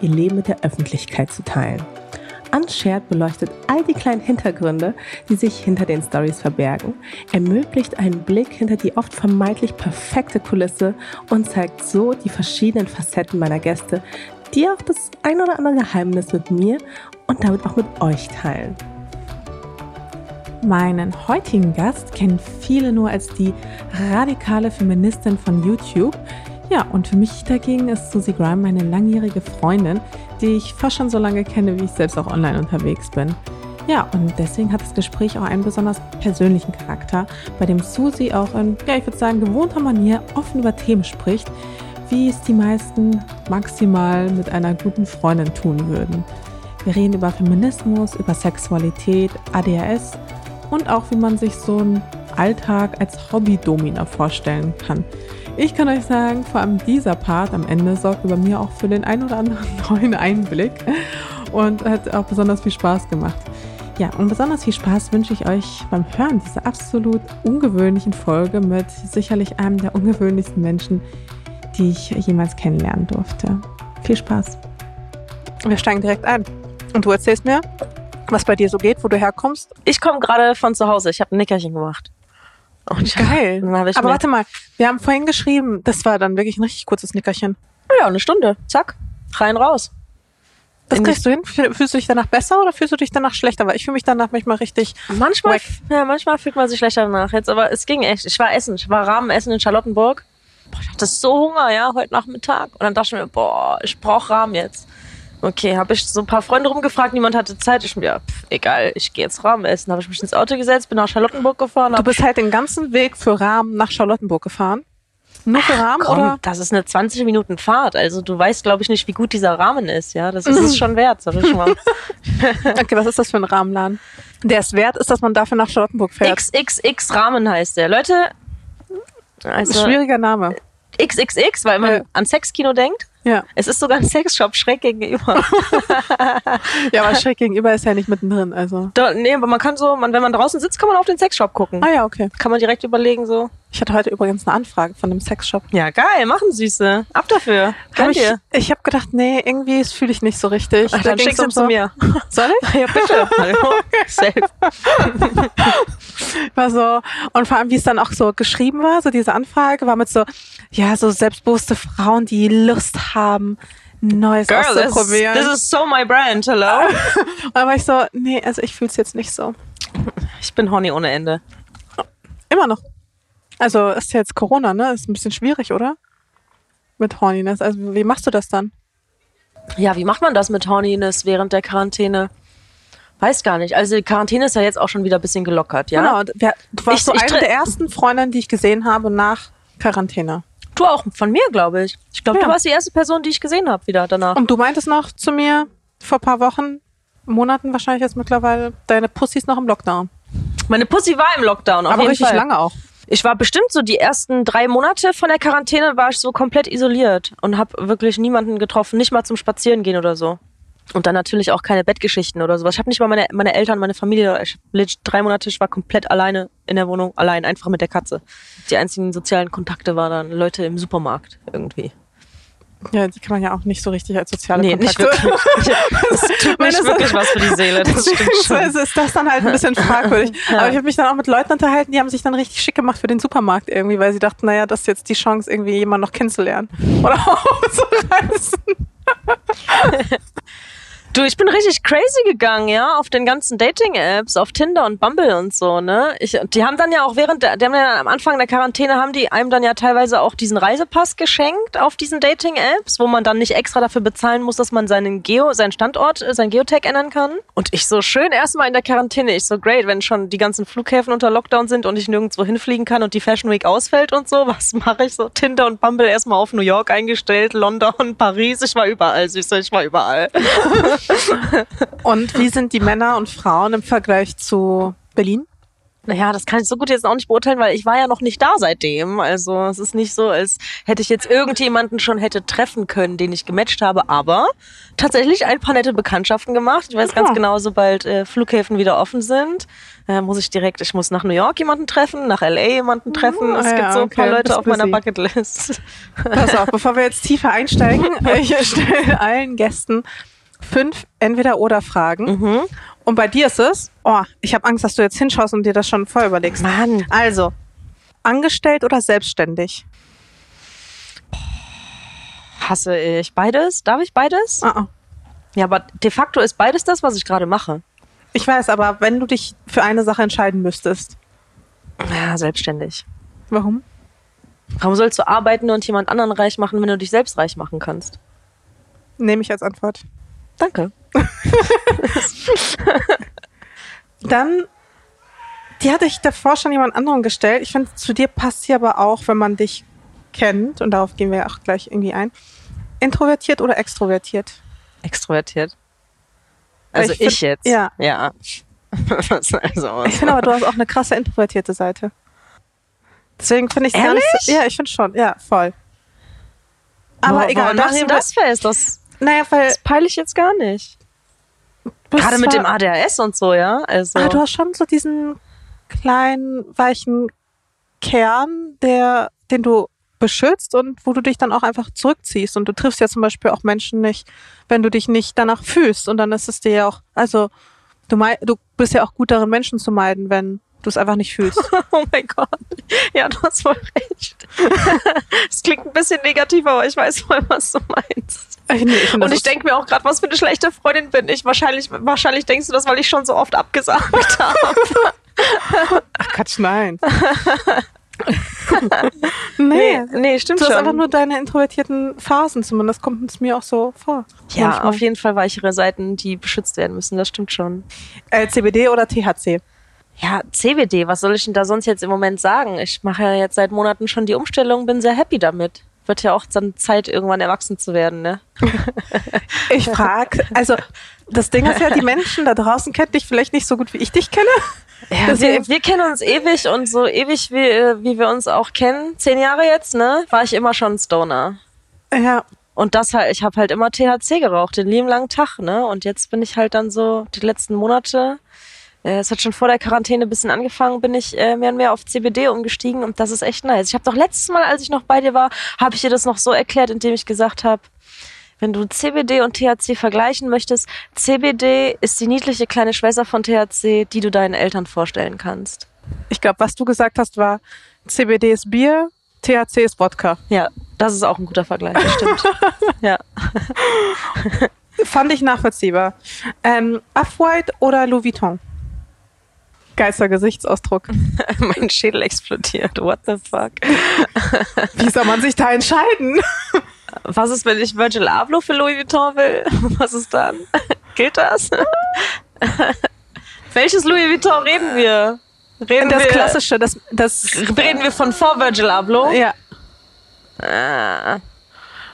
ihr Leben mit der Öffentlichkeit zu teilen. Unshared beleuchtet all die kleinen Hintergründe, die sich hinter den Stories verbergen, ermöglicht einen Blick hinter die oft vermeintlich perfekte Kulisse und zeigt so die verschiedenen Facetten meiner Gäste, die auch das ein oder andere Geheimnis mit mir und damit auch mit euch teilen. Meinen heutigen Gast kennen viele nur als die radikale Feministin von YouTube. Ja, und für mich dagegen ist Susie Grime meine langjährige Freundin, die ich fast schon so lange kenne, wie ich selbst auch online unterwegs bin. Ja, und deswegen hat das Gespräch auch einen besonders persönlichen Charakter, bei dem Susi auch in, ja, ich würde sagen, gewohnter Manier offen über Themen spricht, wie es die meisten maximal mit einer guten Freundin tun würden. Wir reden über Feminismus, über Sexualität, ADHS und auch wie man sich so einen Alltag als Hobby-Domina vorstellen kann. Ich kann euch sagen, vor allem dieser Part am Ende sorgt über mir auch für den ein oder anderen neuen Einblick und hat auch besonders viel Spaß gemacht. Ja, und besonders viel Spaß wünsche ich euch beim Hören dieser absolut ungewöhnlichen Folge mit sicherlich einem der ungewöhnlichsten Menschen, die ich jemals kennenlernen durfte. Viel Spaß. Wir steigen direkt ein. Und du erzählst mir, was bei dir so geht, wo du herkommst? Ich komme gerade von zu Hause. Ich habe ein Nickerchen gemacht. Und Geil. Aber warte mal, wir haben vorhin geschrieben, das war dann wirklich ein richtig kurzes Nickerchen. Ja, eine Stunde. Zack. Rein raus. Das kriegst du hin? Fühlst du dich danach besser oder fühlst du dich danach schlechter? Weil ich fühle mich danach manchmal richtig. Manchmal, wack. ja, manchmal fühlt man sich schlechter danach jetzt, aber es ging echt. Ich war essen. Ich war Rahmen essen in Charlottenburg. Boah, ich hatte so Hunger, ja, heute Nachmittag. Und dann dachte ich mir, boah, ich brauche Rahmen jetzt. Okay, habe ich so ein paar Freunde rumgefragt, niemand hatte Zeit. Ich mir, ja, pff, egal, ich gehe jetzt Rahmen essen. Habe ich mich ins Auto gesetzt, bin nach Charlottenburg gefahren. Du bist halt den ganzen Weg für Rahmen nach Charlottenburg gefahren? Nur für Rahmen komm, oder? Das ist eine 20 Minuten Fahrt. Also du weißt, glaube ich, nicht, wie gut dieser Rahmen ist. Ja, das ist es schon wert, sag ich mal. okay, was ist das für ein Rahmenladen? Der es wert ist, dass man dafür nach Charlottenburg fährt. XXX Rahmen heißt der. Leute, also schwieriger Name. XXX, weil man ja. an Sexkino denkt. Ja. Es ist sogar ein Sexshop schräg gegenüber. ja, aber schräg gegenüber ist ja nicht mittendrin, also. Da, nee, aber man kann so, man, wenn man draußen sitzt, kann man auf den Sexshop gucken. Ah ja, okay. Kann man direkt überlegen so. Ich hatte heute übrigens eine Anfrage von einem Sexshop. Ja, geil, machen Süße. Ab dafür. Hab ich ich habe gedacht, nee, irgendwie fühle ich nicht so richtig. Ach, dann schickst du so. zu mir. Soll ich? Ja, bitte. Hallo. Safe. war so, und vor allem, wie es dann auch so geschrieben war, so diese Anfrage, war mit so, ja, so selbstbewusste Frauen, die Lust haben, Neues Girl, auszuprobieren. This, this is so my brand, hello. Aber ich so, nee, also ich fühle es jetzt nicht so. Ich bin horny ohne Ende. Immer noch. Also ist jetzt Corona, ne? Ist ein bisschen schwierig, oder? Mit Horniness. Also wie machst du das dann? Ja, wie macht man das mit Horniness während der Quarantäne? Weiß gar nicht. Also die Quarantäne ist ja jetzt auch schon wieder ein bisschen gelockert, ja? Genau. Du warst ich, so eine der ersten Freundinnen, die ich gesehen habe nach Quarantäne. Du auch von mir, glaube ich. Ich glaube, ja. du warst die erste Person, die ich gesehen habe wieder danach. Und du meintest noch zu mir vor ein paar Wochen, Monaten wahrscheinlich jetzt mittlerweile, deine Pussy ist noch im Lockdown. Meine Pussy war im Lockdown, auf Aber richtig Fall. lange auch. Ich war bestimmt so die ersten drei Monate von der Quarantäne war ich so komplett isoliert und habe wirklich niemanden getroffen, nicht mal zum Spazierengehen oder so. Und dann natürlich auch keine Bettgeschichten oder sowas. Ich habe nicht mal meine, meine Eltern, meine Familie. Ich drei Monate, ich war komplett alleine in der Wohnung, allein, einfach mit der Katze. Die einzigen sozialen Kontakte waren dann Leute im Supermarkt irgendwie. Ja, die kann man ja auch nicht so richtig als soziale nee, Kontakte. Nicht wirklich. Das tut nicht wirklich was für die Seele. Das stimmt schon. Ist das dann halt ein bisschen fragwürdig. ja. Aber ich habe mich dann auch mit Leuten unterhalten, die haben sich dann richtig schick gemacht für den Supermarkt irgendwie, weil sie dachten, naja, das ist jetzt die Chance, irgendwie jemanden noch kennenzulernen. Oder auch zu reisen. Du, ich bin richtig crazy gegangen, ja, auf den ganzen Dating-Apps, auf Tinder und Bumble und so, ne? Ich, die haben dann ja auch während, der, die haben ja am Anfang der Quarantäne haben die einem dann ja teilweise auch diesen Reisepass geschenkt auf diesen Dating-Apps, wo man dann nicht extra dafür bezahlen muss, dass man seinen Geo, seinen Standort, äh, sein Geotag ändern kann. Und ich so schön erstmal in der Quarantäne, ich so great, wenn schon die ganzen Flughäfen unter Lockdown sind und ich nirgendwo hinfliegen kann und die Fashion Week ausfällt und so, was mache ich so? Tinder und Bumble erstmal auf New York eingestellt, London, Paris, ich war überall, süße, ich war überall. Und wie sind die Männer und Frauen im Vergleich zu Berlin? Naja, das kann ich so gut jetzt auch nicht beurteilen, weil ich war ja noch nicht da seitdem. Also es ist nicht so, als hätte ich jetzt irgendjemanden schon hätte treffen können, den ich gematcht habe. Aber tatsächlich ein paar nette Bekanntschaften gemacht. Ich weiß ganz Aha. genau, sobald äh, Flughäfen wieder offen sind, äh, muss ich direkt, ich muss nach New York jemanden treffen, nach LA jemanden treffen. Ah, es gibt ja, so ein okay, paar Leute auf meiner. Bucketlist. Pass auf, bevor wir jetzt tiefer einsteigen, ich stelle allen Gästen fünf Entweder-Oder-Fragen. Mhm. Und bei dir ist es, oh, ich habe Angst, dass du jetzt hinschaust und dir das schon vorher überlegst. Mann. Also, angestellt oder selbstständig? Hasse ich beides? Darf ich beides? Ah, ah. Ja, aber de facto ist beides das, was ich gerade mache. Ich weiß, aber wenn du dich für eine Sache entscheiden müsstest, Ja, selbstständig. warum? Warum sollst du arbeiten und jemand anderen reich machen, wenn du dich selbst reich machen kannst? Nehme ich als Antwort. Danke. Dann, die hatte ich davor schon jemand anderem gestellt. Ich finde, zu dir passt sie aber auch, wenn man dich kennt, und darauf gehen wir auch gleich irgendwie ein. Introvertiert oder extrovertiert? Extrovertiert. Also ich ich, find- jetzt. ja. Ja. Was also, Ich finde aber, du hast auch eine krasse introvertierte Seite. Deswegen finde ich es gar nicht so? Ja, ich finde schon. Ja, voll. Aber Wo- egal. Woran machst du das fest? Das, Naja, weil das peile ich jetzt gar nicht. Gerade mit dem ADHS und so, ja. Also. Ah, du hast schon so diesen kleinen, weichen Kern, der, den du beschützt und wo du dich dann auch einfach zurückziehst. Und du triffst ja zum Beispiel auch Menschen nicht, wenn du dich nicht danach fühlst. Und dann ist es dir ja auch, also du, du bist ja auch gut darin, Menschen zu meiden, wenn du es einfach nicht fühlst. oh mein Gott. Ja, du hast voll recht. Es klingt ein bisschen negativ, aber ich weiß voll, was du meinst. Ich, nee, ich find, das Und ich denke mir auch gerade, was für eine schlechte Freundin bin ich. Wahrscheinlich, wahrscheinlich denkst du das, weil ich schon so oft abgesagt habe. Ach Quatsch, nein. nee. nee, stimmt Du hast schon. einfach nur deine introvertierten Phasen, zumindest kommt es mir auch so vor. ja, Manchmal. auf jeden Fall weichere Seiten, die beschützt werden müssen. Das stimmt schon. Äh, CBD oder THC? Ja, CBD, was soll ich denn da sonst jetzt im Moment sagen? Ich mache ja jetzt seit Monaten schon die Umstellung, bin sehr happy damit. Wird ja auch dann Zeit, irgendwann erwachsen zu werden, ne? Ich frage, also das Ding ist ja, die Menschen da draußen kennen dich vielleicht nicht so gut, wie ich dich kenne. Ja, wir, wir kennen uns ewig und so ewig, wie, äh, wie wir uns auch kennen, zehn Jahre jetzt, ne, war ich immer schon Stoner. Ja, Und das halt, ich habe halt immer THC geraucht, den lieben langen Tag, ne? Und jetzt bin ich halt dann so die letzten Monate, es hat schon vor der Quarantäne ein bisschen angefangen, bin ich äh, mehr und mehr auf CBD umgestiegen und das ist echt nice. Ich habe doch letztes Mal, als ich noch bei dir war, habe ich dir das noch so erklärt, indem ich gesagt habe, wenn du CBD und THC vergleichen möchtest, CBD ist die niedliche kleine Schwester von THC, die du deinen Eltern vorstellen kannst. ich glaube, was du gesagt hast, war CBD ist Bier, THC ist Wodka. Ja, das ist auch ein guter Vergleich, das stimmt. ja. Fand ich nachvollziehbar. Ähm, Off-White oder Louis Vuitton? Geilster Gesichtsausdruck. mein Schädel explodiert. What the fuck? Wie soll man sich da entscheiden? Was ist, wenn ich Virgil Abloh für Louis Vuitton will? Was ist dann? Gilt das? Welches Louis Vuitton reden wir? Reden Das wir, Klassische, das, das, Reden wir von vor Virgil Abloh? ja. Ah.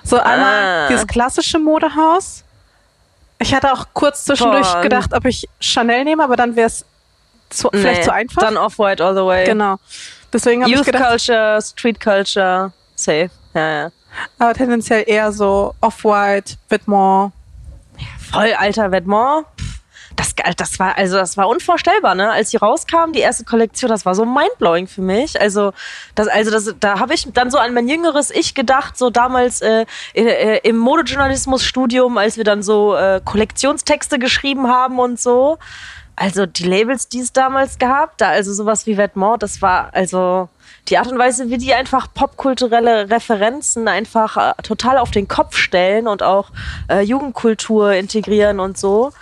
So einmal Ah. dieses klassische Modehaus. Ich hatte auch kurz zwischendurch Von- gedacht, ob ich Chanel nehme, aber dann wäre es zu, vielleicht Nee, zu einfach. Dann Off-White all the way. genau. Deswegen habe ich Youth gedacht, Culture, Street Culture, safe. Ja, ja. aber tendenziell eher so Off-White, Vetements. Voll alter Vêtement. Pff, Das, das war, also das war unvorstellbar, ne? Als die rauskam, die erste Kollektion, das war so mindblowing für mich. Also, das, also das, da habe ich dann so an mein jüngeres Ich gedacht, so damals äh, äh, im Modejournalismusstudium, als wir dann so äh, Kollektionstexte geschrieben haben und so. Also die Labels, die es damals gab, da also sowas wie Vetements, das war also die Art und Weise, wie die einfach popkulturelle Referenzen einfach äh, total auf den Kopf stellen und auch äh, Jugendkultur integrieren und so.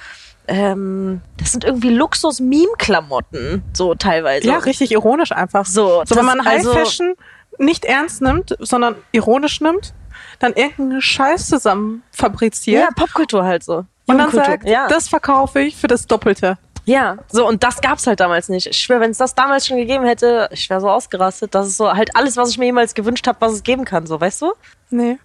Ähm, das sind irgendwie Luxus-Meme-Klamotten, so teilweise. Ja, richtig ironisch einfach. So, So, wenn man High also- Fashion nicht ernst nimmt, sondern ironisch nimmt, dann irgendeinen Scheiß zusammen fabriziert Ja, Popkultur halt so. und dann sagt, ja. das verkaufe ich für das Doppelte. Ja, so und das gab's halt damals nicht. Ich schwöre, wenn es das damals schon gegeben hätte, ich wäre so ausgerastet. Das ist so halt alles, was ich mir jemals gewünscht habe, was es geben kann, so, weißt du? Nee.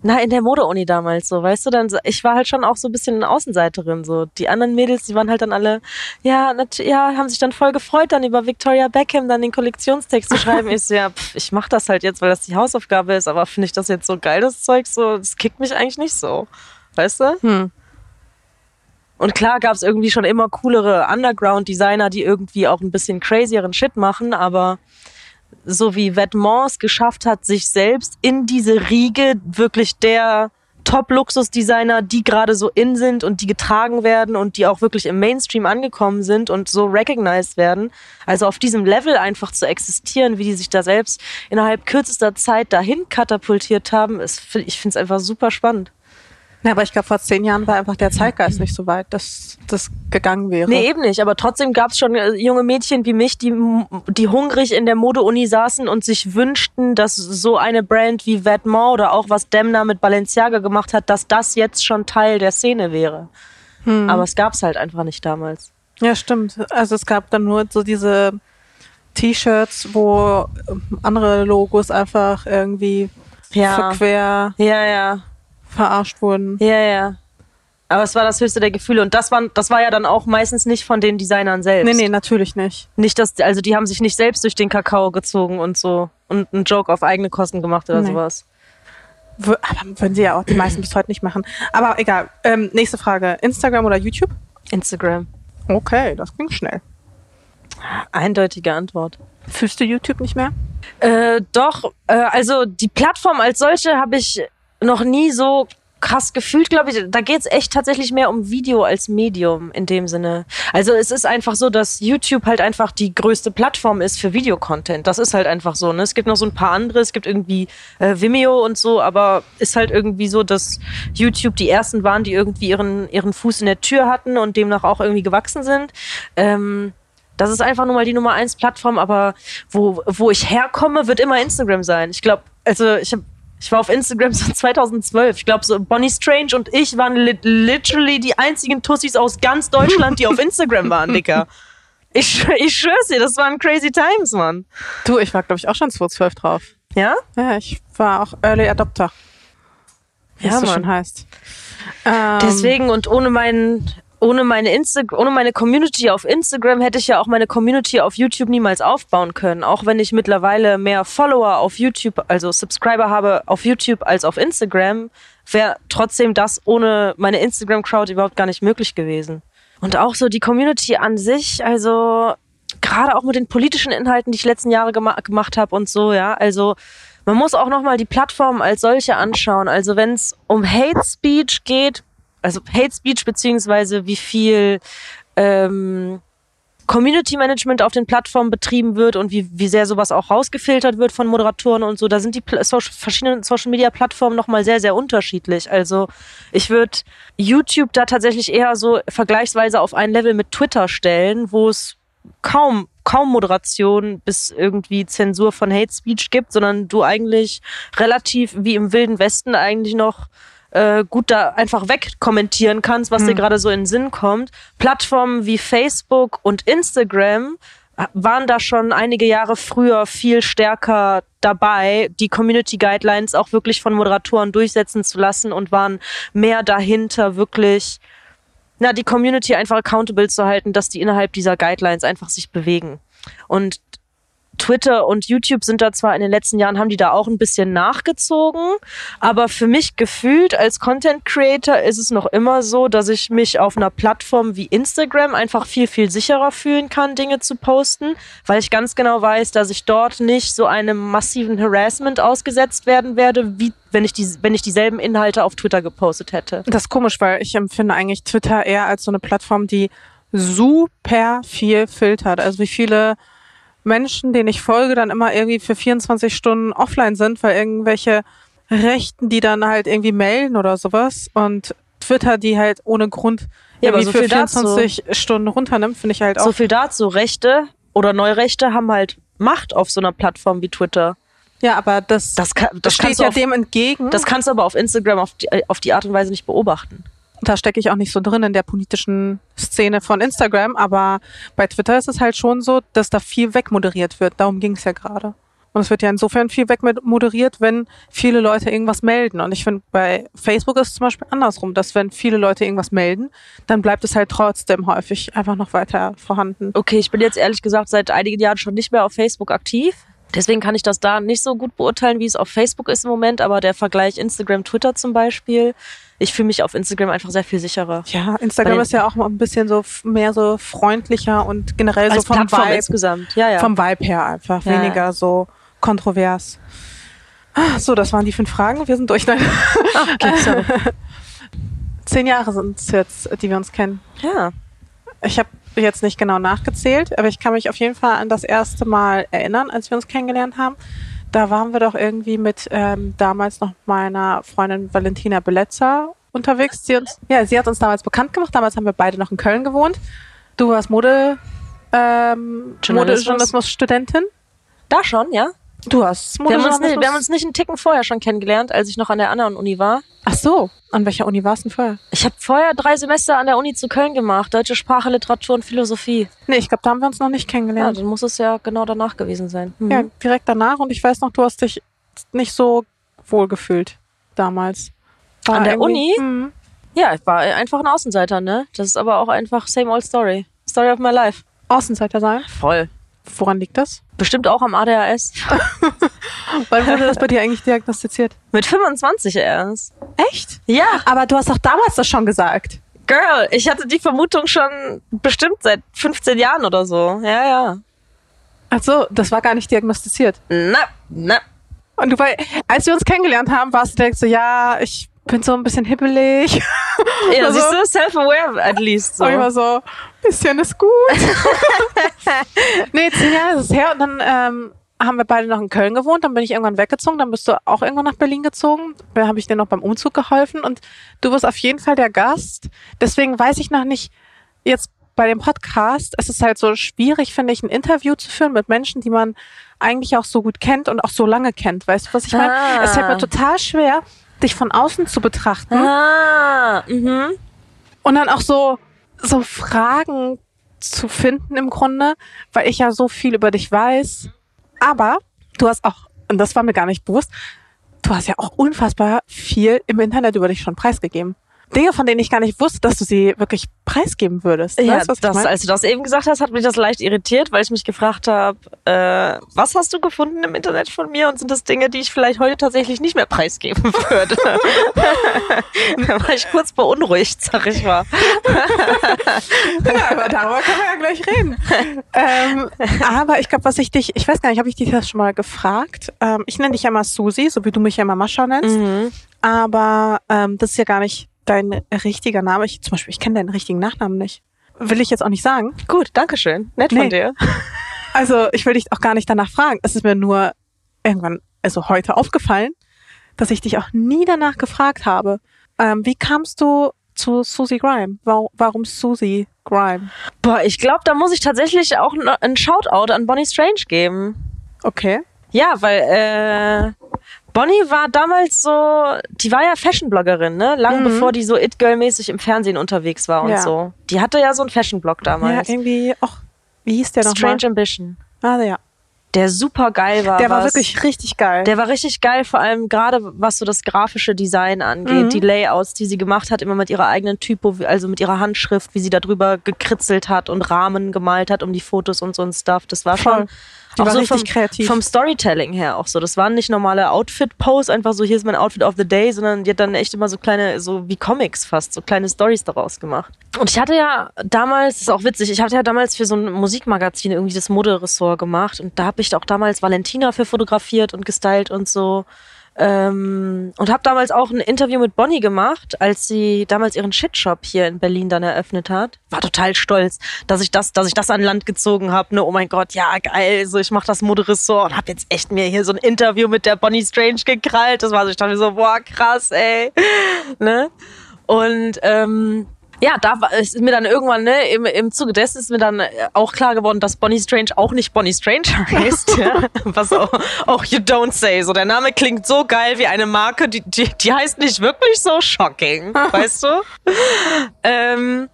Na, in der Mode-Uni damals, so, weißt du, dann, ich war halt schon auch so ein bisschen eine Außenseiterin, so. Die anderen Mädels, die waren halt dann alle, ja, ja, haben sich dann voll gefreut, dann über Victoria Beckham dann den Kollektionstext zu schreiben. ich so, ja, pff, ich mach das halt jetzt, weil das die Hausaufgabe ist, aber finde ich das jetzt so geil, das Zeug, so, das kickt mich eigentlich nicht so. Weißt du? Hm. Und klar gab es irgendwie schon immer coolere Underground-Designer, die irgendwie auch ein bisschen crazieren Shit machen, aber so wie Vetements geschafft hat, sich selbst in diese Riege wirklich der Top-Luxus-Designer, die gerade so in sind und die getragen werden und die auch wirklich im Mainstream angekommen sind und so recognized werden. Also auf diesem Level einfach zu existieren, wie die sich da selbst innerhalb kürzester Zeit dahin katapultiert haben, ist, ich finde es einfach super spannend. Ja, aber ich glaube, vor zehn Jahren war einfach der Zeitgeist nicht so weit, dass das gegangen wäre. Nee, eben nicht. Aber trotzdem gab es schon äh, junge Mädchen wie mich, die, die hungrig in der Mode-Uni saßen und sich wünschten, dass so eine Brand wie Vetements oder auch was Demna mit Balenciaga gemacht hat, dass das jetzt schon Teil der Szene wäre. Aber es gab's halt einfach nicht damals. Ja, stimmt. Also es gab dann nur so diese T-Shirts, wo ähm, andere Logos einfach irgendwie Ja. verquer Ja, ja. Verarscht wurden. Ja, ja. Aber es war das höchste der Gefühle. Und das, waren, das war ja dann auch meistens nicht von den Designern selbst. Nee, nee, natürlich nicht. Nicht, dass, also die haben sich nicht selbst durch den Kakao gezogen und so und einen Joke auf eigene Kosten gemacht oder Nee. sowas. W aber würden sie ja auch die meisten bis heute nicht machen. Aber egal. Ähm, nächste Frage. Instagram oder YouTube? Instagram. Okay, das ging schnell. Eindeutige Antwort. Fühlst du YouTube nicht mehr? Äh, doch, äh, also die Plattform als solche habe ich noch nie so krass gefühlt, glaube ich. Da geht's echt tatsächlich mehr um Video als Medium in dem Sinne. Also es ist einfach so, dass YouTube halt einfach die größte Plattform ist für Videocontent. Das ist halt einfach so. Ne? Es gibt noch so ein paar andere, es gibt irgendwie äh, Vimeo und so, aber ist halt irgendwie so, dass YouTube die ersten waren, die irgendwie ihren, ihren Fuß in der Tür hatten und demnach auch irgendwie gewachsen sind. Ähm, das ist einfach nur mal die Nummer eins Plattform, aber wo, wo ich herkomme, wird immer Instagram sein. Ich glaube, also ich hab, ich war auf Instagram so 2012. Ich glaube, so Bonnie Strange und ich waren li literally die einzigen Tussis aus ganz Deutschland, die auf Instagram waren, Dicker. Ich, ich schwör's dir, das waren crazy times, Mann. Du, ich war, glaube ich, auch schon 2012 drauf. Ja? Ja, ich war auch Early Adopter. Wie Ja, es so Mann. schön heißt. Ähm, Deswegen und ohne meinen ohne meine Insta ohne meine Community auf Instagram hätte ich ja auch meine Community auf YouTube niemals aufbauen können. Auch wenn ich mittlerweile mehr Follower auf YouTube, also Subscriber habe auf YouTube als auf Instagram, wäre trotzdem das ohne meine Instagram Crowd überhaupt gar nicht möglich gewesen. Und auch so die Community an sich, also gerade auch mit den politischen Inhalten, die ich letzten Jahre gema gemacht habe und so, ja, also man muss auch noch mal die Plattform als solche anschauen. Also wenn es um Hate Speech geht, also Hate Speech beziehungsweise wie viel ähm, Community Management auf den Plattformen betrieben wird und wie, wie sehr sowas auch rausgefiltert wird von Moderatoren und so, da sind die Social, verschiedenen Social Media Plattformen nochmal sehr, sehr unterschiedlich. Also ich würde YouTube da tatsächlich eher so vergleichsweise auf ein Level mit Twitter stellen, wo es kaum kaum Moderation bis irgendwie Zensur von Hate Speech gibt, sondern du eigentlich relativ wie im wilden Westen eigentlich noch äh, gut da einfach wegkommentieren kannst, was dir gerade so in den Sinn kommt. Plattformen wie Facebook und Instagram waren da schon einige Jahre früher viel stärker dabei, die Community Guidelines auch wirklich von Moderatoren durchsetzen zu lassen und waren mehr dahinter, wirklich na, die Community einfach accountable zu halten, dass die innerhalb dieser Guidelines einfach sich bewegen. Und Twitter und YouTube sind da zwar in den letzten Jahren, haben die da auch ein bisschen nachgezogen, aber für mich gefühlt als Content Creator ist es noch immer so, dass ich mich auf einer Plattform wie Instagram einfach viel, viel sicherer fühlen kann, Dinge zu posten, weil ich ganz genau weiß, dass ich dort nicht so einem massiven Harassment ausgesetzt werden werde, wie wenn ich, die, wenn ich dieselben Inhalte auf Twitter gepostet hätte. Das ist komisch, weil ich empfinde eigentlich Twitter eher als so eine Plattform, die super viel filtert. Also wie viele Menschen, denen ich folge, dann immer irgendwie für 24 Stunden offline sind, weil irgendwelche Rechten, die dann halt irgendwie melden oder sowas und Twitter, die halt ohne Grund Ja, irgendwie so für viel dazu. 24 Stunden runternimmt, finde ich halt auch. So viel dazu. Rechte oder Neurechte haben halt Macht auf so einer Plattform wie Twitter. ja, aber das, Das, kann, das steht ja auf, dem entgegen. das kannst du aber auf Instagram auf die, auf die Art und Weise nicht beobachten. Da stecke ich auch nicht so drin in der politischen Szene von Instagram, aber bei Twitter ist es halt schon so, dass da viel wegmoderiert wird. Darum ging es ja gerade. Und es wird ja insofern viel wegmoderiert, wenn viele Leute irgendwas melden. Und ich finde, bei Facebook ist es zum Beispiel andersrum, dass wenn viele Leute irgendwas melden, dann bleibt es halt trotzdem häufig einfach noch weiter vorhanden. Okay, ich bin jetzt ehrlich gesagt seit einigen Jahren schon nicht mehr auf Facebook aktiv. Deswegen kann ich das da nicht so gut beurteilen, wie es auf Facebook ist im Moment. Aber der Vergleich Instagram, Twitter zum Beispiel, ich fühle mich auf Instagram einfach sehr viel sicherer. Ja, Instagram ist ja auch ein bisschen so mehr so freundlicher und generell so vom Plattform Vibe, insgesamt. Ja, ja. vom Vibe her einfach Ja, weniger so kontrovers. Ah, So, das waren die fünf Fragen. Wir sind durch. Nein. okay, sorry. Zehn Jahre sind es jetzt, die wir uns kennen. ja. Ich habe jetzt nicht genau nachgezählt, aber ich kann mich auf jeden Fall an das erste Mal erinnern, als wir uns kennengelernt haben. Da waren wir doch irgendwie mit ähm, damals noch meiner Freundin Valentina Belezza unterwegs. Sie uns, ja, sie hat uns damals bekannt gemacht. Damals haben wir beide noch in Köln gewohnt. Du warst Mode, ähm, Journalismus. Modejournalismus-Studentin. Da schon, ja. Du hast Wir haben, uns nicht, wir haben uns nicht einen Ticken vorher schon kennengelernt, als ich noch an der anderen Uni war. Ach so, an welcher Uni warst du denn vorher? Ich habe vorher drei Semester an der Uni zu Köln gemacht. Deutsche Sprache, Literatur und Philosophie. Nee, ich glaube, da haben wir uns noch nicht Ja, kennengelernt. dann muss es ja genau danach gewesen sein. Mhm. Ja, direkt danach. Und ich weiß noch, du hast dich nicht so wohl gefühlt damals. War An der Uni? Mhm. Ja, ich war einfach ein Außenseiter, ne? Das ist aber auch einfach same old story. Story of my life. Außenseiter sein. Voll. Woran liegt das? Bestimmt auch am ADHS. Wann wurde das bei dir eigentlich diagnostiziert? Mit 25 erst. Echt? Ja, Aber du hast doch damals das schon gesagt. Girl, ich hatte die Vermutung schon bestimmt seit 15 Jahren oder so. Ja, ja. Ach so, das war gar nicht diagnostiziert. Na, na. Und du, weil, als wir uns kennengelernt haben, warst du direkt so, ja, ich bin so ein bisschen hibbelig. Ja, Also- siehst du, self-aware at least so. Und ich war so, bisschen ist gut. nee, zehn Jahre ist es her. Und dann ähm, haben wir beide noch in Köln gewohnt. Dann bin ich irgendwann weggezogen. Dann bist du auch irgendwann nach Berlin gezogen. Da habe ich dir noch beim Umzug geholfen. Und du wirst auf jeden Fall der Gast. Deswegen weiß ich noch nicht, jetzt bei dem Podcast, es ist halt so schwierig, finde ich, ein Interview zu führen mit Menschen, die man eigentlich auch so gut kennt und auch so lange kennt. Weißt du, was ich meine? Ah. Es fällt mir total schwer, dich von außen zu betrachten. Ah, mhm. Und dann auch so, so Fragen zu finden im Grunde, weil ich ja so viel über dich weiß. Aber du hast auch, und das war mir gar nicht bewusst, du hast ja auch unfassbar viel im Internet über dich schon preisgegeben. Dinge, von denen ich gar nicht wusste, dass du sie wirklich preisgeben würdest. Ja, weißt das, als du das eben gesagt hast, hat mich das leicht irritiert, weil ich mich gefragt habe, äh, was hast du gefunden im Internet von mir und sind das Dinge, die ich vielleicht heute tatsächlich nicht mehr preisgeben würde? da war ich kurz beunruhigt, sag ich mal. Ja, aber darüber können wir ja gleich reden. ähm, aber ich glaube, was ich dich, ich weiß gar nicht, habe ich dich das schon mal gefragt? Ähm, ich nenne dich ja mal Susi, so wie du mich ja mal Mascha nennst. Mhm. Aber ähm, das ist ja gar nicht dein richtiger Name. Ich, zum Beispiel, ich kenne deinen richtigen Nachnamen nicht. Will ich jetzt auch nicht sagen. Gut, danke schön. Nett Nee. von dir. Also ich will dich auch gar nicht danach fragen. Es ist mir nur irgendwann, also heute aufgefallen, dass ich dich auch nie danach gefragt habe. Ähm, wie kamst du zu Susie Grime? Warum, warum Susie Grime? Boah, ich glaube, da muss ich tatsächlich auch einen Shoutout an Bonnie Strange geben. Okay. Ja, weil äh, Bonnie war damals so, die war ja Fashion-Bloggerin, ne? Lang Mhm. bevor die so It-Girl-mäßig im Fernsehen unterwegs war und Ja. so. Die hatte ja so einen Fashion-Blog damals. Ja, irgendwie auch, wie hieß der nochmal? Strange Ambition. Ah, ja. Der super geil war. Der war was. wirklich richtig geil. Der war richtig geil, vor allem gerade was so das grafische Design angeht, Mhm. die Layouts, die sie gemacht hat, immer mit ihrer eigenen Typo, also mit ihrer Handschrift, wie sie da drüber gekritzelt hat und Rahmen gemalt hat um die Fotos und so ein Stuff. Das war Voll. schon Die auch war so richtig vom, kreativ. vom Storytelling her auch so. Das waren nicht normale Outfit-Posts, einfach so, hier ist mein Outfit of the Day, sondern die hat dann echt immer so kleine, so wie Comics fast, so kleine Stories daraus gemacht. Und ich hatte ja damals, das ist auch witzig, ich hatte ja damals für so ein Musikmagazin irgendwie das Moderessort gemacht und da habe ich auch damals Valentina für fotografiert und gestylt und so. Ähm, und habe damals auch ein Interview mit Bonnie gemacht, als sie damals ihren Shitshop hier in Berlin dann eröffnet hat. War total stolz, dass ich das, dass ich das an Land gezogen habe. Ne? Oh mein Gott, ja geil, so ich mache das Moderessort und habe jetzt echt mir hier so ein Interview mit der Bonnie Strange gekrallt. Das war so, ich dachte so, boah krass, ey. ne? Und ähm, ja, da ist mir dann irgendwann, ne, im, im Zuge dessen ist mir dann äh, auch klar geworden, dass Bonnie Strange auch nicht Bonnie Strange heißt. ja, was auch, auch You Don't Say. So, der Name klingt so geil wie eine Marke, die, die, die heißt nicht wirklich so shocking, weißt du? ähm,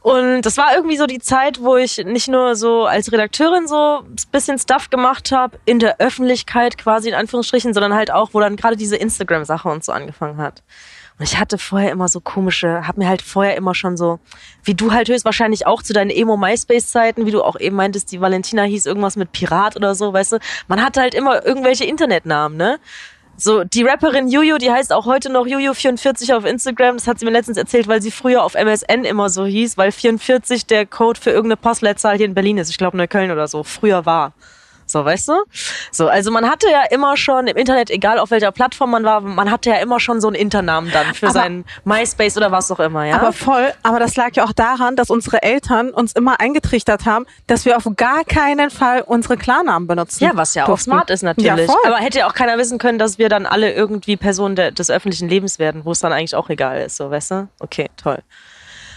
und das war irgendwie so die Zeit, wo ich nicht nur so als Redakteurin so ein bisschen Stuff gemacht habe, in der Öffentlichkeit quasi in Anführungsstrichen, sondern halt auch, wo dann gerade diese Instagram-Sache und so angefangen hat. Und ich hatte vorher immer so komische, hab mir halt vorher immer schon so, wie du halt höchstwahrscheinlich auch zu deinen Emo-MySpace-Zeiten, wie du auch eben meintest, die Valentina hieß irgendwas mit Pirat oder so, weißt du. Man hatte halt immer irgendwelche Internetnamen, ne? So, die Rapperin Juju, die heißt auch heute noch Juju44 auf Instagram. Das hat sie mir letztens erzählt, weil sie früher auf MSN immer so hieß, weil 44 der Code für irgendeine Postleitzahl hier in Berlin ist. Ich glaube Neukölln oder so. Früher war. So, weißt du? So, also man hatte ja immer schon im Internet, egal auf welcher Plattform man war, man hatte ja immer schon so einen Internamen dann für aber, seinen MySpace oder was auch immer, ja? Aber voll, aber das lag ja auch daran, dass unsere Eltern uns immer eingetrichtert haben, dass wir auf gar keinen Fall unsere Klarnamen benutzen. Ja, was ja durften. auch smart ist natürlich. Ja, voll. Aber hätte ja auch keiner wissen können, dass wir dann alle irgendwie Personen de des öffentlichen Lebens werden, wo es dann eigentlich auch egal ist, so, weißt du? Okay, toll.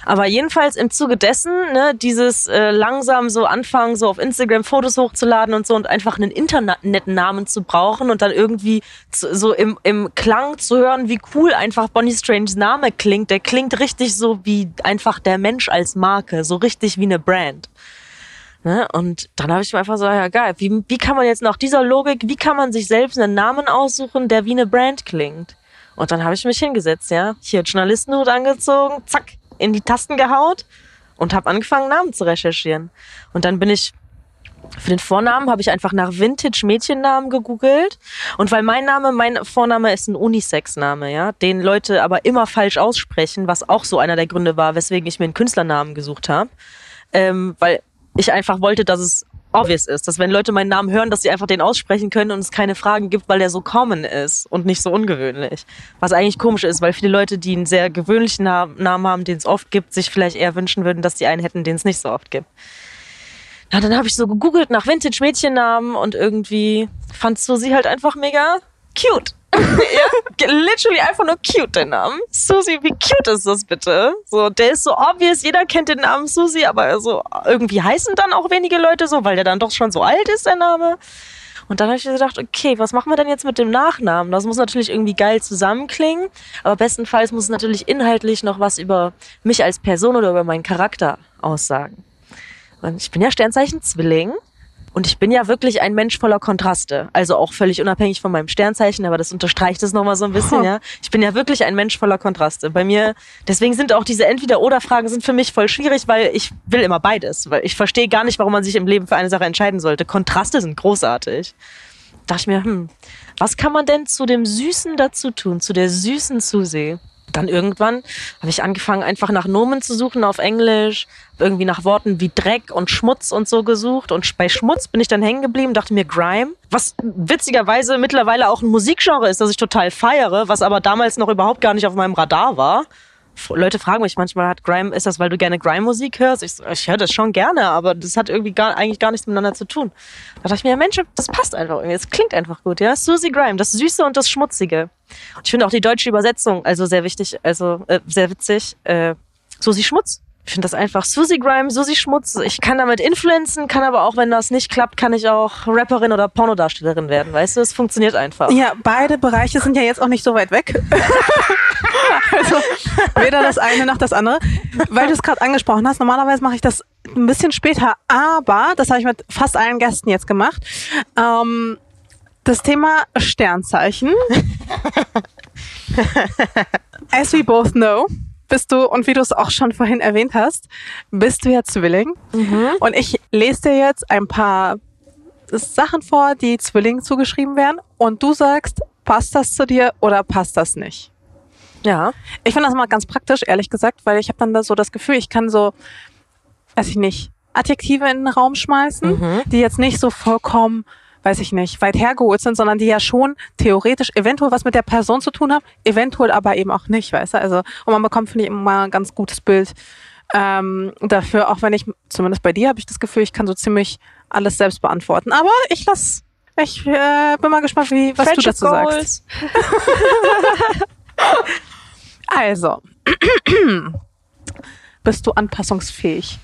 Aber jedenfalls im Zuge dessen, ne, dieses äh, langsam so anfangen, so auf Instagram Fotos hochzuladen und so und einfach einen Internetnamen zu brauchen und dann irgendwie zu, so im, im Klang zu hören, wie cool einfach Bonnie Strange Name klingt. Der klingt richtig so wie einfach der Mensch als Marke, so richtig wie eine Brand. Ne? Und dann habe ich mir einfach so, ja geil, wie, wie kann man jetzt nach dieser Logik, wie kann man sich selbst einen Namen aussuchen, der wie eine Brand klingt? Und dann habe ich mich hingesetzt, ja, hier Journalistenhut angezogen, zack, in die Tasten gehaut und habe angefangen, Namen zu recherchieren. Und dann bin ich für den Vornamen habe ich einfach nach Vintage-Mädchennamen gegoogelt. Und weil mein Name, mein Vorname ist ein Unisex-Name, ja, den Leute aber immer falsch aussprechen, was auch so einer der Gründe war, weswegen ich mir einen Künstlernamen gesucht habe. Ähm, weil ich einfach wollte, dass es obvious ist, dass wenn Leute meinen Namen hören, dass sie einfach den aussprechen können und es keine Fragen gibt, weil der so common ist und nicht so ungewöhnlich. Was eigentlich komisch ist, weil viele Leute, die einen sehr gewöhnlichen Namen haben, den es oft gibt, sich vielleicht eher wünschen würden, dass die einen hätten, den es nicht so oft gibt. Ja, dann habe ich so gegoogelt nach Vintage-Mädchennamen und irgendwie fand Susi halt einfach mega cute. ja, literally einfach nur cute, der Name. Susi, wie cute ist das bitte? So, der ist so obvious, jeder kennt den Namen Susi, aber so irgendwie heißen dann auch wenige Leute so, weil der dann doch schon so alt ist, der Name. Und dann habe ich gedacht, okay, was machen wir denn jetzt mit dem Nachnamen? Das muss natürlich irgendwie geil zusammenklingen, aber bestenfalls muss es natürlich inhaltlich noch was über mich als Person oder über meinen Charakter aussagen. Und ich bin ja Sternzeichen Zwilling und ich bin ja wirklich ein Mensch voller Kontraste. Also auch völlig unabhängig von meinem Sternzeichen, aber das unterstreicht es nochmal so ein bisschen, ja. Ich bin ja wirklich ein Mensch voller Kontraste. Bei mir, deswegen sind auch diese Entweder-Oder-Fragen sind für mich voll schwierig, weil ich will immer beides. Weil ich verstehe gar nicht, warum man sich im Leben für eine Sache entscheiden sollte. Kontraste sind großartig. Da dachte ich mir, hm, was kann man denn zu dem Süßen dazu tun, zu der süßen Zusee? Dann irgendwann habe ich angefangen, einfach nach Nomen zu suchen auf Englisch, irgendwie nach Worten wie Dreck und Schmutz und so gesucht. Und bei Schmutz bin ich dann hängen geblieben, dachte mir Grime, was witzigerweise mittlerweile auch ein Musikgenre ist, das ich total feiere, was aber damals noch überhaupt gar nicht auf meinem Radar war. Leute fragen mich manchmal, hat Grime, ist das, weil du gerne Grime-Musik hörst? Ich, ich höre das schon gerne, aber das hat irgendwie gar, eigentlich gar nichts miteinander zu tun. Da dachte ich mir, Mensch, das passt einfach irgendwie. Es klingt einfach gut, ja. Susie Grime, das Süße und das Schmutzige. Und ich finde auch die deutsche Übersetzung also sehr wichtig, also äh, sehr witzig. Äh, Susi Schmutz. Ich finde das einfach Susi Grime, Susi Schmutz. Ich kann damit influenzen, kann aber auch, wenn das nicht klappt, kann ich auch Rapperin oder Pornodarstellerin werden. Weißt du, es funktioniert einfach. Ja, beide Bereiche sind ja jetzt auch nicht so weit weg. also weder das eine noch das andere. Weil du es gerade angesprochen hast, normalerweise mache ich das ein bisschen später, aber das habe ich mit fast allen Gästen jetzt gemacht. Ähm, das Thema Sternzeichen. As we both know, bist du, und wie du es auch schon vorhin erwähnt hast, bist du ja Zwilling. Mhm. Und ich lese dir jetzt ein paar Sachen vor, die Zwillingen zugeschrieben werden. Und du sagst, passt das zu dir oder passt das nicht? Ja. Ich finde das mal ganz praktisch, ehrlich gesagt, weil ich habe dann da so das Gefühl, ich kann so, weiß ich nicht, Adjektive in den Raum schmeißen, mhm. die jetzt nicht so vollkommen weiß ich nicht, weit hergeholt sind, sondern die ja schon theoretisch eventuell was mit der Person zu tun haben, eventuell aber eben auch nicht, weißt du? Also, und man bekommt, finde ich, immer mal ein ganz gutes Bild ähm, dafür, auch wenn ich, zumindest bei dir habe ich das Gefühl, ich kann so ziemlich alles selbst beantworten. Aber ich lass, ich äh, bin mal gespannt, wie, was du dazu sagst. Also, bist du anpassungsfähig?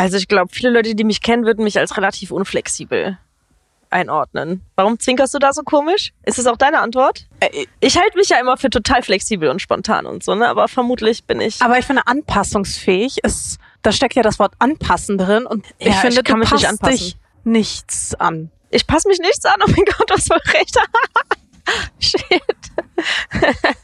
Also ich glaube, viele Leute, die mich kennen, würden mich als relativ unflexibel einordnen. Warum zwinkerst du da so komisch? Ist es auch deine Antwort? Äh, Ich halte mich ja immer für total flexibel und spontan und so, ne? Aber vermutlich bin ich. Aber ich finde, anpassungsfähig ist, da steckt ja das Wort anpassen drin und ich Ja, finde, ich kann du mich nicht passt anpassen. dich nichts an. Ich passe mich nichts an, oh mein Gott, was für recht. Shit.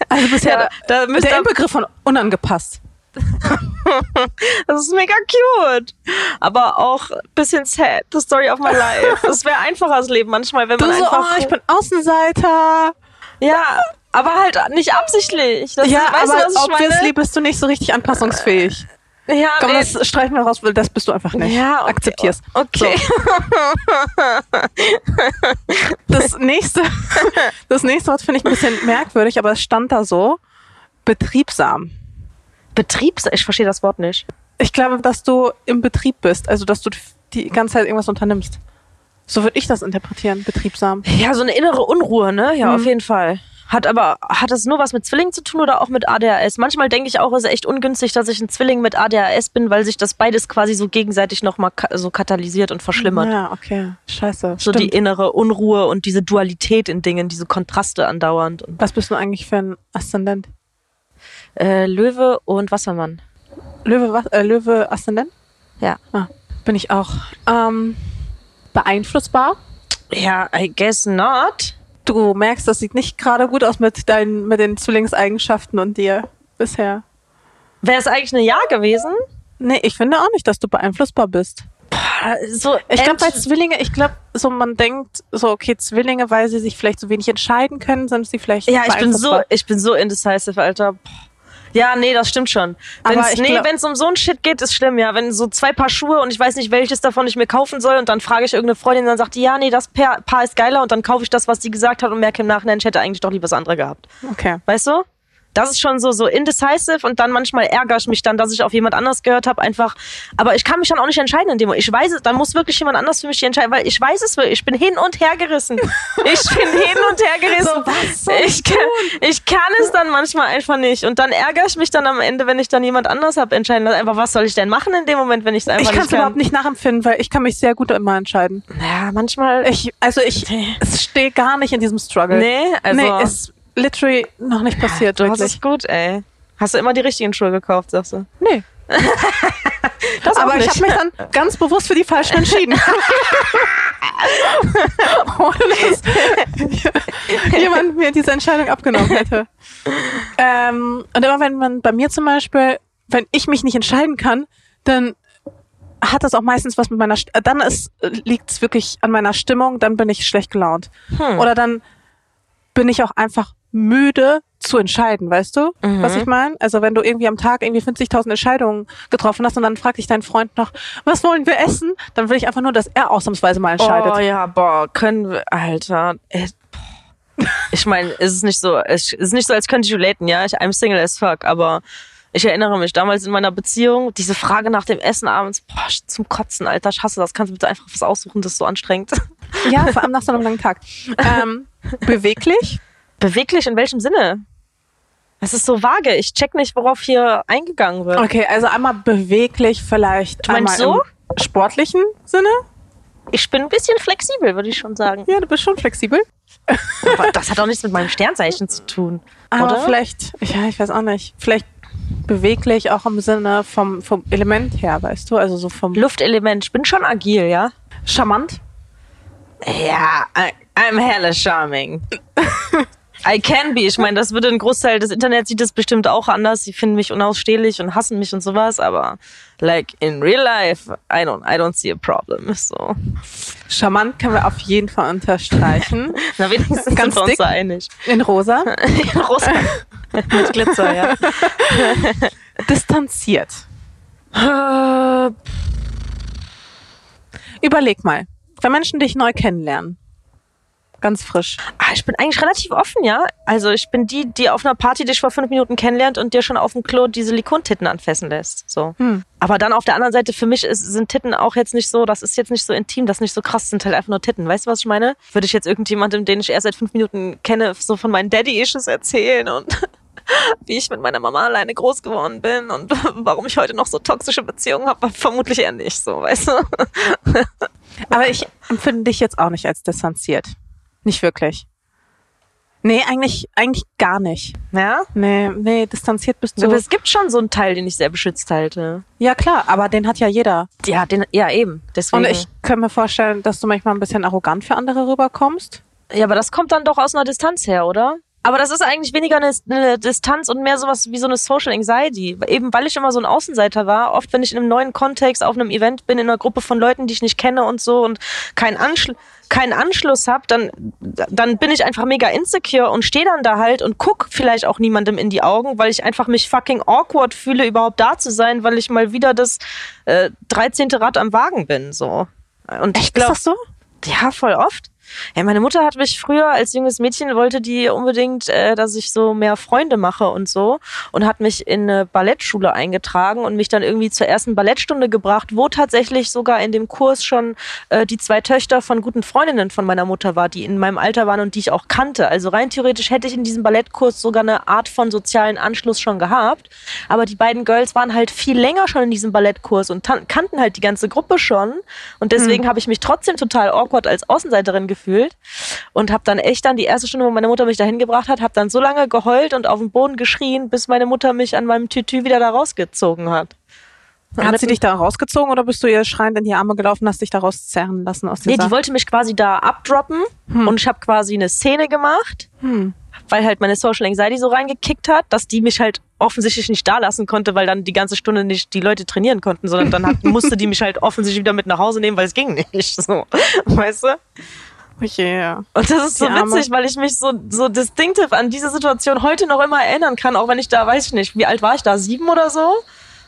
Also bisher Ja, da müsst der ihr, Inbegriff von unangepasst. das ist mega cute. Aber auch ein bisschen sad, the story of my life. Es wäre einfacher das Leben manchmal, wenn Du man so, einfach. oh, ich bin Außenseiter. ja, aber halt nicht absichtlich. Das ja, ist, weißt aber du, was obviously bist du nicht so richtig anpassungsfähig. Ja, Komm, nee. das streichen wir raus, weil das bist du einfach nicht. Ja, okay. Akzeptier's. Okay. Das nächste, das nächste Wort finde ich ein bisschen merkwürdig, aber es stand da so. Betriebsam. Betriebs, ich verstehe das Wort nicht. Ich glaube, dass du im Betrieb bist, also dass du die ganze Zeit irgendwas unternimmst. So würde ich das interpretieren, betriebsam. Ja, so eine innere Unruhe, ne? Ja, Mhm. auf jeden Fall. Hat aber, hat das nur was mit Zwillingen zu tun oder auch mit ADHS? Manchmal denke ich auch, es ist echt ungünstig, dass ich ein Zwilling mit ADHS bin, weil sich das beides quasi so gegenseitig nochmal ka so katalysiert und verschlimmert. Ja, okay. Scheiße. So Stimmt. die innere Unruhe und diese Dualität in Dingen, diese Kontraste andauernd. Was bist du eigentlich für ein Aszendent? Äh, Löwe und Wassermann. Löwe, was, äh, Löwe Aszendent? Ja. Ah, bin ich auch. Ähm, beeinflussbar. Ja, I guess not. Du merkst, das sieht nicht gerade gut aus mit deinen, mit den Zwillingseigenschaften und dir bisher. Wäre es eigentlich eine Ja gewesen? Nee, ich finde auch nicht, dass du beeinflussbar bist. So, Ich glaube, bei Zwillinge, ich glaube, so man denkt, so, okay, Zwillinge, weil sie sich vielleicht so wenig entscheiden können, sind sie vielleicht Ja, ich bin so, ich bin so indecisive, Alter. Ja, nee, das stimmt schon. Wenn's, ich nee, glaub- wenn es um so ein Shit geht, ist schlimm, ja. Wenn so zwei Paar Schuhe und ich weiß nicht, welches davon ich mir kaufen soll und dann frage ich irgendeine Freundin und dann sagt die, ja, nee, das Paar, Paar ist geiler und dann kaufe ich das, was die gesagt hat und merke im Nachhinein, ich hätte eigentlich doch lieber das andere gehabt. Okay. Weißt du? Das ist schon so, so indecisive und dann manchmal ärgere ich mich dann, dass ich auf jemand anders gehört habe, einfach. Aber ich kann mich dann auch nicht entscheiden in dem Moment. Ich weiß es, dann muss wirklich jemand anders für mich entscheiden, weil ich weiß es wirklich. Ich bin hin und her gerissen. Ich bin hin und her gerissen. So, ich, kann, ich kann es dann manchmal einfach nicht. Und dann ärgere ich mich dann am Ende, wenn ich dann jemand anders habe entscheiden lassen. Einfach, was soll ich denn machen in dem Moment, wenn ich es einfach Ich kann nicht es kann? überhaupt nicht nachempfinden, weil ich kann mich sehr gut immer entscheiden. Ja, manchmal. Ich, also ich, es stehe gar nicht in diesem Struggle. nee, also. nee, ist literally noch nicht passiert, wirklich. es gut, ey. Hast du immer die richtigen Schuhe gekauft, sagst du? Nee. Das Aber ich habe mich dann ganz bewusst für die falschen entschieden. Ohne dass jemand mir diese Entscheidung abgenommen hätte. Ähm, und immer wenn man bei mir zum Beispiel, wenn ich mich nicht entscheiden kann, dann hat das auch meistens was mit meiner, St- dann liegt es wirklich an meiner Stimmung, dann bin ich schlecht gelaunt. Hm. Oder dann bin ich auch einfach müde zu entscheiden, weißt du, Mhm. was ich meine? Also wenn du irgendwie am Tag irgendwie 50.000 Entscheidungen getroffen hast und dann fragt dich dein Freund noch, was wollen wir essen? Dann will ich einfach nur, dass er ausnahmsweise mal entscheidet. Oh ja, boah, können wir, Alter. Äh. Ich meine, es ist nicht so, es ist nicht so, als könnte ich relaten, ja. Ich, I'm single as fuck, aber ich erinnere mich damals in meiner Beziehung, diese Frage nach dem Essen abends, boah, zum Kotzen, Alter, ich hasse das. Kannst du bitte einfach was aussuchen, das ist so anstrengend. Ja, vor allem nach so einem langen Tag. Ähm, beweglich? Beweglich in welchem Sinne? Es ist so vage. Ich check nicht, worauf hier eingegangen wird. Okay, also einmal beweglich vielleicht Du meinst so? im sportlichen Sinne? Ich bin ein bisschen flexibel, würde ich schon sagen. Ja, du bist schon flexibel. Aber das hat auch nichts mit meinem Sternzeichen zu tun. Aber Oder? vielleicht, ja, ich weiß auch nicht, vielleicht beweglich auch im Sinne vom, vom Element her, weißt du? Also so vom Luftelement. Ich bin schon agil, ja? charmant. Ja, I, I'm hella charming. I can be. Ich meine, das würde ein Großteil des Internets sieht das bestimmt auch anders. Sie finden mich unausstehlich und hassen mich und sowas, aber like in real life, I don't, I don't see a problem. So. Charmant können wir auf jeden Fall unterstreichen. Na, wenigstens Ganz sind wir uns einig. In rosa. Rosa. Mit Glitzer, ja. Distanziert. Äh, Überleg mal, wenn Menschen dich neu kennenlernen, ganz frisch. Ah, ich bin eigentlich relativ offen, ja. Also ich bin die, die auf einer Party dich vor fünf Minuten kennenlernt und dir schon auf dem Klo die Silikontitten anfassen lässt. So. Hm. Aber dann auf der anderen Seite, für mich ist, sind Titten auch jetzt nicht so, das ist jetzt nicht so intim, das ist nicht so krass, sind halt einfach nur Titten. Weißt du, was ich meine? Würde ich jetzt irgendjemandem, den ich erst seit fünf Minuten kenne, so von meinen Daddy-Issues erzählen und wie ich mit meiner Mama alleine groß geworden bin und warum ich heute noch so toxische Beziehungen habe, vermutlich eher nicht so, weißt du? Aber ich empfinde dich jetzt auch nicht als distanziert. Nicht wirklich. Nee, eigentlich, eigentlich gar nicht. Ja? Nee, nee, distanziert bist du. Aber es gibt schon so einen Teil, den ich sehr beschützt halte. Ja, klar, aber den hat ja jeder. Ja, den, ja eben. Deswegen. Und ich könnte mir vorstellen, dass du manchmal ein bisschen arrogant für andere rüberkommst. Ja, aber das kommt dann doch aus einer Distanz her, oder? Aber das ist eigentlich weniger eine, eine Distanz und mehr sowas wie so eine Social Anxiety. Eben weil ich immer so ein Außenseiter war, oft wenn ich in einem neuen Kontext auf einem Event bin, in einer Gruppe von Leuten, die ich nicht kenne und so und keinen Anschluss keinen Anschluss habe, dann, dann bin ich einfach mega insecure und stehe dann da halt und guck vielleicht auch niemandem in die Augen, weil ich einfach mich fucking awkward fühle, überhaupt da zu sein, weil ich mal wieder das äh, 13. Rad am Wagen bin. So. Und ich glaub, Ist das so? ja, voll oft. Ja, meine Mutter hat mich früher als junges Mädchen wollte die unbedingt, äh, dass ich so mehr Freunde mache und so und hat mich in eine Ballettschule eingetragen und mich dann irgendwie zur ersten Ballettstunde gebracht, wo tatsächlich sogar in dem Kurs schon äh, die zwei Töchter von guten Freundinnen von meiner Mutter war, die in meinem Alter waren und die ich auch kannte. Also rein theoretisch hätte ich in diesem Ballettkurs sogar eine Art von sozialen Anschluss schon gehabt, aber die beiden Girls waren halt viel länger schon in diesem Ballettkurs und kannten halt die ganze Gruppe schon. Und deswegen habe ich mich trotzdem total awkward als Außenseiterin gefühlt und habe dann echt dann die erste Stunde, wo meine Mutter mich dahin gebracht hat, habe dann so lange geheult und auf den Boden geschrien, bis meine Mutter mich an meinem Tütü wieder da rausgezogen hat. Hat sie dich da rausgezogen oder bist du ihr schreiend in die Arme gelaufen, hast dich da rauszerren lassen aus Nee, dieser... die wollte mich quasi da abdroppen und ich habe quasi eine Szene gemacht, Hm. weil halt meine Social Anxiety so reingekickt hat, dass die mich halt offensichtlich nicht da lassen konnte, weil dann die ganze Stunde nicht die Leute trainieren konnten, sondern dann hat, musste die mich halt offensichtlich wieder mit nach Hause nehmen, weil es ging nicht. So, weißt du? Oh yeah. Und das ist so witzig, weil ich mich so, so distinctive an diese Situation heute noch immer erinnern kann, auch wenn ich da, weiß ich nicht, wie alt war ich da? Sieben oder so?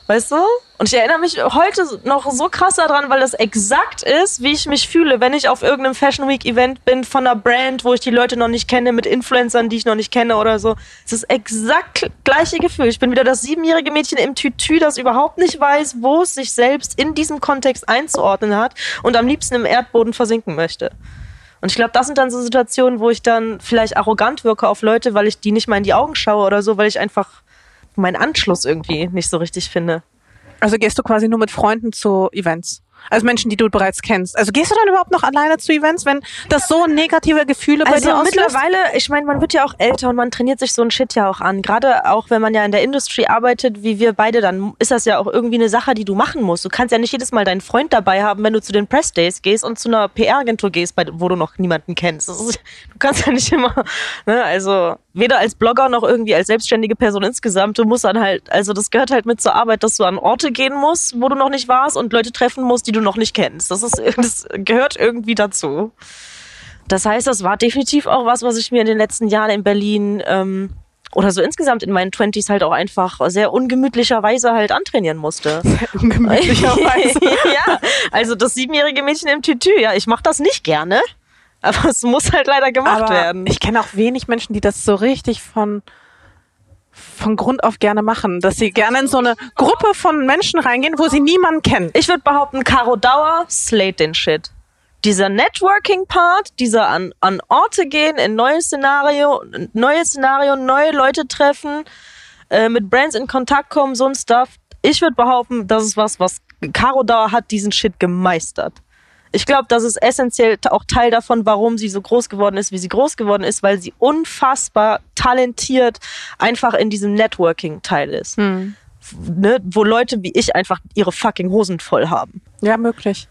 Weißt du? Und ich erinnere mich heute noch so krass daran, weil das exakt ist, wie ich mich fühle, wenn ich auf irgendeinem Fashion Week Event bin von einer Brand, wo ich die Leute noch nicht kenne, mit Influencern, die ich noch nicht kenne oder so. Es ist exakt gleiche Gefühl. Ich bin wieder das siebenjährige Mädchen im Tütü, das überhaupt nicht weiß, wo es sich selbst in diesem Kontext einzuordnen hat und am liebsten im Erdboden versinken möchte. Und ich glaube, das sind dann so Situationen, wo ich dann vielleicht arrogant wirke auf Leute, weil ich die nicht mal in die Augen schaue oder so, weil ich einfach meinen Anschluss irgendwie nicht so richtig finde. Also gehst du quasi nur mit Freunden zu Events? Also Menschen, die du bereits kennst. Also gehst du dann überhaupt noch alleine zu Events, wenn das so negative Gefühle bei Also dir auslöst? mittlerweile, ich meine, man wird ja auch älter und man trainiert sich so ein Shit ja auch an. Gerade auch, wenn man ja in der Industry arbeitet, wie wir beide, dann ist das ja auch irgendwie eine Sache, die du machen musst. Du kannst ja nicht jedes Mal deinen Freund dabei haben, wenn du zu den Press Days gehst und zu einer PR-Agentur gehst, wo du noch niemanden kennst. Ist, du kannst ja nicht immer, ne, also weder als Blogger noch irgendwie als selbstständige Person insgesamt. Du musst dann halt, also das gehört halt mit zur Arbeit, dass du an Orte gehen musst, wo du noch nicht warst und Leute treffen musst, die du noch nicht kennst. Das ist, das gehört irgendwie dazu. Das heißt, das war definitiv auch was, was ich mir in den letzten Jahren in Berlin ähm, oder so insgesamt in meinen Twenties halt auch einfach sehr ungemütlicherweise halt antrainieren musste. Ungemütlicherweise. ja, also das siebenjährige Mädchen im Tütü, ja, ich mache das nicht gerne, aber es muss halt leider gemacht Aber werden. ich kenne auch wenig Menschen, die das so richtig von von Grund auf gerne machen, dass sie gerne in so eine Gruppe von Menschen reingehen, wo sie niemanden kennen. Ich würde behaupten, Caro Dauer slate den Shit. Dieser Networking-Part, dieser an, an Orte gehen, in neue Szenario, neue Szenario, neue Leute treffen, äh, mit Brands in Kontakt kommen, so ein Stuff. Ich würde behaupten, das ist was, was Caro Dauer hat diesen Shit gemeistert. Ich glaube, das ist essentiell auch Teil davon, warum sie so groß geworden ist, wie sie groß geworden ist, weil sie unfassbar talentiert einfach in diesem Networking-Teil ist. Ne, wo Leute wie ich einfach ihre fucking Hosen voll haben. Ja, möglich.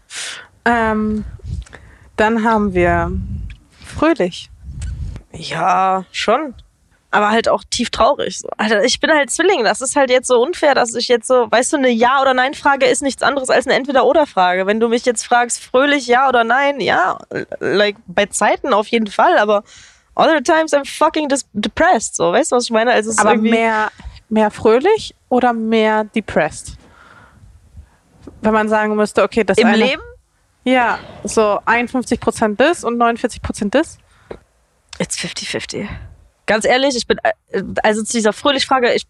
Ähm, dann haben wir Fröhlich. Ja, schon. Aber halt auch tief traurig. So. Alter, ich bin halt Zwilling. Das ist halt jetzt so unfair, dass ich jetzt so, weißt du, eine Ja- oder Nein-Frage ist nichts anderes als eine Entweder-Oder-Frage. Wenn du mich jetzt fragst, fröhlich Ja oder Nein, ja, like, bei Zeiten auf jeden Fall, aber other times I'm fucking depressed. So, weißt du, was ich meine? Also, Aber mehr, mehr fröhlich oder mehr depressed? Wenn man sagen müsste, okay, das im eine, Leben? Ja, so 51% das und 49% das. It's 50-50. Ganz ehrlich, ich bin, äh, also zu dieser Fröhlich-Frage, ich,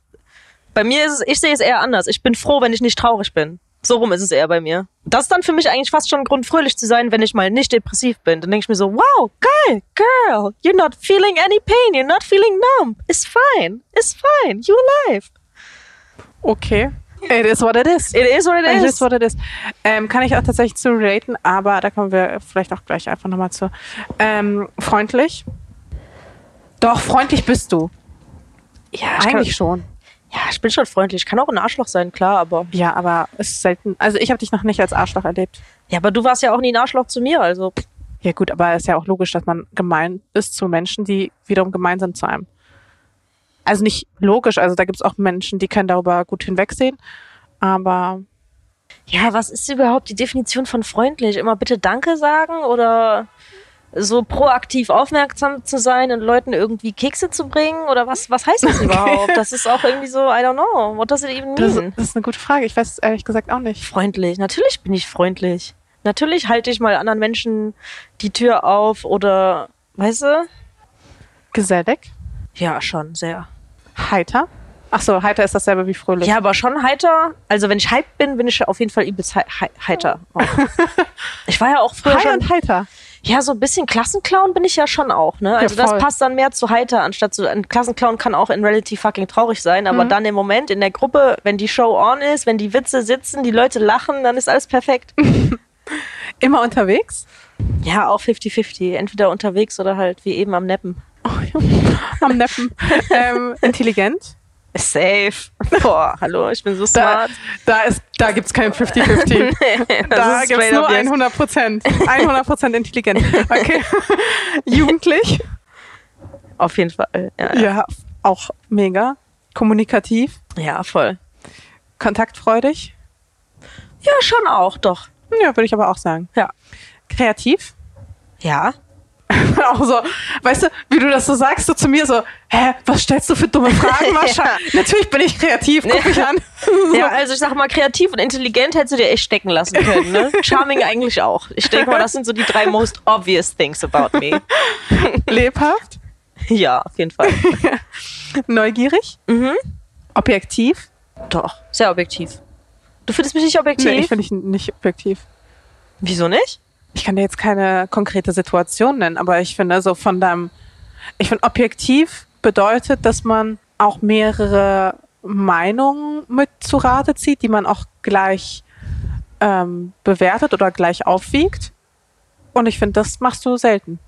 bei mir ist es, ich sehe es eher anders. Ich bin froh, wenn ich nicht traurig bin. So rum ist es eher bei mir. Das ist dann für mich eigentlich fast schon ein Grund, fröhlich zu sein, wenn ich mal nicht depressiv bin. Dann denke ich mir so, wow, geil, girl, you're not feeling any pain, you're not feeling numb. It's fine, it's fine, you're alive. Okay. It is what it is. It is what it It is. is what it is. Ähm, kann ich auch tatsächlich zu raten, aber da kommen wir vielleicht auch gleich einfach nochmal zu. Ähm, freundlich? Doch, freundlich bist du. ja, ich kann, Eigentlich schon. ja, ich bin schon freundlich. Ich kann auch ein Arschloch sein, klar, aber. Ja, aber es ist selten. Also ich habe dich noch nicht als Arschloch erlebt. Ja, aber du warst ja auch nie ein Arschloch zu mir, also. Ja gut, aber es ist ja auch logisch, dass man gemein ist zu Menschen, die wiederum gemein sind zu einem. Also nicht logisch, also da gibt es auch Menschen, die können darüber gut hinwegsehen. Aber Ja, was ist überhaupt die Definition von freundlich? Immer bitte Danke sagen oder so proaktiv aufmerksam zu sein und Leuten irgendwie Kekse zu bringen? Oder was, was heißt das überhaupt? Das ist auch irgendwie so, I don't know. What does it even das, mean? das ist eine gute Frage. Ich weiß es ehrlich gesagt auch nicht. Freundlich. Natürlich bin ich freundlich. Natürlich halte ich mal anderen Menschen die Tür auf oder, weißt du? Gesellig, Ja, schon, sehr. heiter. Ach so, heiter ist dasselbe wie fröhlich. Ja, aber schon heiter. Also wenn ich hype bin, bin ich auf jeden Fall übelst hei- heiter. Auch. Ich war ja auch früher High schon und heiter. Ja, so ein bisschen Klassenclown bin ich ja schon auch, ne? Also voll. das passt dann mehr zu heiter, anstatt zu ein Klassenclown kann auch in Reality fucking traurig sein, aber Mhm. dann im Moment in der Gruppe, wenn die Show on ist, wenn die Witze sitzen, die Leute lachen, dann ist alles perfekt. Immer unterwegs. ja, auch 50-50, entweder unterwegs oder halt wie eben am Neppen. Am Neppen. ähm, intelligent. Safe. Boah, hallo, ich bin so Da, smart. da, ist, da gibt es kein 50-50. Das Da gibt es nur up yes. 100 Prozent. 100 Prozent intelligent. Okay. Jugendlich. Auf jeden Fall. Ja, ja. Ja, auch mega. Kommunikativ. ja voll. Kontaktfreudig. Ja, schon auch, doch. Ja, würde ich aber auch sagen. Ja. Kreativ. Ja. auch so, weißt du, wie du das so sagst, so zu mir so, hä, was stellst du für dumme Fragen, Mascha? Ja. Natürlich bin ich kreativ, guck mich an. Ja, also ich sag mal, kreativ und intelligent hättest du dir echt stecken lassen können, ne? Charming eigentlich auch. Ich denke mal, das sind so die drei most obvious things about me. Lebhaft, Ja, auf jeden Fall. neugierig, Mhm. objektiv. Doch, sehr objektiv. Du findest mich nicht objektiv? Nee, ich finde ich nicht objektiv. Wieso nicht? Ich kann dir jetzt keine konkrete Situation nennen, aber ich finde so von deinem, ich finde objektiv bedeutet, dass man auch mehrere Meinungen mit zu Rate zieht, die man auch gleich ähm, bewertet oder gleich aufwiegt. Und ich finde, das machst du selten.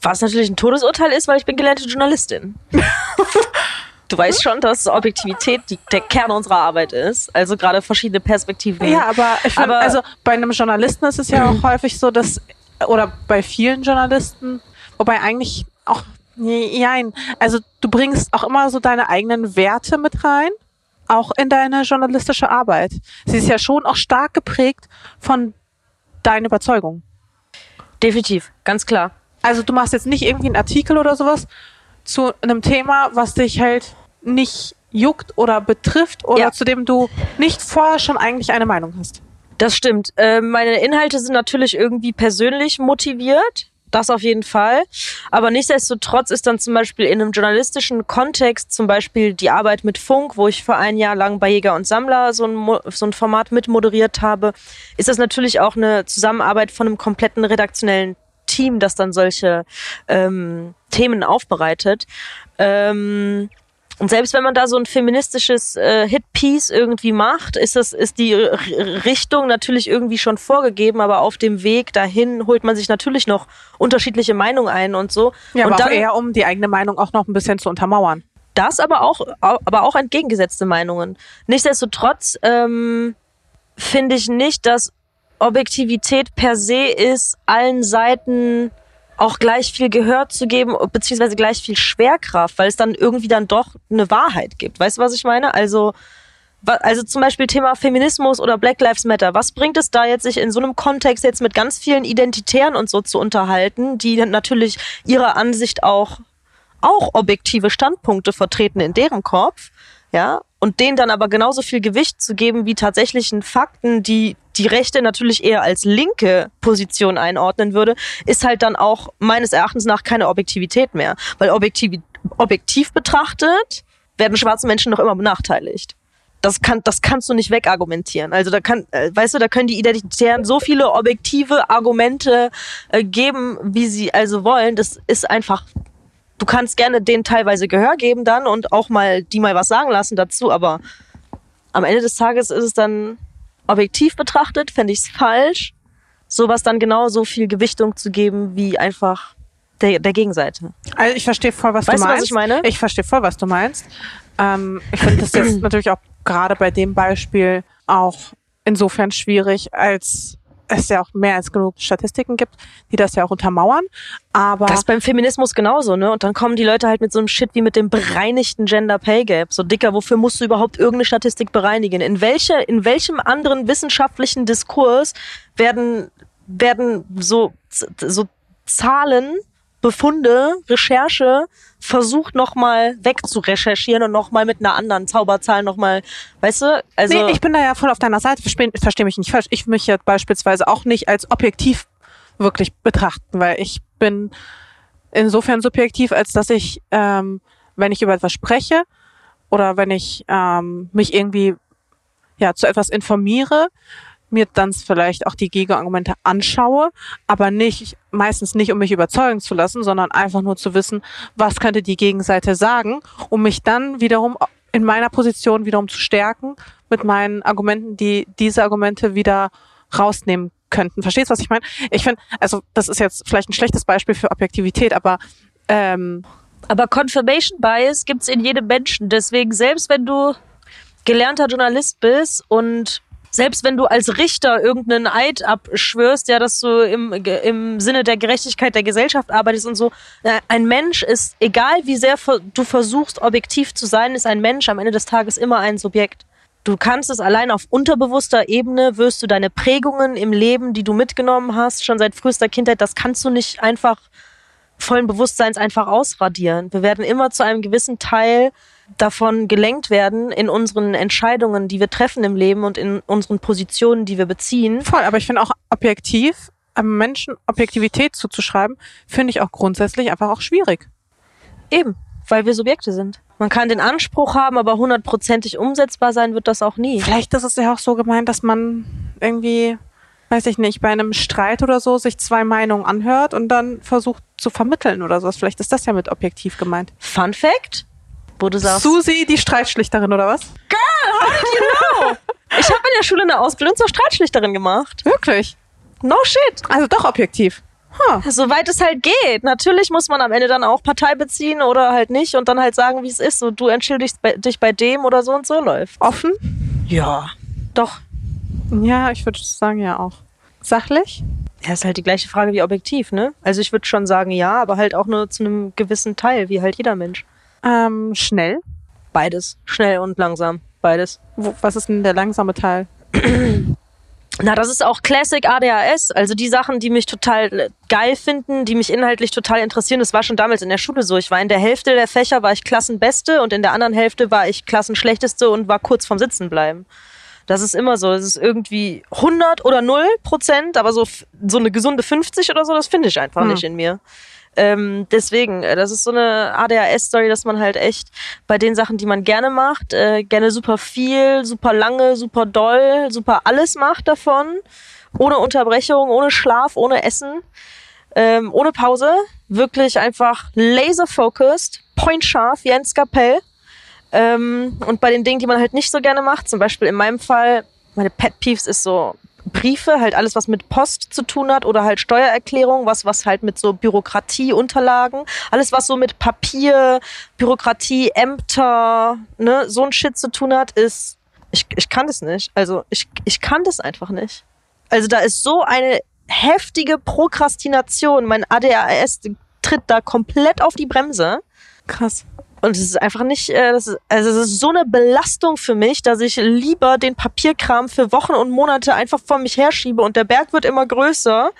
Was natürlich ein Todesurteil ist, weil ich bin gelernte Journalistin. Du weißt schon, dass Objektivität die, der Kern unserer Arbeit ist. Also gerade verschiedene Perspektiven. Ja, aber ich finde, Aber- also bei einem Journalisten ist es ja auch häufig so, dass, oder bei vielen Journalisten, wobei eigentlich auch, nein, also du bringst auch immer so deine eigenen Werte mit rein, auch in deine journalistische Arbeit. Sie ist ja schon auch stark geprägt von deinen Überzeugungen. Definitiv, ganz klar. Also du machst jetzt nicht irgendwie einen Artikel oder sowas zu einem Thema, was dich halt nicht juckt oder betrifft oder Ja. zu dem du nicht vorher schon eigentlich eine Meinung hast. Das stimmt. Äh, meine Inhalte sind natürlich irgendwie persönlich motiviert. Das auf jeden Fall. Aber nichtsdestotrotz ist dann zum Beispiel in einem journalistischen Kontext zum Beispiel die Arbeit mit Funk, wo ich für ein Jahr lang bei Jäger und Sammler so ein, Mo- so ein Format mitmoderiert habe, ist das natürlich auch eine Zusammenarbeit von einem kompletten redaktionellen Team, das dann solche ähm, Themen aufbereitet. Ähm, und selbst wenn man da so ein feministisches äh, Hit-Piece irgendwie macht, ist das ist die R Richtung natürlich irgendwie schon vorgegeben, aber auf dem Weg dahin holt man sich natürlich noch unterschiedliche Meinungen ein und so. Ja, und aber dann eher, um die eigene Meinung auch noch ein bisschen zu untermauern. das, aber auch au- aber auch entgegengesetzte Meinungen. Nichtsdestotrotz ähm, finde ich nicht, dass Objektivität per se ist, allen Seiten auch gleich viel Gehör zu geben, beziehungsweise gleich viel Schwerkraft, weil es dann irgendwie dann doch eine Wahrheit gibt. Weißt du, was ich meine? Also, also zum Beispiel Thema Feminismus oder Black Lives Matter. Was bringt es da jetzt, sich in so einem Kontext jetzt mit ganz vielen Identitären und so zu unterhalten, die natürlich ihrer Ansicht auch auch objektive Standpunkte vertreten in deren Kopf, ja, und denen dann aber genauso viel Gewicht zu geben wie tatsächlichen Fakten, die die Rechte natürlich eher als linke Position einordnen würde, ist halt dann auch meines Erachtens nach keine Objektivität mehr. Weil objektiv, objektiv betrachtet werden schwarze Menschen noch immer benachteiligt. Das, kann, das kannst du nicht wegargumentieren. Also da kann, äh, weißt du, da können die Identitären so viele objektive Argumente äh, geben, wie sie also wollen. Das ist einfach du kannst gerne denen teilweise Gehör geben dann und auch mal die mal was sagen lassen dazu, aber am Ende des Tages ist es dann objektiv betrachtet, fände ich es falsch, sowas dann genau so viel Gewichtung zu geben wie einfach der, der Gegenseite. Also ich verstehe voll, was Weißt du du, was meinst. ich meine? Ich verstehe voll, was du meinst. Ähm, ich finde das jetzt natürlich auch gerade bei dem Beispiel auch insofern schwierig, als es ja auch mehr als genug Statistiken gibt, die das ja auch untermauern. Aber Das ist beim Feminismus genauso, ne? Und dann kommen die Leute halt mit so einem Shit wie mit dem bereinigten Gender Pay Gap. So dicker, wofür musst du überhaupt irgendeine Statistik bereinigen? In welche, in welchem anderen wissenschaftlichen Diskurs werden, werden so, so Zahlen, Befunde, Recherche versucht nochmal wegzurecherchieren und nochmal mit einer anderen Zauberzahl nochmal, weißt du? Also, nee, ich bin da ja voll auf deiner Seite. Versteh, versteh mich nicht falsch. Ich mich jetzt beispielsweise auch nicht als objektiv wirklich betrachten, weil ich bin insofern subjektiv, als dass ich, ähm, wenn ich über etwas spreche oder wenn ich ähm, mich irgendwie ja zu etwas informiere, mir dann vielleicht auch die Gegenargumente anschaue, aber nicht meistens nicht, um mich überzeugen zu lassen, sondern einfach nur zu wissen, was könnte die Gegenseite sagen, um mich dann wiederum in meiner Position wiederum zu stärken mit meinen Argumenten, die diese Argumente wieder rausnehmen könnten. Verstehst du, was ich meine? Ich finde, also das ist jetzt vielleicht ein schlechtes Beispiel für Objektivität, aber ähm, Aber Confirmation Bias gibt's in jedem Menschen. Deswegen, selbst wenn du gelernter Journalist bist und selbst wenn du als Richter irgendeinen Eid abschwörst, ja, dass du im, im Sinne der Gerechtigkeit der Gesellschaft arbeitest und so, äh, ein Mensch ist, egal wie sehr du versuchst, objektiv zu sein, ist ein Mensch am Ende des Tages immer ein Subjekt. Du kannst es allein auf unterbewusster Ebene, wirst du deine Prägungen im Leben, die du mitgenommen hast, schon seit frühester Kindheit, das kannst du nicht einfach vollen Bewusstseins einfach ausradieren. Wir werden immer zu einem gewissen Teil davon gelenkt werden in unseren Entscheidungen, die wir treffen im Leben und in unseren Positionen, die wir beziehen. voll, aber ich finde auch objektiv, einem Menschen Objektivität zuzuschreiben, finde ich auch grundsätzlich einfach auch schwierig. Eben, weil wir Subjekte sind. Man kann den Anspruch haben, aber hundertprozentig umsetzbar sein wird das auch nie. Vielleicht ist es ja auch so gemeint, dass man irgendwie, weiß ich nicht, bei einem Streit oder so sich zwei Meinungen anhört und dann versucht zu vermitteln oder sowas. Vielleicht ist das ja mit objektiv gemeint. Fun Fact, wo du sagst, Susi, die Streitschlichterin oder was? ich habe in der Schule eine Ausbildung zur Streitschlichterin gemacht. Wirklich? No shit. Also doch objektiv. Huh. Soweit es halt geht. Natürlich muss man am Ende dann auch Partei beziehen oder halt nicht und dann halt sagen, wie es ist. So, du entschuldigst dich bei dem oder so und so läuft. Offen? Ja. Doch. Ja, ich würde sagen ja auch. Sachlich? Ja, ist halt die gleiche Frage wie objektiv, ne? Also ich würde schon sagen ja, aber halt auch nur zu einem gewissen Teil, wie halt jeder Mensch. Ähm, schnell? Beides. Schnell und langsam. Beides. Wo, was ist denn der langsame Teil? Na, das ist auch Classic ADHS. Also die Sachen, die mich total äh, geil finden, die mich inhaltlich total interessieren. Das war schon damals in der Schule so. Ich war in der Hälfte der Fächer war ich Klassenbeste und in der anderen Hälfte war ich Klassenschlechteste und war kurz vorm Sitzenbleiben. Das ist immer so. Es ist irgendwie 100 oder 0 Prozent, aber so, so eine gesunde 50 oder so, das finde ich einfach Hm. nicht in mir. Ähm, deswegen, äh, das ist so eine ADHS-Story, dass man halt echt bei den Sachen, die man gerne macht, äh, gerne super viel, super lange, super doll, super alles macht davon. Ohne Unterbrechung, ohne Schlaf, ohne Essen, ähm, ohne Pause. Wirklich einfach laser-focused, point-scharf wie ein Skapell. Ähm, und bei den Dingen, die man halt nicht so gerne macht, zum Beispiel in meinem Fall, meine Pet Peeves ist so Briefe, halt alles, was mit Post zu tun hat oder halt Steuererklärung, was, was halt mit so Bürokratie, Unterlagen, alles, was so mit Papier, Bürokratie, Ämter, ne, so ein Shit zu tun hat, ist, ich, ich kann das nicht. Also, ich, ich kann das einfach nicht. Also, da ist so eine heftige Prokrastination. Mein ADHS tritt da komplett auf die Bremse. Krass. Und es ist einfach nicht, äh, das ist, also es ist so eine Belastung für mich, dass ich lieber den Papierkram für Wochen und Monate einfach vor mich herschiebe und der Berg wird immer größer,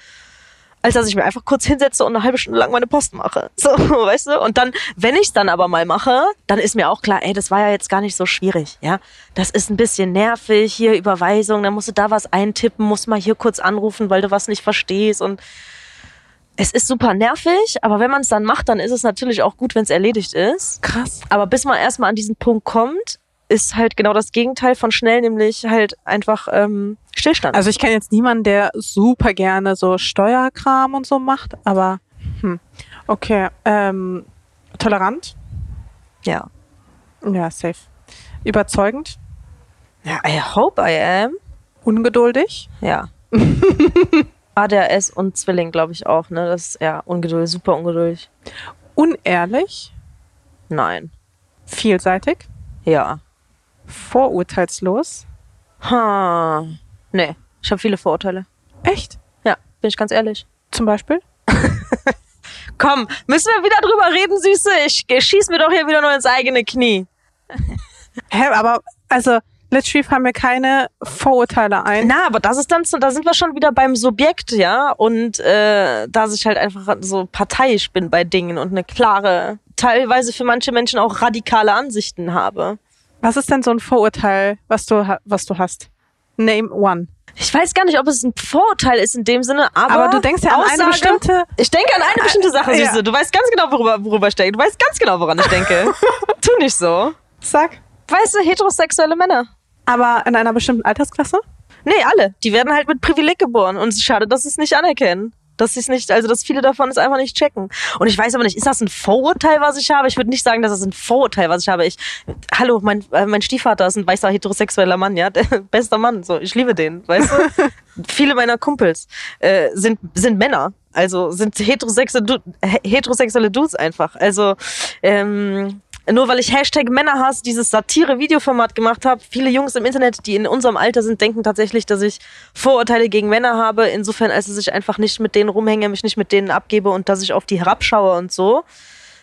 als dass ich mir einfach kurz hinsetze und eine halbe Stunde lang meine Post mache. So, weißt du? Und dann, wenn ich es dann aber mal mache, dann ist mir auch klar, ey, das war ja jetzt gar nicht so schwierig, ja. Das ist ein bisschen nervig, hier Überweisung, dann musst du da was eintippen, musst mal hier kurz anrufen, weil du was nicht verstehst und es ist super nervig, aber wenn man es dann macht, dann ist es natürlich auch gut, wenn es erledigt ist. Krass. Aber bis man erstmal an diesen Punkt kommt, ist halt genau das Gegenteil von schnell, nämlich halt einfach ähm, Stillstand. Also ich kenne jetzt niemanden, der super gerne so Steuerkram und so macht, aber hm. okay. Ähm, tolerant? ja. Ja, safe. Überzeugend? Ja, I hope I am. Ungeduldig? Ja. ADHS und Zwilling, glaube ich auch, ne? Das ist ja ungeduldig, super ungeduldig. Unehrlich? Nein. Vielseitig? Ja. Vorurteilslos? Ha. Nee, ich habe viele Vorurteile. Echt? Ja, bin ich ganz ehrlich. Zum Beispiel? Komm, müssen wir wieder drüber reden, Süße? Ich schieß mir doch hier wieder nur ins eigene Knie. Hä, aber also literally fallen mir keine Vorurteile ein. Na, aber das ist dann, so- da sind wir schon wieder beim Subjekt, ja. Und äh, dass ich halt einfach so parteiisch bin bei Dingen und eine klare, teilweise für manche Menschen auch radikale Ansichten habe. Was ist denn so ein Vorurteil, was du, was du hast? Name one. Ich weiß gar nicht, ob es ein Vorurteil ist in dem Sinne, aber, Aber du denkst ja an eine Aussage- bestimmte. Ich denke an eine bestimmte Sache, Ja. Süße. Du weißt ganz genau, worüber, worüber ich denke. Du weißt ganz genau, woran ich denke. tu nicht so. Sag. Weißt du, heterosexuelle Männer. Aber in einer bestimmten Altersklasse? Nee, alle. Die werden halt mit Privileg geboren. Und es ist schade, dass sie es nicht anerkennen. Dass sie es nicht, also dass viele davon es einfach nicht checken. Und ich weiß aber nicht, ist das ein Vorurteil, was ich habe? Ich würde nicht sagen, dass das ein Vorurteil, was ich habe. Ich, hallo, mein, äh, mein Stiefvater ist ein weißer heterosexueller Mann, ja, der bester Mann. So, ich liebe den, weißt du? viele meiner Kumpels äh, sind sind Männer, also sind heterosexuelle, heterosexuelle Dudes einfach. Also ähm, nur weil ich Hashtag Männerhass dieses Satire-Videoformat gemacht habe, viele Jungs im Internet, die in unserem Alter sind, denken tatsächlich, dass ich Vorurteile gegen Männer habe, insofern als dass ich einfach nicht mit denen rumhänge, mich nicht mit denen abgebe und dass ich auf die herabschaue und so.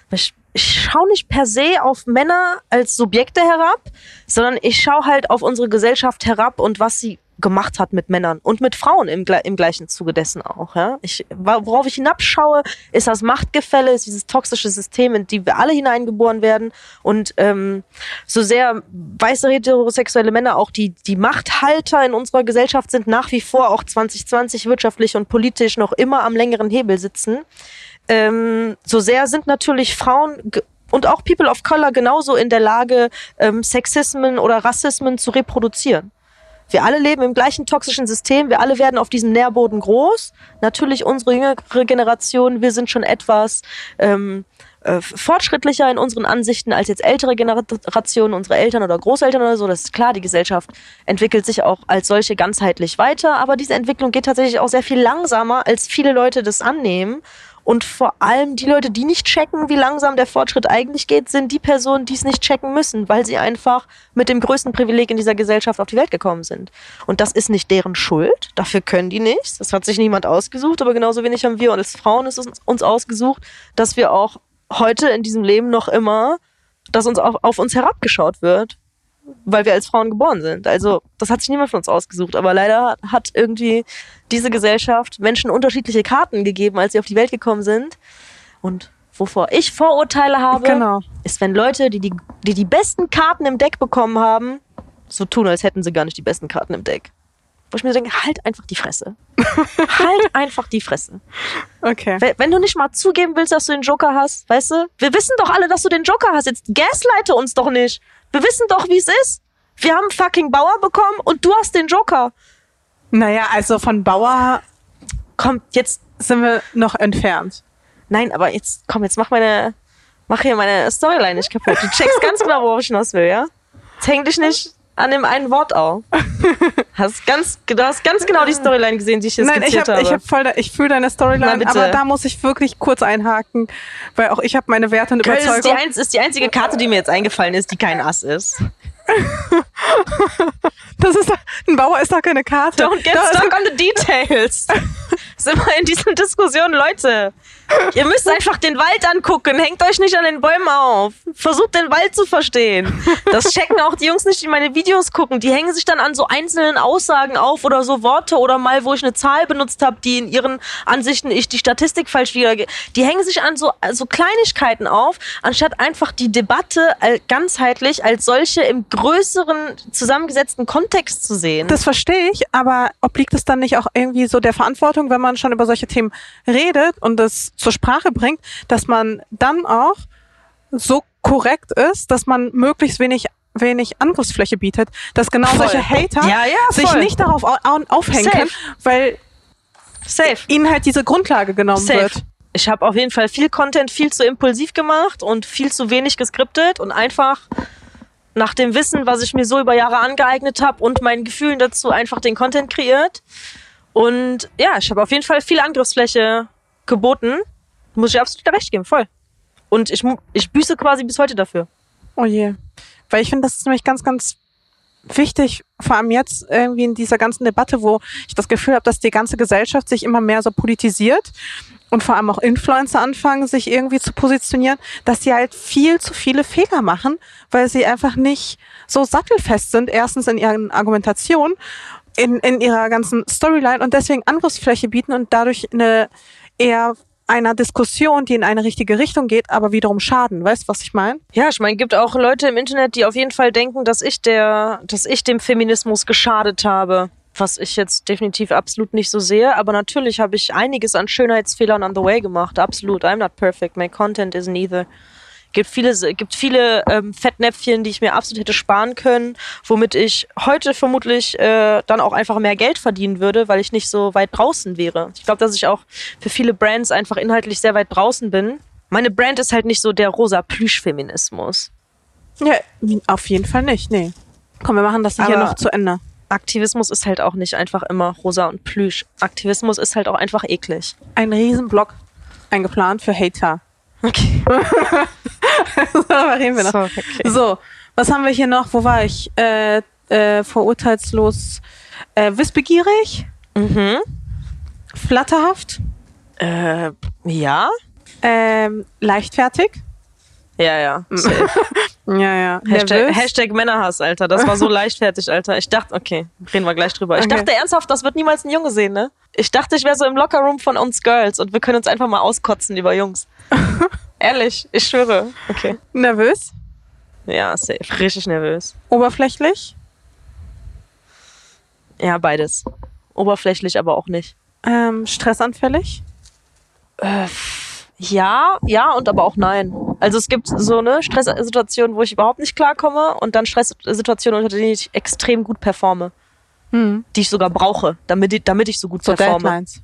Ich, ich schaue nicht per se auf Männer als Subjekte herab, sondern ich schaue halt auf unsere Gesellschaft herab und was sie gemacht hat mit Männern und mit Frauen im, im gleichen Zuge dessen auch. Ja? Ich, worauf ich hinabschaue, ist das Machtgefälle, ist dieses toxische System, in die wir alle hineingeboren werden. Und ähm, so sehr weiße heterosexuelle Männer auch die, die Machthalter in unserer Gesellschaft sind, nach wie vor auch 2020 wirtschaftlich und politisch noch immer am längeren Hebel sitzen. Ähm, so sehr sind natürlich Frauen und auch People of Color genauso in der Lage, ähm, Sexismen oder Rassismen zu reproduzieren. Wir alle leben im gleichen toxischen System, wir alle werden auf diesem Nährboden groß. Natürlich unsere jüngere Generation, wir sind schon etwas ähm, äh, fortschrittlicher in unseren Ansichten als jetzt ältere Generationen, unsere Eltern oder Großeltern oder so. Das ist klar, die Gesellschaft entwickelt sich auch als solche ganzheitlich weiter, aber diese Entwicklung geht tatsächlich auch sehr viel langsamer, als viele Leute das annehmen. Und vor allem die Leute, die nicht checken, wie langsam der Fortschritt eigentlich geht, sind die Personen, die es nicht checken müssen, weil sie einfach mit dem größten Privileg in dieser Gesellschaft auf die Welt gekommen sind. Und das ist nicht deren Schuld. Dafür können die nichts. Das hat sich niemand ausgesucht, aber genauso wenig haben wir und als Frauen ist es uns ausgesucht, dass wir auch heute in diesem Leben noch immer, dass uns auf, auf uns herabgeschaut wird, weil wir als Frauen geboren sind. Also das hat sich niemand von uns ausgesucht, aber leider hat irgendwie diese Gesellschaft Menschen unterschiedliche Karten gegeben, als sie auf die Welt gekommen sind. Und wovor ich Vorurteile habe, Genau. ist, wenn Leute, die die, die die besten Karten im Deck bekommen haben, so tun, als hätten sie gar nicht die besten Karten im Deck. Wo ich mir denke, halt einfach die Fresse. halt einfach die Fresse. Okay. Wenn, du nicht mal zugeben willst, dass du den Joker hast, weißt du? Wir wissen doch alle, dass du den Joker hast. Jetzt gaslighte uns doch nicht. Wir wissen doch, wie es ist. Wir haben fucking Bauer bekommen und du hast den Joker. Naja, also von Bauer Komm, jetzt. sind wir noch entfernt. Nein, aber jetzt, komm, jetzt mach meine. Mach hier meine Storyline nicht kaputt. Du checkst ganz genau, worauf ich hinaus will, ja? Jetzt häng dich nicht an dem einen Wort auf. Hast ganz, du hast ganz genau die Storyline gesehen, die ich hier Nein, ich skizziert habe, ich hab voll, da- ich fühle deine Storyline, aber da muss ich wirklich kurz einhaken, weil auch ich habe meine Werte und Köln ist die, Überzeugung. ist die einzige Karte, die mir jetzt eingefallen ist, die kein Ass ist. Das ist ein Bauer ist doch keine Karte. Don't get Da stuck on the details. Sind wir in diesen Diskussionen, Leute. Ihr müsst einfach den Wald angucken. Hängt euch nicht an den Bäumen auf. Versucht den Wald zu verstehen. Das checken auch die Jungs nicht, die meine Videos gucken. Die hängen sich dann an so einzelnen Aussagen auf oder so Worte oder mal, wo ich eine Zahl benutzt habe, die in ihren Ansichten ich die Statistik falsch wiedergebe. Die hängen sich an so, so Kleinigkeiten auf, anstatt einfach die Debatte ganzheitlich als solche im größeren zusammengesetzten Kontext zu sehen. Das verstehe ich, aber obliegt es dann nicht auch irgendwie so der Verantwortung, wenn man schon über solche Themen redet und das zur Sprache bringt, dass man dann auch so korrekt ist, dass man möglichst wenig wenig Angriffsfläche bietet, dass genau voll. solche Hater ja, ja, sich nicht darauf aufhängen Safe. können, weil Safe. ihnen halt diese Grundlage genommen Safe. wird. Ich habe auf jeden Fall viel Content viel zu impulsiv gemacht und viel zu wenig geskriptet und einfach nach dem Wissen, was ich mir so über Jahre angeeignet habe und meinen Gefühlen dazu einfach den Content kreiert. Und ja, ich habe auf jeden Fall viel Angriffsfläche geboten. Muss ich absolut recht geben, voll. Und ich, ich büße quasi bis heute dafür. Oh je. Weil ich finde, das ist nämlich ganz, ganz wichtig, vor allem jetzt irgendwie in dieser ganzen Debatte, wo ich das Gefühl habe, dass die ganze Gesellschaft sich immer mehr so politisiert und vor allem auch Influencer anfangen, sich irgendwie zu positionieren, dass sie halt viel zu viele Fehler machen, weil sie einfach nicht so sattelfest sind, erstens in ihren Argumentationen, in, in ihrer ganzen Storyline und deswegen Angriffsfläche bieten und dadurch eine eher einer Diskussion, die in eine richtige Richtung geht, aber wiederum schaden. Weißt du, was ich meine? Ja, ich meine, gibt auch Leute im Internet, die auf jeden Fall denken, dass ich der, dass ich dem Feminismus geschadet habe. Was ich jetzt definitiv absolut nicht so sehe. Aber natürlich habe ich einiges an Schönheitsfehlern on the way gemacht. Absolut. I'm not perfect. My content isn't either gibt viele, gibt viele ähm, Fettnäpfchen, die ich mir absolut hätte sparen können, womit ich heute vermutlich äh, dann auch einfach mehr Geld verdienen würde, weil ich nicht so weit draußen wäre. Ich glaube, dass ich auch für viele Brands einfach inhaltlich sehr weit draußen bin. Meine Brand ist halt nicht so der rosa Plüschfeminismus. Ja, auf jeden Fall nicht, nee. Komm, wir machen das hier noch zu Ende. Aktivismus ist halt auch nicht einfach immer rosa und Plüsch. Aktivismus ist halt auch einfach eklig. Ein Riesenblock eingeplant für Hater. Okay. so, reden wir noch. So, okay. so, was haben wir hier noch? Wo war ich? Äh, äh, vorurteilslos äh, wissbegierig? Mhm. Flatterhaft? Äh, ja. Ähm, leichtfertig? Ja, ja. ja, ja. Hashtag, Hashtag, Männerhass, Alter. Das war so leichtfertig, Alter. Ich dachte, okay, reden wir gleich drüber. Ich okay. dachte ernsthaft, das wird niemals ein Junge sehen, ne? Ich dachte, ich wäre so im Lockerroom von uns Girls und wir können uns einfach mal auskotzen über Jungs. Ehrlich, ich schwöre. Okay. Nervös? Ja, safe. Richtig nervös. Oberflächlich? Ja, beides. Oberflächlich, aber auch nicht. Ähm, stressanfällig? Äh, ja, ja und aber auch nein. Also es gibt so eine Stresssituation, wo ich überhaupt nicht klarkomme und dann Stresssituationen, unter denen ich extrem gut performe. Hm. Die ich sogar brauche, damit ich, damit ich so gut so performe. Deadlines.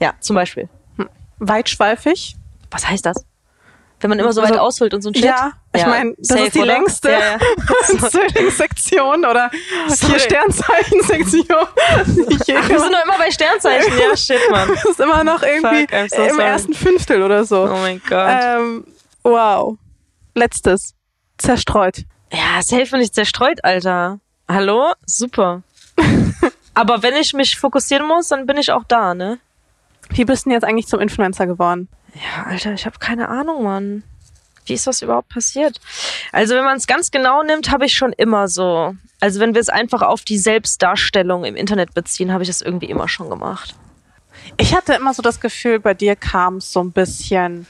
Ja, zum Beispiel. Hm. Weitschweifig? Was heißt das? Wenn man immer so weit also, ausholt und so ein Shit. Ja, ich ja, meine, das safe, ist die oder? längste ja, ja. Zwillingssektion oder Sorry. Sternzeichen-Sektion. wir sind noch immer bei Sternzeichen. Ja, shit, Mann. Das ist immer noch irgendwie Fuck, so im sorry. ersten Fünftel oder so. Oh mein Gott. Ähm, wow. Letztes. Zerstreut. Ja, safe bin ich zerstreut, Alter. Hallo? Super. Aber wenn ich mich fokussieren muss, dann bin ich auch da, ne? Wie bist du denn jetzt eigentlich zum Influencer geworden? Ja, Alter, ich habe keine Ahnung, Mann. Wie ist das überhaupt passiert? Also, wenn man es ganz genau nimmt, habe ich schon immer so. Also, wenn wir es einfach auf die Selbstdarstellung im Internet beziehen, habe ich das irgendwie immer schon gemacht. Ich hatte immer so das Gefühl, bei dir kam es so ein bisschen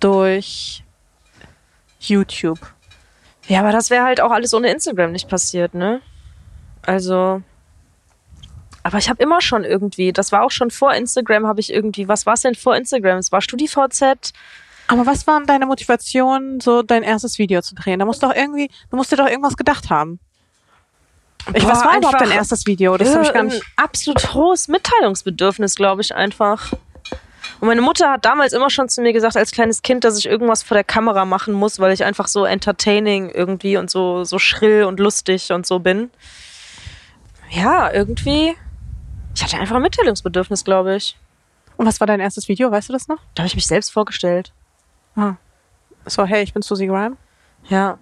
durch YouTube. Ja, aber das wäre halt auch alles ohne Instagram nicht passiert, ne? Also, aber ich habe immer schon irgendwie, das war auch schon vor Instagram, habe ich irgendwie, was war es denn vor Instagram? Es war StudiVZ. Aber was waren deine Motivationen, so dein erstes Video zu drehen? Da musst du doch irgendwie, du musst dir doch irgendwas gedacht haben. Ich, Boah, was war überhaupt dein erstes Video? Das habe ich gar nicht. absolut hohes Mitteilungsbedürfnis, glaube ich einfach. Und meine Mutter hat damals immer schon zu mir gesagt, als kleines Kind, dass ich irgendwas vor der Kamera machen muss, weil ich einfach so entertaining irgendwie und so, so schrill und lustig und so bin. Ja, irgendwie ich hatte einfach ein Mitteilungsbedürfnis, glaube ich. Und was war dein erstes Video? Weißt du das noch? Da habe ich mich selbst vorgestellt. Ah. So, hey, ich bin Susie Graham. Ja.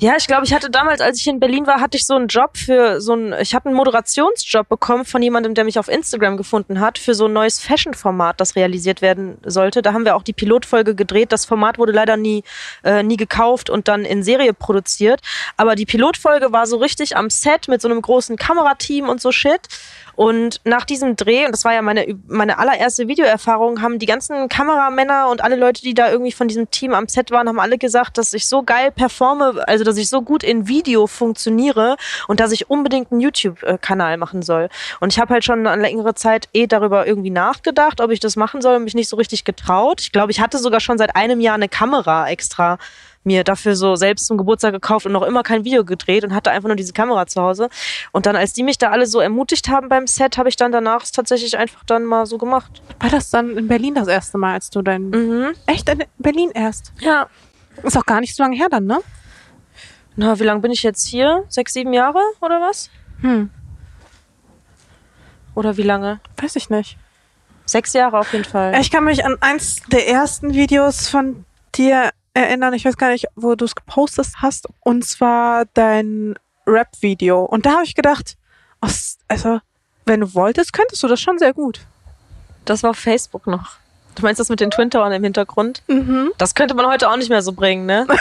Ja, ich glaube, ich hatte damals, als ich in Berlin war, hatte ich so einen Job für so ein, ich hatte einen Moderationsjob bekommen von jemandem, der mich auf Instagram gefunden hat, für so ein neues Fashion-Format, das realisiert werden sollte. Da haben wir auch die Pilotfolge gedreht. Das Format wurde leider nie, äh, nie gekauft und dann in Serie produziert. Aber die Pilotfolge war so richtig am Set mit so einem großen Kamerateam und so Shit. Und nach diesem Dreh, und das war ja meine, meine allererste Videoerfahrung, haben die ganzen Kameramänner und alle Leute, die da irgendwie von diesem Team am Set waren, haben alle gesagt, dass ich so geil performe, also dass ich so gut in Video funktioniere und dass ich unbedingt einen YouTube-Kanal machen soll. Und ich habe halt schon eine längere Zeit eh darüber irgendwie nachgedacht, ob ich das machen soll und mich nicht so richtig getraut. Ich glaube, ich hatte sogar schon seit einem Jahr eine Kamera extra mir dafür so selbst zum Geburtstag gekauft und noch immer kein Video gedreht und hatte einfach nur diese Kamera zu Hause. Und dann, als die mich da alle so ermutigt haben beim Set, habe ich dann danach es tatsächlich einfach dann mal so gemacht. War das dann in Berlin das erste Mal, als du dein. Mhm. Echt in Berlin erst? Ja. Ist auch gar nicht so lange her dann, ne? Na, wie lange bin ich jetzt hier? Sechs, sieben Jahre oder was? Hm, Oder wie lange? weiß ich nicht. Sechs Jahre auf jeden Fall. Ich kann mich an eins der ersten Videos von dir erinnern. Ich weiß gar nicht, wo du es gepostet hast. Und zwar dein Rap-Video. Und da habe ich gedacht, oh, also, wenn du wolltest, könntest du das schon sehr gut. Das war auf Facebook noch. Du meinst das mit den Twin Towern im Hintergrund? Mhm. Das könnte man heute auch nicht mehr so bringen, ne?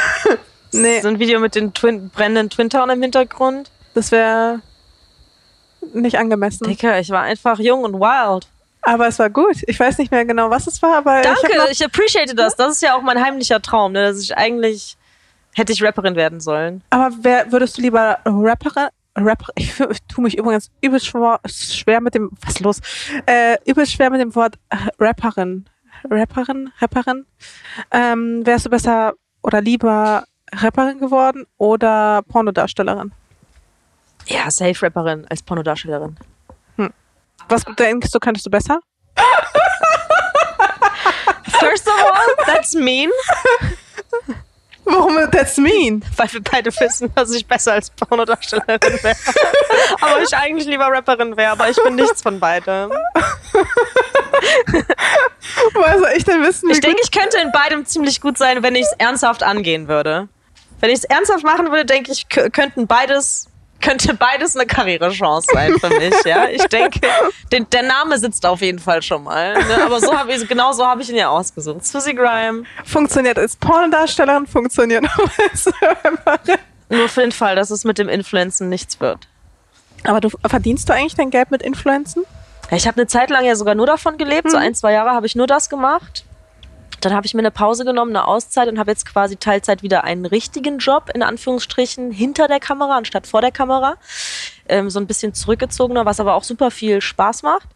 Nee, So ein Video mit den Twin, brennenden Twin Towern im Hintergrund. das wäre nicht angemessen. Dicker, ich war einfach jung und wild. Aber es war gut. Ich weiß nicht mehr genau, was es war, aber ich hab Danke, noch, ich appreciate das. Das ist ja auch mein heimlicher Traum, ne? dass ich eigentlich hätte ich Rapperin werden sollen. Aber wer, würdest du lieber Rapperin, Rapper, ich, ich tue mich übrigens übelst schwer, schwer mit dem, was ist los? Äh, übelst schwer mit dem Wort Rapperin. Rapperin, Rapperin. Ähm, wärst du besser oder lieber Rapperin geworden oder Pornodarstellerin? Ja, safe Rapperin als Pornodarstellerin. Was denkst du, könntest du besser? First of all, that's mean, Warum that's mean? weil wir beide wissen, dass ich besser als Pornodarstellerin wäre. aber ich eigentlich lieber Rapperin wäre, aber ich bin nichts von beidem. Woher soll ich denn wissen? Ich denke, ich könnte in beidem ziemlich gut sein, wenn ich es ernsthaft angehen würde. Wenn ich es ernsthaft machen würde, denke ich, kö- könnten beides könnte beides eine Karrierechance sein für mich, ja. Ich denke, den, der Name sitzt auf jeden Fall schon mal. Ne? Aber so habe ich, genau so habe ich ihn ja ausgesucht. Susie Grime. funktioniert als Pornodarstellerin, funktioniert auch als. Nur für den Fall, dass es mit dem Influenzen nichts wird. Aber du verdienst du eigentlich dein Geld mit Influenzen? Ich habe eine Zeit lang ja sogar nur davon gelebt. So ein, zwei Jahre habe ich nur das gemacht. Dann habe ich mir eine Pause genommen, eine Auszeit und habe jetzt quasi Teilzeit wieder einen richtigen Job, in Anführungsstrichen, hinter der Kamera anstatt vor der Kamera. Ähm, so ein bisschen zurückgezogener, was aber auch super viel Spaß macht.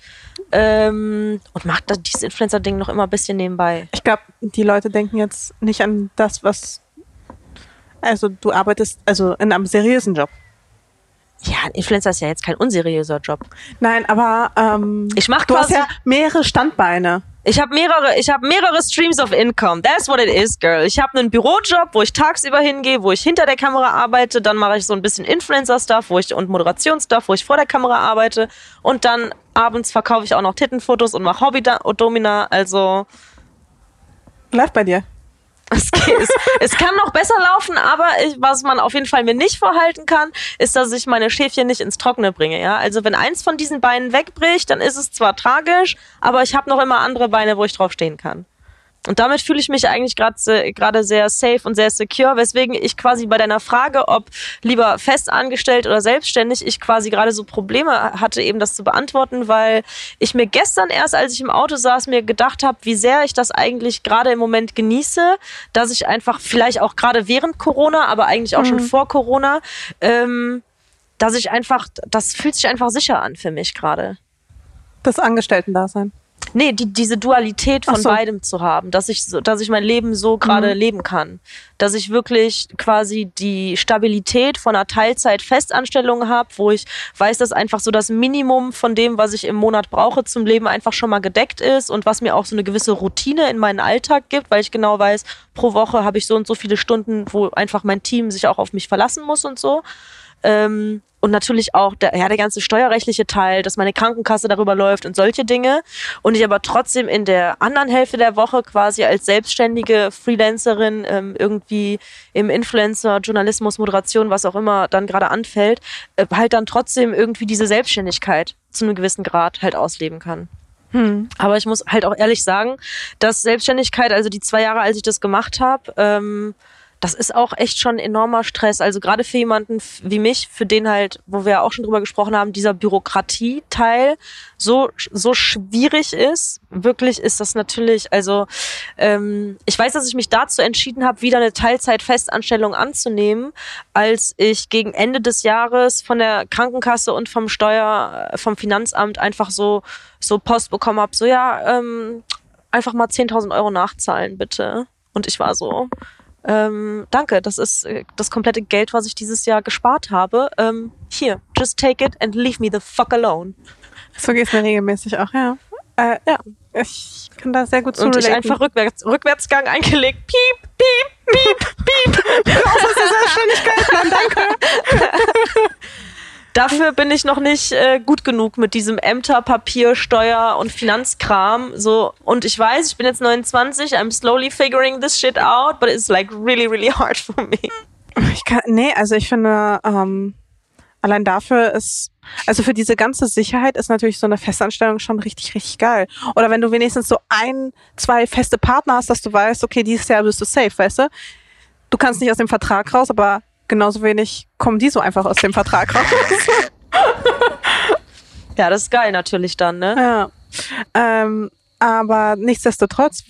Ähm, und macht da dieses Influencer-Ding noch immer ein bisschen nebenbei. Ich glaube, die Leute denken jetzt nicht an das, was. Also, du arbeitest also in einem seriösen Job. Ja, ein Influencer ist ja jetzt kein unseriöser Job. Nein, aber ähm, Ich mach du hast quasi- ja mehrere Standbeine. Ich habe mehrere, ich habe mehrere Streams of Income. That's what it is, girl. Ich habe einen Bürojob, wo ich tagsüber hingehe, wo ich hinter der Kamera arbeite, dann mache ich so ein bisschen Influencer-Stuff, wo ich und Moderationsstuff, wo ich vor der Kamera arbeite und dann abends verkaufe ich auch noch Tittenfotos und mache Hobby-Domina. Also Läuft bei dir. Es, es, es kann noch besser laufen, aber ich, was man auf jeden Fall mir nicht vorhalten kann, ist, dass ich meine Schäfchen nicht ins Trockene bringe. Ja, also wenn eins von diesen Beinen wegbricht, dann ist es zwar tragisch, aber ich habe noch immer andere Beine, wo ich drauf stehen kann. Und damit fühle ich mich eigentlich gerade se- gerade sehr safe und sehr secure, weswegen ich quasi bei deiner Frage, ob lieber festangestellt oder selbstständig, ich quasi gerade so Probleme hatte, eben das zu beantworten, weil ich mir gestern erst, als ich im Auto saß, mir gedacht habe, wie sehr ich das eigentlich gerade im Moment genieße, dass ich einfach vielleicht auch gerade während Corona, aber eigentlich auch schon vor Corona, ähm, dass ich einfach, das fühlt sich einfach sicher an für mich gerade. Das Angestellten-Dasein. Nee, die, diese Dualität von so. beidem zu haben, dass ich, so, dass ich mein Leben so gerade leben kann. Dass ich wirklich quasi die Stabilität von einer Teilzeit-Festanstellung habe, wo ich weiß, dass einfach so das Minimum von dem, was ich im Monat brauche zum Leben, einfach schon mal gedeckt ist und was mir auch so eine gewisse Routine in meinen Alltag gibt, weil ich genau weiß, pro Woche habe ich so und so viele Stunden, wo einfach mein Team sich auch auf mich verlassen muss und so. Ähm, und natürlich auch der, ja, der ganze steuerrechtliche Teil, dass meine Krankenkasse darüber läuft und solche Dinge. Und ich aber trotzdem in der anderen Hälfte der Woche quasi als selbstständige Freelancerin ähm, irgendwie im Influencer, Journalismus, Moderation, was auch immer dann gerade anfällt, äh, halt dann trotzdem irgendwie diese Selbstständigkeit zu einem gewissen Grad halt ausleben kann. Hm. Aber ich muss halt auch ehrlich sagen, dass Selbstständigkeit, also die zwei Jahre, als ich das gemacht habe, ähm, das ist auch echt schon enormer Stress. Also gerade für jemanden wie mich, für den halt, wo wir auch schon drüber gesprochen haben, dieser Bürokratieteil so so schwierig ist. Wirklich ist das natürlich. Also ähm, ich weiß, dass ich mich dazu entschieden habe, wieder eine Teilzeit-Festanstellung anzunehmen, als ich gegen Ende des Jahres von der Krankenkasse und vom Steuer, äh, vom Finanzamt einfach so so Post bekommen habe. So ja, ähm, einfach mal 10.000 Euro nachzahlen bitte. Und ich war so, ähm, danke, das ist äh, das komplette Geld, was ich dieses Jahr gespart habe. Ähm, hier, just take it and leave me the fuck alone. So geht's mir regelmäßig auch, ja. Äh, ja, ich kann da sehr gut zu Und ich relaten. einfach rückwärts, Rückwärtsgang eingelegt. Piep, piep, piep, piep. Raus aus der Selbstständigkeit, nein, danke. Dafür bin ich noch nicht äh, gut genug mit diesem Ämter, Papier, Steuer und Finanzkram. So und ich weiß, ich bin jetzt 29. I'm slowly figuring this shit out, but it's like really, really hard for me. Ich kann, nee, also ich finde, ähm, allein dafür ist, also für diese ganze Sicherheit ist natürlich so eine Festanstellung schon richtig, richtig geil. Oder wenn du wenigstens so ein, zwei feste Partner hast, dass du weißt, okay, dieses Jahr bist du safe, weißt du? Du kannst nicht aus dem Vertrag raus, aber genauso wenig kommen die so einfach aus dem Vertrag raus. Ja, das ist geil natürlich dann, ne? Ja. Ähm, aber nichtsdestotrotz,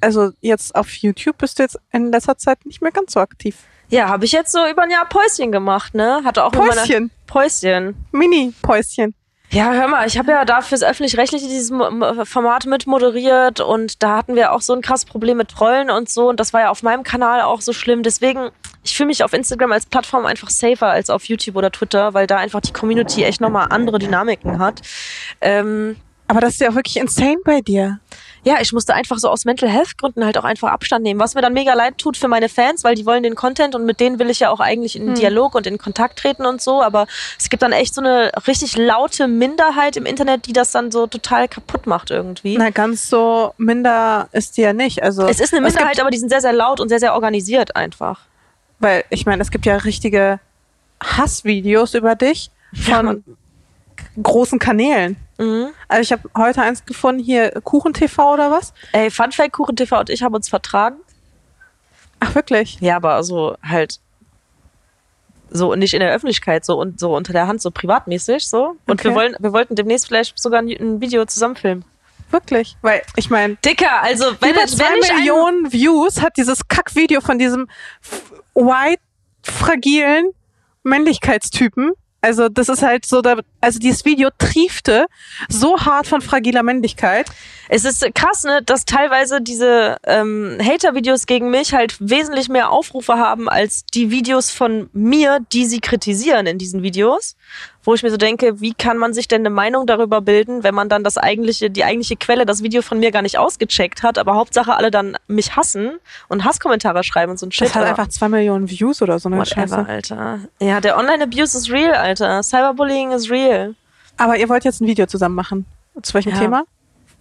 also jetzt auf YouTube bist du jetzt in letzter Zeit nicht mehr ganz so aktiv. Ja, habe ich jetzt so über ein Jahr Päuschen gemacht, ne? Hatte auch Päuschen, Päuschen. Mini-Päuschen. Ja, hör mal, ich habe ja da fürs Öffentlich-Rechtliche dieses Format mit moderiert und da hatten wir auch so ein krasses Problem mit Trollen und so und das war ja auf meinem Kanal auch so schlimm. Deswegen, ich fühle mich auf Instagram als Plattform einfach safer als auf YouTube oder Twitter, weil da einfach die Community echt nochmal andere Dynamiken hat. Ähm, Aber das ist ja auch wirklich insane bei dir. Ja, ich musste einfach so aus Mental Health Gründen halt auch einfach Abstand nehmen, was mir dann mega leid tut für meine Fans, weil die wollen den Content und mit denen will ich ja auch eigentlich in Dialog und in Kontakt treten und so, aber es gibt dann echt so eine richtig laute Minderheit im Internet, die das dann so total kaputt macht irgendwie. Na, ganz so minder ist die ja nicht. Also es ist eine Minderheit, aber die sind sehr, sehr laut und sehr, sehr organisiert einfach. weil ich meine, es gibt ja richtige Hassvideos über dich von großen Kanälen. Mhm. Also ich habe heute eins gefunden, hier Kuchen TV oder was? Ey, Funfact, Kuchen TV und ich haben uns vertragen. Ach wirklich? Ja, aber so halt so nicht in der Öffentlichkeit, so und so unter der Hand, so privatmäßig so. Und Okay. wir wollen, wir wollten demnächst vielleicht sogar ein, Video zusammenfilmen. Wirklich? Weil ich meine, Dicker, also wenn, über wenn zwei ein- Millionen Views hat dieses Kackvideo von diesem white, fragilen Männlichkeitstypen. Also das ist halt so, da, also dieses Video triefte so hart von fragiler Männlichkeit. Es ist krass, ne, dass teilweise diese ähm, Hater-Videos gegen mich halt wesentlich mehr Aufrufe haben als die Videos von mir, die sie kritisieren in diesen Videos. Wo ich mir so denke, wie kann man sich denn eine Meinung darüber bilden, wenn man dann das eigentliche, die eigentliche Quelle, das Video von mir gar nicht ausgecheckt hat, aber Hauptsache alle dann mich hassen und Hasskommentare schreiben und so ein Shit. Das hat einfach zwei Millionen Views oder so eine Whatever, Scheiße. Alter. Ja, der Online-Abuse ist real, Alter. Cyberbullying ist real. Aber ihr wollt jetzt ein Video zusammen machen. Zu welchem Ja. Thema?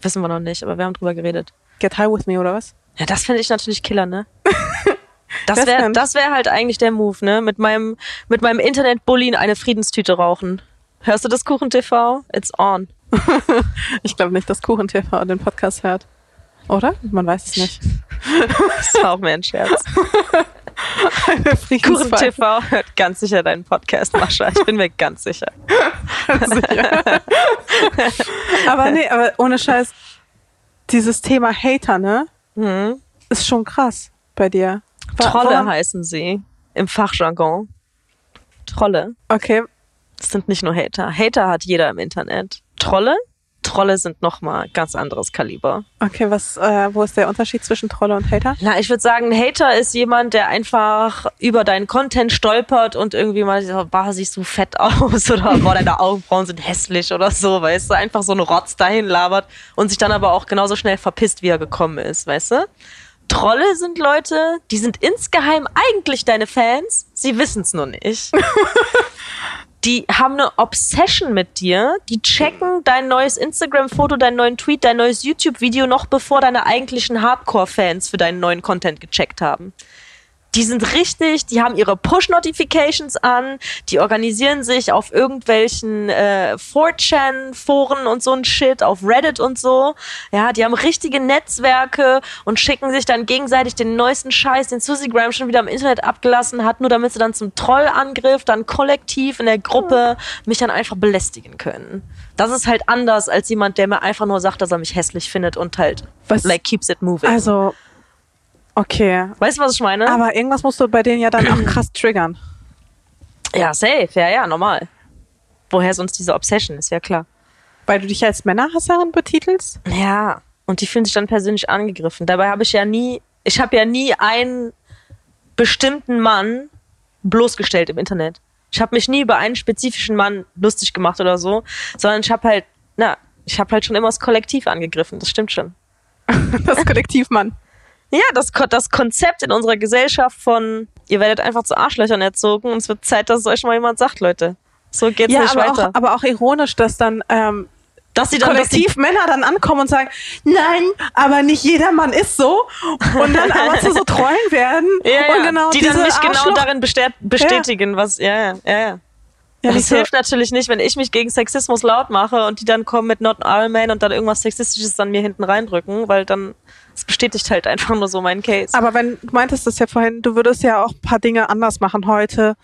Wissen wir noch nicht, aber wir haben drüber geredet. Get high with me oder was? Ja, das finde ich natürlich Killer, ne? Das wäre das wär halt eigentlich der Move, ne? Mit meinem, mit meinem Internet-Bully eine Friedenstüte rauchen. Hörst du das Kuchen TV? It's on. Ich glaube nicht, dass Kuchen TV den Podcast hört. Oder? Man weiß es nicht. Das war auch mehr ein Scherz. Kuchen. TV hört ganz sicher deinen Podcast, Mascha. Ich bin mir ganz sicher. sicher. aber nee, aber ohne Scheiß, dieses Thema Hater, ne? Hm. Ist schon krass bei dir. Trolle heißen sie im Fachjargon. Trolle. Okay, Das sind nicht nur Hater. Hater hat jeder im Internet. Trolle? Trolle sind nochmal ganz anderes Kaliber. okay, was, äh, wo ist der Unterschied zwischen Trolle und Hater? Na, ich würde sagen, ein Hater ist jemand, der einfach über deinen Content stolpert und irgendwie mal so, boah, siehst du fett aus oder boah, deine Augenbrauen sind hässlich oder so, weißt du, einfach so einen Rotz dahin labert und sich dann aber auch genauso schnell verpisst, wie er gekommen ist, weißt du? Trolle sind Leute, die sind insgeheim eigentlich deine Fans, sie wissen es nur nicht. die haben eine Obsession mit dir. Die checken dein neues Instagram-Foto, deinen neuen Tweet, dein neues YouTube-Video noch bevor deine eigentlichen Hardcore-Fans für deinen neuen Content gecheckt haben die sind richtig, die haben ihre Push-Notifications an, die organisieren sich auf irgendwelchen äh, 4chan-Foren und so ein Shit, auf Reddit und so. Ja, die haben richtige Netzwerke und schicken sich dann gegenseitig den neuesten Scheiß, den Susie Graham schon wieder im Internet abgelassen hat, nur damit sie dann zum Trollangriff, dann kollektiv in der Gruppe mich dann einfach belästigen können. Das ist halt anders als jemand, der mir einfach nur sagt, dass er mich hässlich findet und halt Was? like keeps it moving. Also, okay. weißt du, was ich meine? Aber irgendwas musst du bei denen ja dann auch krass triggern. Ja, safe, ja, ja, normal. Woher sonst diese Obsession, ist ja klar. Weil du dich als Männerhasserin betitelst? Ja, und die fühlen sich dann persönlich angegriffen. Dabei habe ich ja nie, ich habe ja nie einen bestimmten Mann bloßgestellt im Internet. Ich habe mich nie über einen spezifischen Mann lustig gemacht oder so, sondern ich habe halt, na, ich habe halt schon immer das Kollektiv angegriffen. Das stimmt schon. Das Kollektiv, Mann. Ja, das, das Konzept in unserer Gesellschaft von, ihr werdet einfach zu Arschlöchern erzogen und es wird Zeit, dass es euch mal jemand sagt, Leute. So geht's Ja, nicht aber weiter. auch, aber auch ironisch, dass dann ähm, dass sie dann, kollektiv Männer dann ankommen und sagen, nein, aber nicht jeder Mann ist so. Und dann aber zu so Trollen werden. ja, ja, und genau die dann mich genau Arschloch- darin bestät- bestätigen, was, ja, ja, ja, ja. Ja, das hilft natürlich nicht, wenn ich mich gegen Sexismus laut mache und die dann kommen mit Not All Men und dann irgendwas Sexistisches an mir hinten reindrücken, weil dann, es bestätigt halt einfach nur so meinen Case. Aber wenn du meintest das ja vorhin, du würdest ja auch ein paar Dinge anders machen heute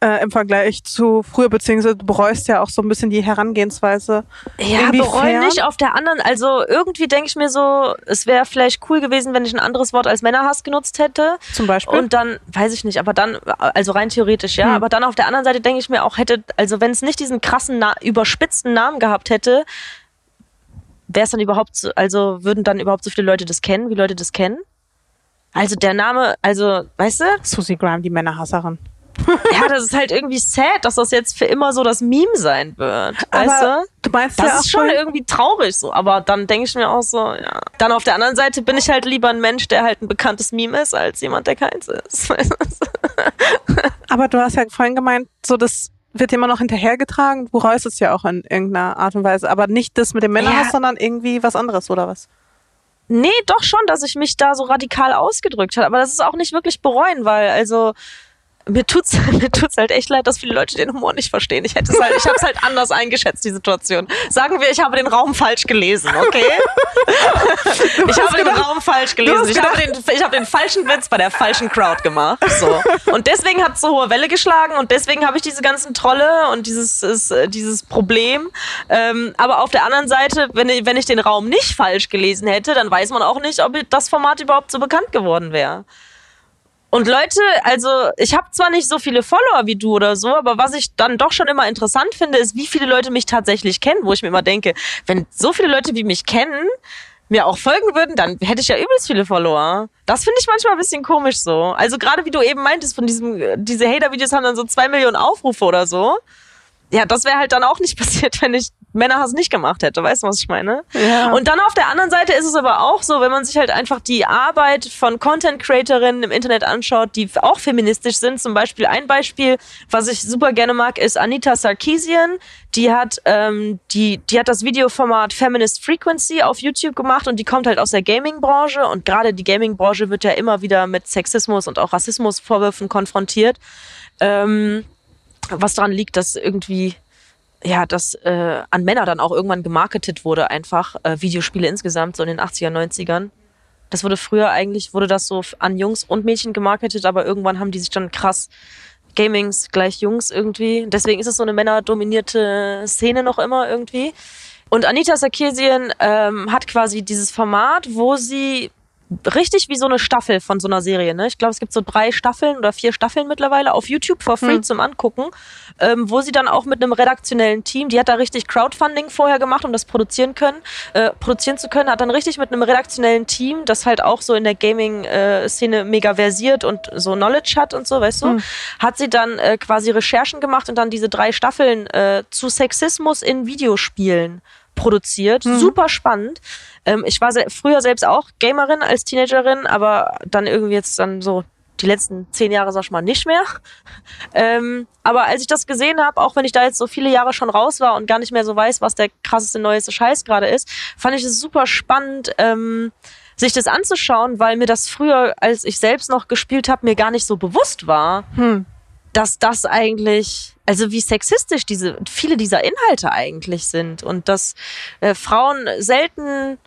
äh, im Vergleich zu früher, beziehungsweise du bereust ja auch so ein bisschen die Herangehensweise. Ja, Inwiefern? bereuen nicht. Auf der anderen, also irgendwie denke ich mir so, es wäre vielleicht cool gewesen, wenn ich ein anderes Wort als Männerhass genutzt hätte. Zum Beispiel. Und dann, weiß ich nicht, aber dann, also rein theoretisch, ja, Hm. aber dann auf der anderen Seite denke ich mir auch, hätte, also wenn es nicht diesen krassen, Na überspitzten Namen gehabt hätte, wäre es dann überhaupt, so, also würden dann überhaupt so viele Leute das kennen, wie Leute das kennen? Also der Name, also, weißt du, Susie Graham, die Männerhasserin. ja, das ist halt irgendwie sad, dass das jetzt für immer so das Meme sein wird. Weißt du? Du meinst Das ja ist schon irgendwie traurig so, aber dann denke ich mir auch so, ja. Dann auf der anderen Seite bin ich halt lieber ein Mensch, der halt ein bekanntes Meme ist, als jemand, der keins ist. Aber du hast ja vorhin gemeint, so das wird immer noch hinterhergetragen. Du bereust es ja auch in irgendeiner Art und Weise. Aber nicht das mit dem Männerhass, Ja. sondern irgendwie was anderes, oder was? nee, doch schon, dass ich mich da so radikal ausgedrückt habe, aber das ist auch nicht wirklich bereuen, weil also mir tut's, mir tut's halt echt leid, dass viele Leute den Humor nicht verstehen. Ich hätte es halt, ich habe es halt anders eingeschätzt, die Situation. Sagen wir, ich habe den Raum falsch gelesen, okay? Ich habe den Raum falsch gelesen. Ich habe den, ich habe den falschen Witz bei der falschen Crowd gemacht. So. Und deswegen hat es so hohe Welle geschlagen und deswegen habe ich diese ganzen Trolle und dieses, ist, äh, dieses Problem. Ähm, aber auf der anderen Seite, wenn ich, wenn ich den Raum nicht falsch gelesen hätte, dann weiß man auch nicht, ob das Format überhaupt so bekannt geworden wäre. Und Leute, also ich habe zwar nicht so viele Follower wie du oder so, aber was ich dann doch schon immer interessant finde, ist, wie viele Leute mich tatsächlich kennen, wo ich mir immer denke, wenn so viele Leute wie mich kennen, mir auch folgen würden, dann hätte ich ja übelst viele Follower. Das finde ich manchmal ein bisschen komisch so. Also gerade wie du eben meintest, von diesem, diese Hater-Videos haben dann so zwei Millionen Aufrufe oder so. Ja, das wäre halt dann auch nicht passiert, wenn ich Männerhass nicht gemacht hätte. Weißt du, was ich meine? Ja. Und dann auf der anderen Seite ist es aber auch so, wenn man sich halt einfach die Arbeit von Content-Creatorinnen im Internet anschaut, die auch feministisch sind. Zum Beispiel ein Beispiel, was ich super gerne mag, ist Anita Sarkeesian. Die hat, ähm, die, die hat das Videoformat Feminist Frequency auf YouTube gemacht und die kommt halt aus der Gaming-Branche. Und gerade die Gaming-Branche wird ja immer wieder mit Sexismus und auch Rassismusvorwürfen konfrontiert. Ähm, was daran liegt, dass irgendwie ja, dass äh, an Männer dann auch irgendwann gemarketet wurde, einfach äh, Videospiele insgesamt, so in den 80er, 90ern. Das wurde früher eigentlich, wurde das so an Jungs und Mädchen gemarketet, aber irgendwann haben die sich dann krass Gamings gleich Jungs irgendwie. Deswegen ist es so eine männerdominierte Szene noch immer irgendwie. Und Anita Sarkeesian ähm, hat quasi dieses Format, wo sie richtig wie so eine Staffel von so einer Serie, ne? Ich glaube, es gibt so drei Staffeln oder vier Staffeln mittlerweile auf YouTube for free Hm. zum Angucken, ähm, wo sie dann auch mit einem redaktionellen Team, die hat da richtig Crowdfunding vorher gemacht, um das produzieren können, äh, produzieren zu können, hat dann richtig mit einem redaktionellen Team, das halt auch so in der Gaming-Szene mega versiert und so Knowledge hat und so, weißt du, Hm. hat sie dann äh, quasi Recherchen gemacht und dann diese drei Staffeln äh, zu Sexismus in Videospielen produziert. Mhm. Super spannend. Ähm, ich war se früher selbst auch Gamerin als Teenagerin, aber dann irgendwie jetzt dann so Die letzten zehn Jahre sag ich mal nicht mehr. Ähm, aber als ich das gesehen habe, auch wenn ich da jetzt so viele Jahre schon raus war und gar nicht mehr so weiß, was der krasseste neueste Scheiß gerade ist, fand ich es super spannend, ähm, sich das anzuschauen, weil mir das früher, als ich selbst noch gespielt habe, mir gar nicht so bewusst war, Hm. Dass das eigentlich, also wie sexistisch diese viele dieser Inhalte eigentlich sind und dass äh, Frauen selten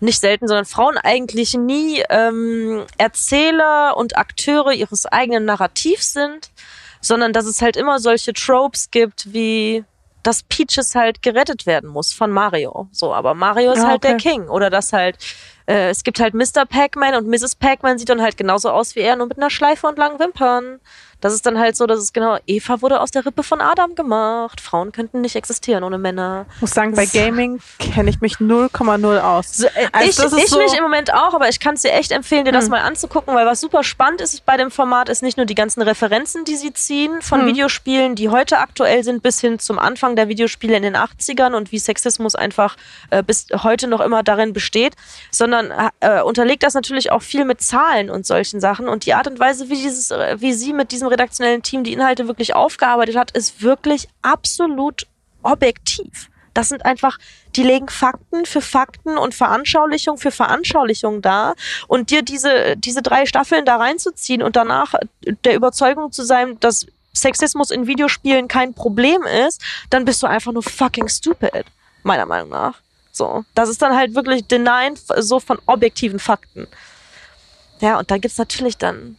nicht selten, sondern Frauen eigentlich nie ähm, Erzähler und Akteure ihres eigenen Narrativs sind, sondern dass es halt immer solche Tropes gibt, wie dass Peaches halt gerettet werden muss von Mario. So, aber Mario ist Ah, halt der okay. King. Oder dass halt, äh, es gibt halt Mr. Pac-Man und Mrs. Pac-Man sieht dann halt genauso aus wie er, nur mit einer Schleife und langen Wimpern. Das ist dann halt so, dass es genau, Eva wurde aus der Rippe von Adam gemacht. Frauen könnten nicht existieren ohne Männer. muss sagen, bei Gaming kenne ich mich 0,0 aus. So, äh, Also ich das ich so- mich im Moment auch, aber ich kann es dir echt empfehlen, dir das Hm. mal anzugucken, weil was super spannend ist bei dem Format, ist nicht nur die ganzen Referenzen, die sie ziehen von Hm. Videospielen, die heute aktuell sind, bis hin zum Anfang der Videospiele in den 80ern und wie Sexismus einfach äh, bis heute noch immer darin besteht, sondern äh, unterlegt das natürlich auch viel mit Zahlen und solchen Sachen und die Art und Weise, wie, dieses, äh, wie sie mit diesem redaktionellen Team die Inhalte wirklich aufgearbeitet hat, ist wirklich absolut objektiv. Das sind einfach, die legen Fakten für Fakten und Veranschaulichung für Veranschaulichung da. Und dir diese, diese drei Staffeln da reinzuziehen und danach der Überzeugung zu sein, dass Sexismus in Videospielen kein Problem ist, dann bist du einfach nur fucking stupid. Meiner Meinung nach. So. Das ist dann halt wirklich Denyen so von objektiven Fakten. Ja, und dann gibt's natürlich dann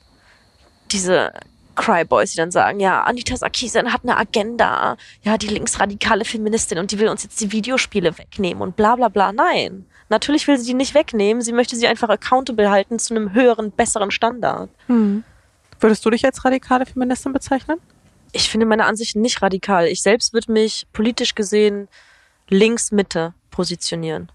diese Cryboys, die dann sagen, ja, Anita Sarkeesian hat eine Agenda, ja, die linksradikale Feministin und die will uns jetzt die Videospiele wegnehmen und bla bla bla. Nein, natürlich will sie die nicht wegnehmen, sie möchte sie einfach accountable halten zu einem höheren, besseren Standard. Hm. Würdest du dich als radikale Feministin bezeichnen? Ich finde meine Ansichten nicht radikal. Ich selbst würde mich politisch gesehen links-Mitte positionieren.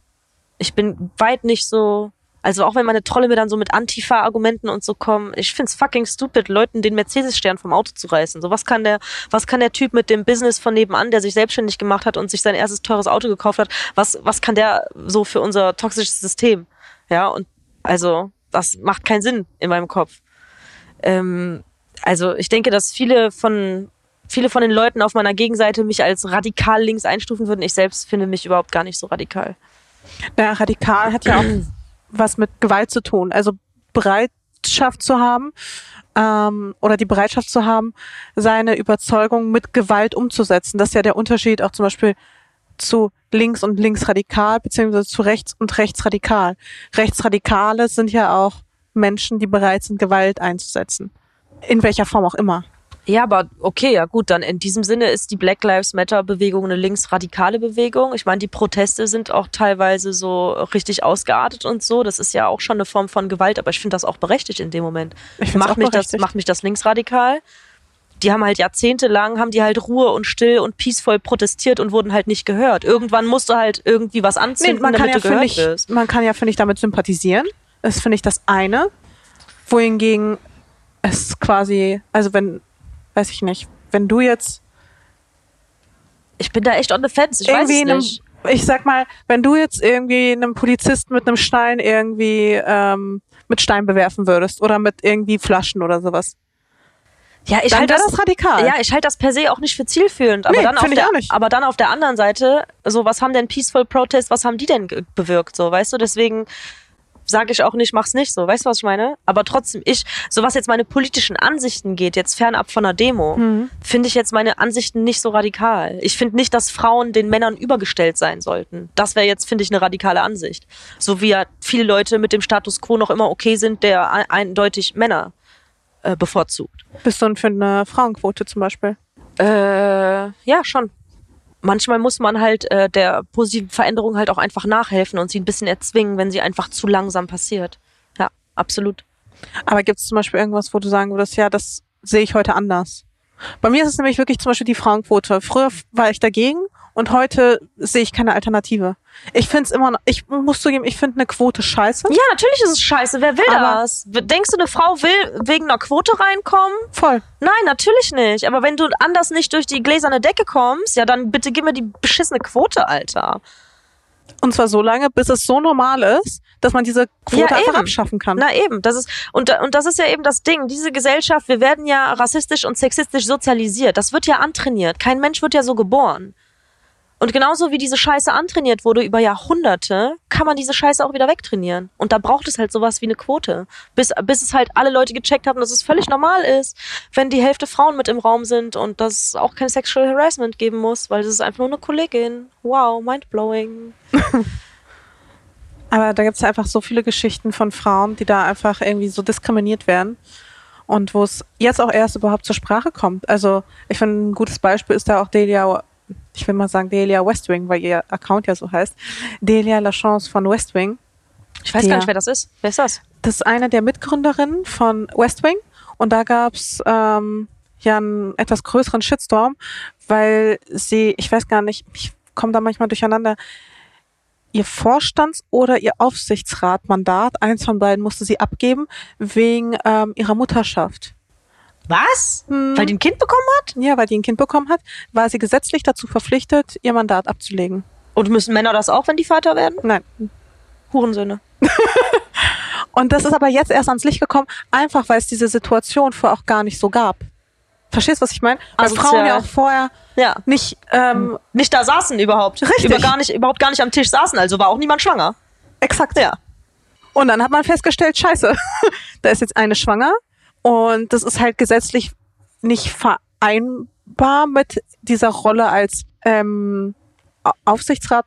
Ich bin weit nicht so, also auch wenn meine Trolle mir dann so mit Antifa-Argumenten und so kommen, ich find's fucking stupid, Leuten den Mercedes-Stern vom Auto zu reißen. So, was kann der, was kann der Typ mit dem Business von nebenan, der sich selbstständig gemacht hat und sich sein erstes teures Auto gekauft hat, was, was kann der so für unser toxisches System? Ja, und also, das macht keinen Sinn in meinem Kopf. Ähm, also, ich denke, dass viele von, viele von den Leuten auf meiner Gegenseite mich als radikal links einstufen würden. Ich selbst finde mich überhaupt gar nicht so radikal. Ja, radikal hat ja auch was mit Gewalt zu tun. Also Bereitschaft zu haben ähm, oder die Bereitschaft zu haben, seine Überzeugung mit Gewalt umzusetzen. Das ist ja der Unterschied auch zum Beispiel zu links und linksradikal beziehungsweise zu rechts und rechtsradikal. Rechtsradikale sind ja auch Menschen, die bereit sind, Gewalt einzusetzen. In welcher Form auch immer. Ja, aber okay, ja gut, dann in diesem Sinne ist die Black Lives Matter Bewegung eine linksradikale Bewegung. Ich meine, die Proteste sind auch teilweise so richtig ausgeartet und so. Das ist ja auch schon eine Form von Gewalt, aber ich finde das auch berechtigt in dem Moment. Ich Macht mich, das, macht mich das linksradikal? Die haben halt jahrzehntelang, haben die halt Ruhe und still und peaceful protestiert und wurden halt nicht gehört. Irgendwann musst du halt irgendwie was Nee, anzünden, man kann damit ja, gehört ich, wirst. man kann ja, finde ich, damit sympathisieren. Das finde ich das eine. Wohingegen es quasi, also wenn, weiß ich nicht, wenn du jetzt Ich bin da echt on the fence, ich weiß es einem, nicht. ich sag mal, wenn du jetzt irgendwie einem Polizisten mit einem Stein irgendwie ähm, mit Stein bewerfen würdest oder mit irgendwie Flaschen oder sowas, Ja, ich halte das, das radikal. Ja, ich halte das per se auch nicht für zielführend. Aber, Nee, dann auf der, auch nicht. aber dann auf der anderen Seite, so was haben denn Peaceful Protests, was haben die denn bewirkt? So, weißt du, deswegen sage ich auch nicht, mach's nicht so. Weißt du, was ich meine? Aber trotzdem, ich, so was jetzt meine politischen Ansichten geht, jetzt fernab von einer Demo, Mhm. finde ich jetzt meine Ansichten nicht so radikal. Ich finde nicht, dass Frauen den Männern übergestellt sein sollten. Das wäre jetzt, finde ich, eine radikale Ansicht. So wie ja viele Leute mit dem Status quo noch immer okay sind, der ein- eindeutig Männer äh, bevorzugt. Bist du für eine Frauenquote zum Beispiel? Äh, ja, schon. Manchmal muss man halt äh, der positiven Veränderung halt auch einfach nachhelfen und sie ein bisschen erzwingen, wenn sie einfach zu langsam passiert. Ja, absolut. Aber gibt es zum Beispiel irgendwas, wo du sagen würdest, ja, das sehe ich heute anders? Bei mir ist es nämlich wirklich zum Beispiel die Frauenquote. Früher war ich dagegen und heute sehe ich keine Alternative. Ich finde es immer noch, ich muss zugeben, ich finde eine Quote scheiße. Ja, natürlich ist es scheiße. Wer will Aber- das? Denkst du, eine Frau will wegen einer Quote reinkommen? Voll. Nein, natürlich nicht. Aber wenn du anders nicht durch die gläserne Decke kommst, ja, dann bitte gib mir die beschissene Quote, Alter. Und zwar so lange, bis es so normal ist, dass man diese Quote Ja, einfach abschaffen kann. Na eben, das ist und und das ist ja eben das Ding. Diese Gesellschaft, wir werden ja rassistisch und sexistisch sozialisiert. Das wird ja antrainiert. Kein Mensch wird ja so geboren. Und genauso wie diese Scheiße antrainiert wurde über Jahrhunderte, kann man diese Scheiße auch wieder wegtrainieren. Und da braucht es halt sowas wie eine Quote. Bis, bis es halt alle Leute gecheckt haben, dass es völlig normal ist, wenn die Hälfte Frauen mit im Raum sind und dass es auch kein Sexual Harassment geben muss, weil das ist einfach nur eine Kollegin. Wow, mindblowing. Aber da gibt es einfach so viele Geschichten von Frauen, die da einfach irgendwie so diskriminiert werden. Und wo es jetzt auch erst überhaupt zur Sprache kommt. Also ich finde, ein gutes Beispiel ist da auch Delia, ich will mal sagen Delia Westwing, weil ihr Account ja so heißt. Delia Lachance von Westwing. Ich weiß Ja. gar nicht, wer das ist. Wer ist das? Das ist eine der Mitgründerinnen von Westwing. Und da gab es ähm, ja einen etwas größeren Shitstorm, weil sie, ich weiß gar nicht, ich komme da manchmal durcheinander, ihr Vorstands- oder ihr Aufsichtsratmandat, eins von beiden musste sie abgeben, wegen ähm, ihrer Mutterschaft. Was? Hm. Weil die ein Kind bekommen hat? Ja, weil die ein Kind bekommen hat, war sie gesetzlich dazu verpflichtet, ihr Mandat abzulegen. Und müssen Männer das auch, wenn die Vater werden? Nein. Hurensöhne. Und das ist aber jetzt erst ans Licht gekommen, einfach weil es diese Situation vorher auch gar nicht so gab. Verstehst du, was ich meine? Weil Asozial. Frauen ja auch vorher Ja. nicht, ähm, Nicht da saßen überhaupt. Richtig. Über gar nicht, überhaupt gar nicht am Tisch saßen, also war auch niemand schwanger. exakt. Ja. Und dann hat man festgestellt, scheiße, da ist jetzt eine schwanger und das ist halt gesetzlich nicht vereinbar mit dieser Rolle als ähm, Au- Aufsichtsrat.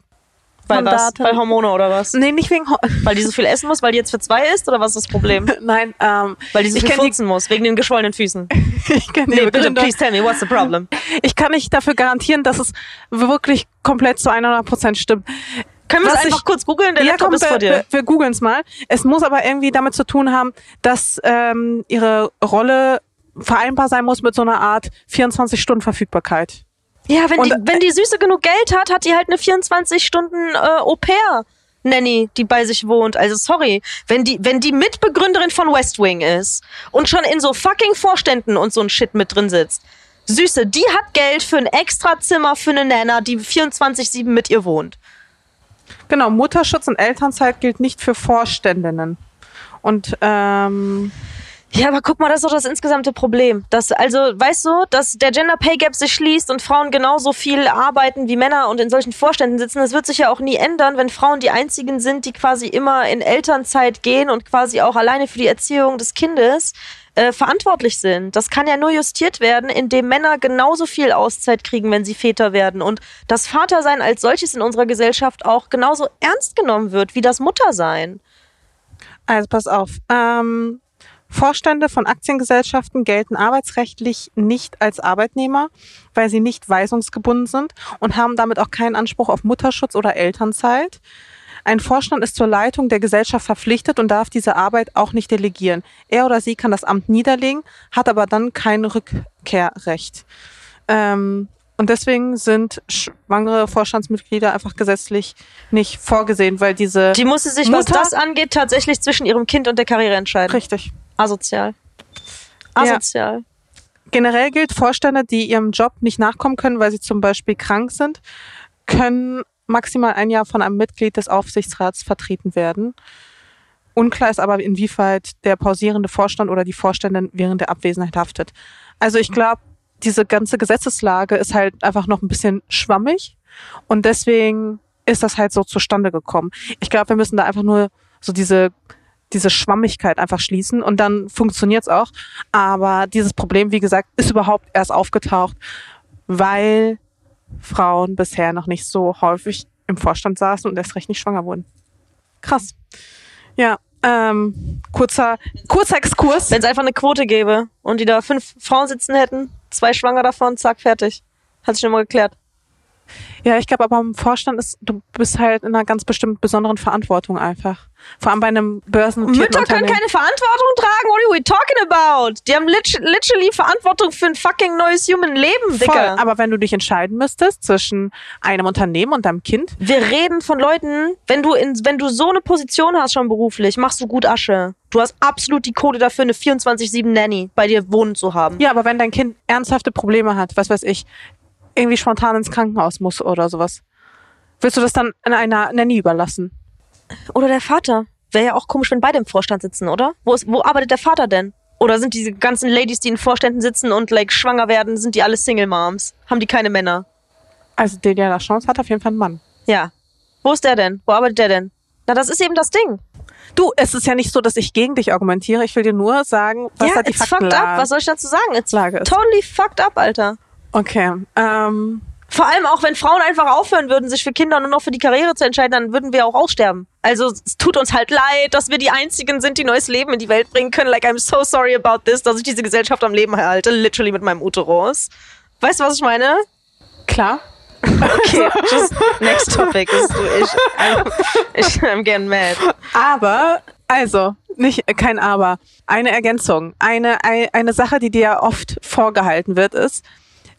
Weil was? Weil Hormone oder was? Nee, nicht wegen Ho Weil die so viel essen muss, weil die jetzt für zwei ist oder was ist das Problem? Nein, ähm, Weil die so viel furzen muss, wegen den geschwollenen Füßen. ich kann Nee, bitte, please tell me, what's the problem? Ich kann nicht dafür garantieren, dass es wirklich komplett zu 100 Prozent stimmt. Können wir es einfach ich- kurz googeln? Der ja, Laptop komm, ist vor dir. wir, wir googeln es mal. Es muss aber irgendwie damit zu tun haben, dass ähm, ihre Rolle vereinbar sein muss mit so einer Art 24-Stunden-Verfügbarkeit. Ja, wenn Und- die, wenn die Süße genug Geld hat, hat die halt eine 24 Stunden äh, Au-pair. Nanny, die bei sich wohnt. Also sorry, wenn die, wenn die Mitbegründerin von West Wing ist und schon in so fucking Vorständen und so ein Shit mit drin sitzt. Süße, die hat Geld für ein extra Zimmer für eine Nana, die 24-7 mit ihr wohnt. Genau, Mutterschutz und Elternzeit gilt nicht für Vorständinnen. Und ähm, Ja, aber guck mal, das ist doch das insgesamte Problem. Dass, also, weißt du, dass der Gender Pay Gap sich schließt und Frauen genauso viel arbeiten wie Männer und in solchen Vorständen sitzen, das wird sich ja auch nie ändern, wenn Frauen die einzigen sind, die quasi immer in Elternzeit gehen und quasi auch alleine für die Erziehung des Kindes äh, verantwortlich sind. Das kann ja nur justiert werden, indem Männer genauso viel Auszeit kriegen, wenn sie Väter werden und das Vatersein als solches in unserer Gesellschaft auch genauso ernst genommen wird wie das Muttersein. also pass auf. Ähm, Vorstände von Aktiengesellschaften gelten arbeitsrechtlich nicht als Arbeitnehmer, weil sie nicht weisungsgebunden sind und haben damit auch keinen Anspruch auf Mutterschutz oder Elternzeit. Ein Vorstand ist zur Leitung der Gesellschaft verpflichtet und darf diese Arbeit auch nicht delegieren. Er oder sie kann das Amt niederlegen, hat aber dann kein Rückkehrrecht. Ähm, und deswegen sind schwangere Vorstandsmitglieder einfach gesetzlich nicht vorgesehen, weil diese Die musste sich, was Mutter- das angeht, tatsächlich zwischen ihrem Kind und der Karriere entscheiden. richtig. Asozial. Ja. Asozial. Generell gilt, Vorstände, die ihrem Job nicht nachkommen können, weil sie zum Beispiel krank sind, können maximal ein Jahr von einem Mitglied des Aufsichtsrats vertreten werden. Unklar ist aber, inwieweit der pausierende Vorstand oder die Vorständin während der Abwesenheit haftet. Also ich glaube, diese ganze Gesetzeslage ist halt einfach noch ein bisschen schwammig und deswegen ist das halt so zustande gekommen. Ich glaube, wir müssen da einfach nur so diese diese Schwammigkeit einfach schließen und dann funktioniert's auch. Aber dieses Problem, wie gesagt, ist überhaupt erst aufgetaucht, weil Frauen bisher noch nicht so häufig im Vorstand saßen und erst recht nicht schwanger wurden. Krass. Ja, ähm, kurzer, kurzer Exkurs. Wenn es einfach eine Quote gäbe und die da fünf Frauen sitzen hätten, zwei schwanger davon, zack, fertig. Hat sich schon mal geklärt. Ja, ich glaube, aber im Vorstand ist, du bist halt in einer ganz bestimmt besonderen Verantwortung einfach. Vor allem bei einem börsennotierten Mütter können keine Verantwortung tragen. What are we talking about? Die haben lit literally Verantwortung für ein fucking neues Human Leben, Voll. Dicker. Aber wenn du dich entscheiden müsstest zwischen einem Unternehmen und deinem Kind, Wir reden von Leuten, wenn du in, wenn du so eine Position hast schon beruflich, machst du gut Asche. Du hast absolut die Kohle dafür, eine 24-7 Nanny bei dir wohnen zu haben. Ja, aber wenn dein Kind ernsthafte Probleme hat, was weiß ich, irgendwie spontan ins Krankenhaus muss oder sowas, Willst du das dann an einer Nanny überlassen? Oder der Vater. Wäre ja auch komisch, wenn beide im Vorstand sitzen, oder? Wo, ist, wo arbeitet der Vater denn? Oder sind diese ganzen Ladies, die in Vorständen sitzen und like schwanger werden, sind die alle Single Moms? Haben die keine Männer? Also der, der da Chance hat, auf jeden Fall einen Mann. Ja. Wo ist der denn? Wo arbeitet der denn? Na, das ist eben das Ding. Du, es ist ja nicht so, dass ich gegen dich argumentiere. Ich will dir nur sagen, was ja, da die it's fucked Faktenlage up. Was soll ich dazu sagen? It's Lage ist. totally fucked up, Alter. Okay. Ähm, Vor allem auch, wenn Frauen einfach aufhören würden, sich für Kinder nur noch für die Karriere zu entscheiden, dann würden wir auch aussterben. Also es tut uns halt leid, dass wir die Einzigen sind, die neues Leben in die Welt bringen können. Like, I'm so sorry about this, dass ich diese Gesellschaft am Leben halte. Literally mit meinem Uterus. Weißt du, was ich meine? klar. Okay, just next topic. Ist, ich, I'm, ich, I'm getting mad. Aber, also, nicht, kein Aber. Eine Ergänzung. Eine, ein- eine Sache, die dir oft vorgehalten wird, ist,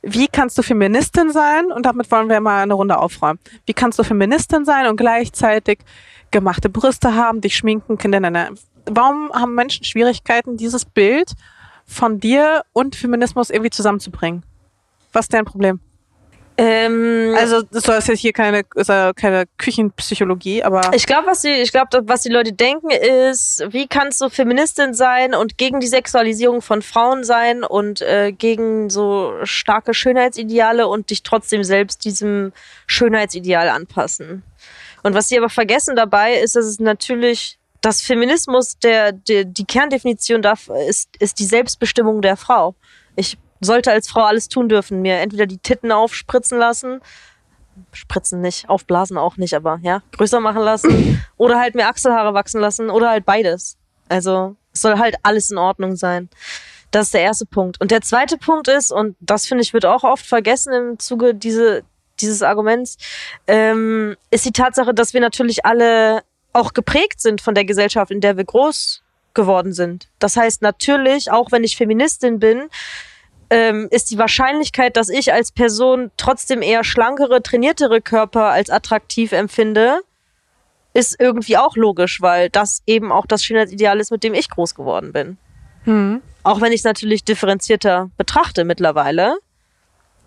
wie kannst du Feministin sein? Und damit wollen wir mal eine Runde aufräumen. Wie kannst du Feministin sein und gleichzeitig gemachte Brüste haben, dich schminken, Kinder nennen? Warum haben Menschen Schwierigkeiten, dieses Bild von dir und Feminismus irgendwie zusammenzubringen? Was ist dein Problem? Ähm, Also, das soll jetzt hier keine, ist ja keine Küchenpsychologie, aber. Ich glaube, was die, ich glaube, was die Leute denken, ist, wie kannst du Feministin sein und gegen die Sexualisierung von Frauen sein und äh, gegen so starke Schönheitsideale und dich trotzdem selbst diesem Schönheitsideal anpassen. Und was sie aber vergessen dabei ist, dass es natürlich das Feminismus, der, der die Kerndefinition dafür ist, ist die Selbstbestimmung der Frau. Ich sollte als Frau alles tun dürfen, mir entweder die Titten aufspritzen lassen, spritzen nicht, aufblasen auch nicht, aber ja, größer machen lassen oder halt mir Achselhaare wachsen lassen oder halt beides. Also es soll halt alles in Ordnung sein. Das ist der erste Punkt. Und der zweite Punkt ist, und das finde ich wird auch oft vergessen im Zuge diese, dieses Arguments, ähm, ist die Tatsache, dass wir natürlich alle auch geprägt sind von der Gesellschaft, in der wir groß geworden sind. Das heißt natürlich, auch wenn ich Feministin bin, ähm, ist die Wahrscheinlichkeit, dass ich als Person trotzdem eher schlankere, trainiertere Körper als attraktiv empfinde, ist irgendwie auch logisch, weil das eben auch das Schönheitsideal ist, mit dem ich groß geworden bin. Hm. Auch wenn ich es natürlich differenzierter betrachte mittlerweile,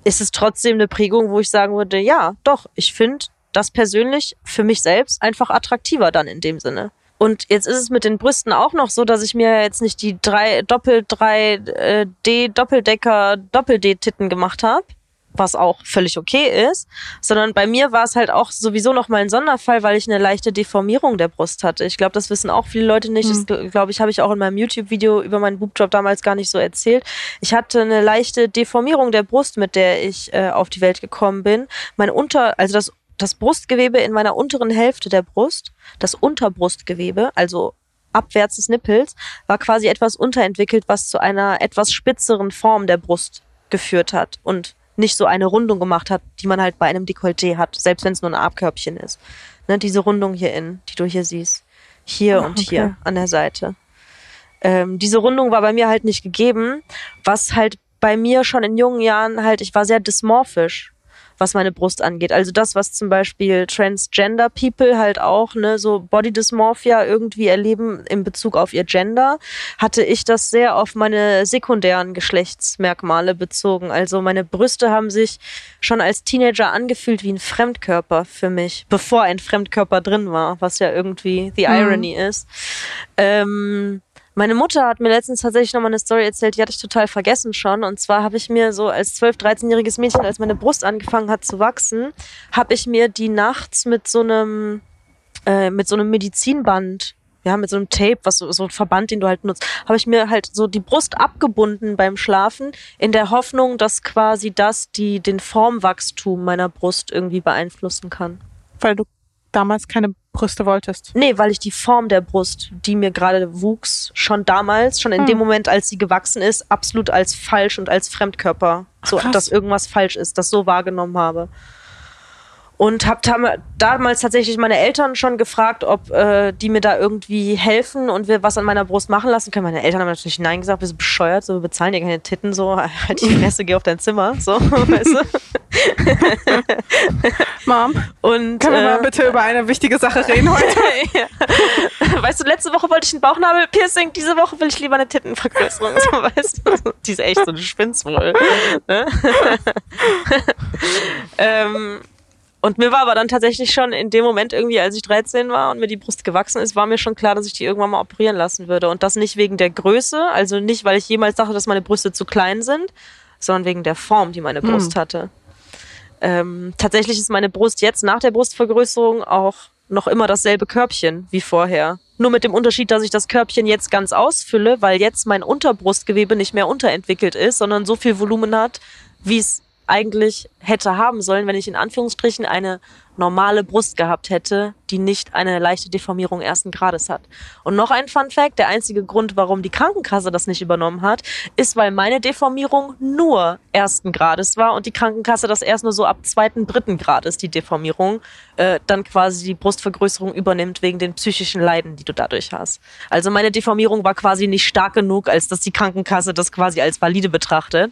ist es trotzdem eine Prägung, wo ich sagen würde, ja, doch, ich finde das persönlich für mich selbst einfach attraktiver dann in dem Sinne. Und jetzt ist es mit den Brüsten auch noch so, dass ich mir jetzt nicht die drei Doppel 3 äh, D Doppeldecker Doppel D Titten gemacht habe, was auch völlig okay ist, sondern bei mir war es halt auch sowieso noch mal ein Sonderfall, weil ich eine leichte Deformierung der Brust hatte. Ich glaube, das wissen auch viele Leute nicht. Das glaube ich, habe ich auch in meinem YouTube Video über meinen Boobjob damals gar nicht so erzählt. Ich hatte eine leichte Deformierung der Brust, mit der ich äh, auf die Welt gekommen bin. Mein Unter, also das das Brustgewebe in meiner unteren Hälfte der Brust, das Unterbrustgewebe, also abwärts des Nippels, war quasi etwas unterentwickelt, was zu einer etwas spitzeren Form der Brust geführt hat und nicht so eine Rundung gemacht hat, die man halt bei einem Dekolleté hat, selbst wenn es nur ein Abkörbchen ist. Ne, diese Rundung hier innen, die du hier siehst. Hier Ah, und okay. hier an der Seite. Ähm, diese Rundung war bei mir halt nicht gegeben, was halt bei mir schon in jungen Jahren halt, ich war sehr dysmorphisch was meine Brust angeht. Also das, was zum Beispiel Transgender People halt auch, ne, so Body Dysmorphia irgendwie erleben in Bezug auf ihr Gender, hatte ich das sehr auf meine sekundären Geschlechtsmerkmale bezogen. Also meine Brüste haben sich schon als Teenager angefühlt wie ein Fremdkörper für mich, bevor ein Fremdkörper drin war, was ja irgendwie the irony ist. Ähm, meine Mutter hat mir letztens tatsächlich nochmal eine Story erzählt, die hatte ich total vergessen schon. Und zwar habe ich mir so als 12-, 13-jähriges Mädchen, als meine Brust angefangen hat zu wachsen, habe ich mir die nachts mit so einem, äh, mit so einem Medizinband, ja, mit so einem Tape, was so, so ein Verband, den du halt nutzt, habe ich mir halt so die Brust abgebunden beim Schlafen, in der Hoffnung, dass quasi das die, den Formwachstum meiner Brust irgendwie beeinflussen kann. Weil du damals keine Brüste wolltest. Nee, weil ich die Form der Brust, die mir gerade wuchs, schon damals, schon in Hm. dem Moment, als sie gewachsen ist, absolut als falsch und als Fremdkörper, so krass. dass irgendwas falsch ist, das so wahrgenommen habe. Und habe damals tatsächlich meine Eltern schon gefragt, ob äh, die mir da irgendwie helfen und wir was an meiner Brust machen lassen können. Meine Eltern haben natürlich Nein gesagt, bist du bescheuert, so wir bezahlen dir keine Titten, so halt die Fresse, geh auf dein Zimmer, so, weißt du. Mom, Und können wir mal äh, bitte über eine wichtige Sache reden heute? ja. Weißt du, letzte Woche wollte ich ein Bauchnabelpiercing, diese Woche will ich lieber eine Tittenvergrößerung. So, weißt du? Die ist echt so eine wohl. Ne? ähm, Und mir war aber dann tatsächlich schon in dem Moment irgendwie, als ich 13 war und mir die Brust gewachsen ist, war mir schon klar, dass ich die irgendwann mal operieren lassen würde. Und das nicht wegen der Größe, also nicht, weil ich jemals dachte, dass meine Brüste zu klein sind, sondern wegen der Form, die meine Brust Hm. hatte. Ähm, tatsächlich ist meine Brust jetzt nach der Brustvergrößerung auch noch immer dasselbe Körbchen wie vorher. Nur mit dem Unterschied, dass ich das Körbchen jetzt ganz ausfülle, weil jetzt mein Unterbrustgewebe nicht mehr unterentwickelt ist, sondern so viel Volumen hat, wie es eigentlich hätte haben sollen, wenn ich in Anführungsstrichen eine normale Brust gehabt hätte, die nicht eine leichte Deformierung ersten Grades hat. Und noch ein Fun Fact, der einzige Grund, warum die Krankenkasse das nicht übernommen hat, ist, weil meine Deformierung nur ersten Grades war und die Krankenkasse das erst nur so ab zweiten, dritten Grades, die Deformierung, äh, dann quasi die Brustvergrößerung übernimmt wegen den psychischen Leiden, die du dadurch hast. Also meine Deformierung war quasi nicht stark genug, als dass die Krankenkasse das quasi als valide betrachtet.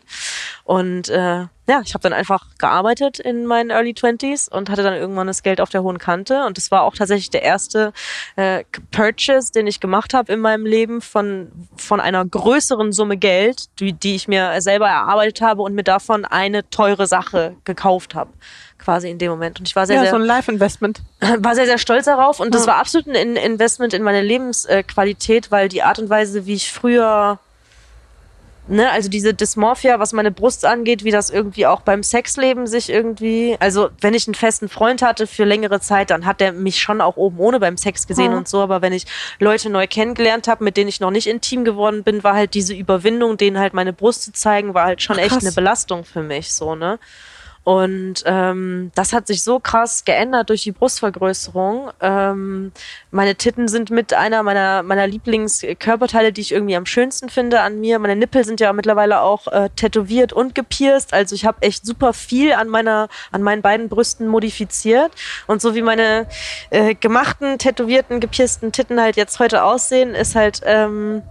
Und äh, ja, ich habe dann einfach gearbeitet in meinen Early 20s und hatte dann irgendwann das Geld auf der hohen Kante. Und das war auch tatsächlich der erste äh, Purchase, den ich gemacht habe in meinem Leben von, von einer größeren Summe Geld, die, die ich mir selber erarbeitet habe und mir davon eine teure Sache gekauft habe. Quasi in dem Moment. Und ich war sehr, ja, sehr so ein Live-Investment. war sehr, sehr stolz darauf und das Ja. war absolut ein In- Investment in meine Lebensqualität, weil die Art und Weise, wie ich früher, ne, also diese Dysmorphia, was meine Brust angeht, wie das irgendwie auch beim Sexleben sich irgendwie, also wenn ich einen festen Freund hatte für längere Zeit, dann hat der mich schon auch oben ohne beim Sex gesehen Mhm. und so, aber wenn ich Leute neu kennengelernt habe, mit denen ich noch nicht intim geworden bin, war halt diese Überwindung, denen halt meine Brust zu zeigen, war halt schon Ach, echt eine Belastung für mich, so, ne. Und ähm, das hat sich so krass geändert durch die Brustvergrößerung. Ähm, meine Titten sind mit einer meiner, meiner Lieblingskörperteile, die ich irgendwie am schönsten finde an mir. Meine Nippel sind ja mittlerweile auch äh, tätowiert und gepierst. Also ich habe echt super viel an meiner, an meinen beiden Brüsten modifiziert. Und so wie meine äh, gemachten, tätowierten, gepiersten Titten halt jetzt heute aussehen, ist halt ähm,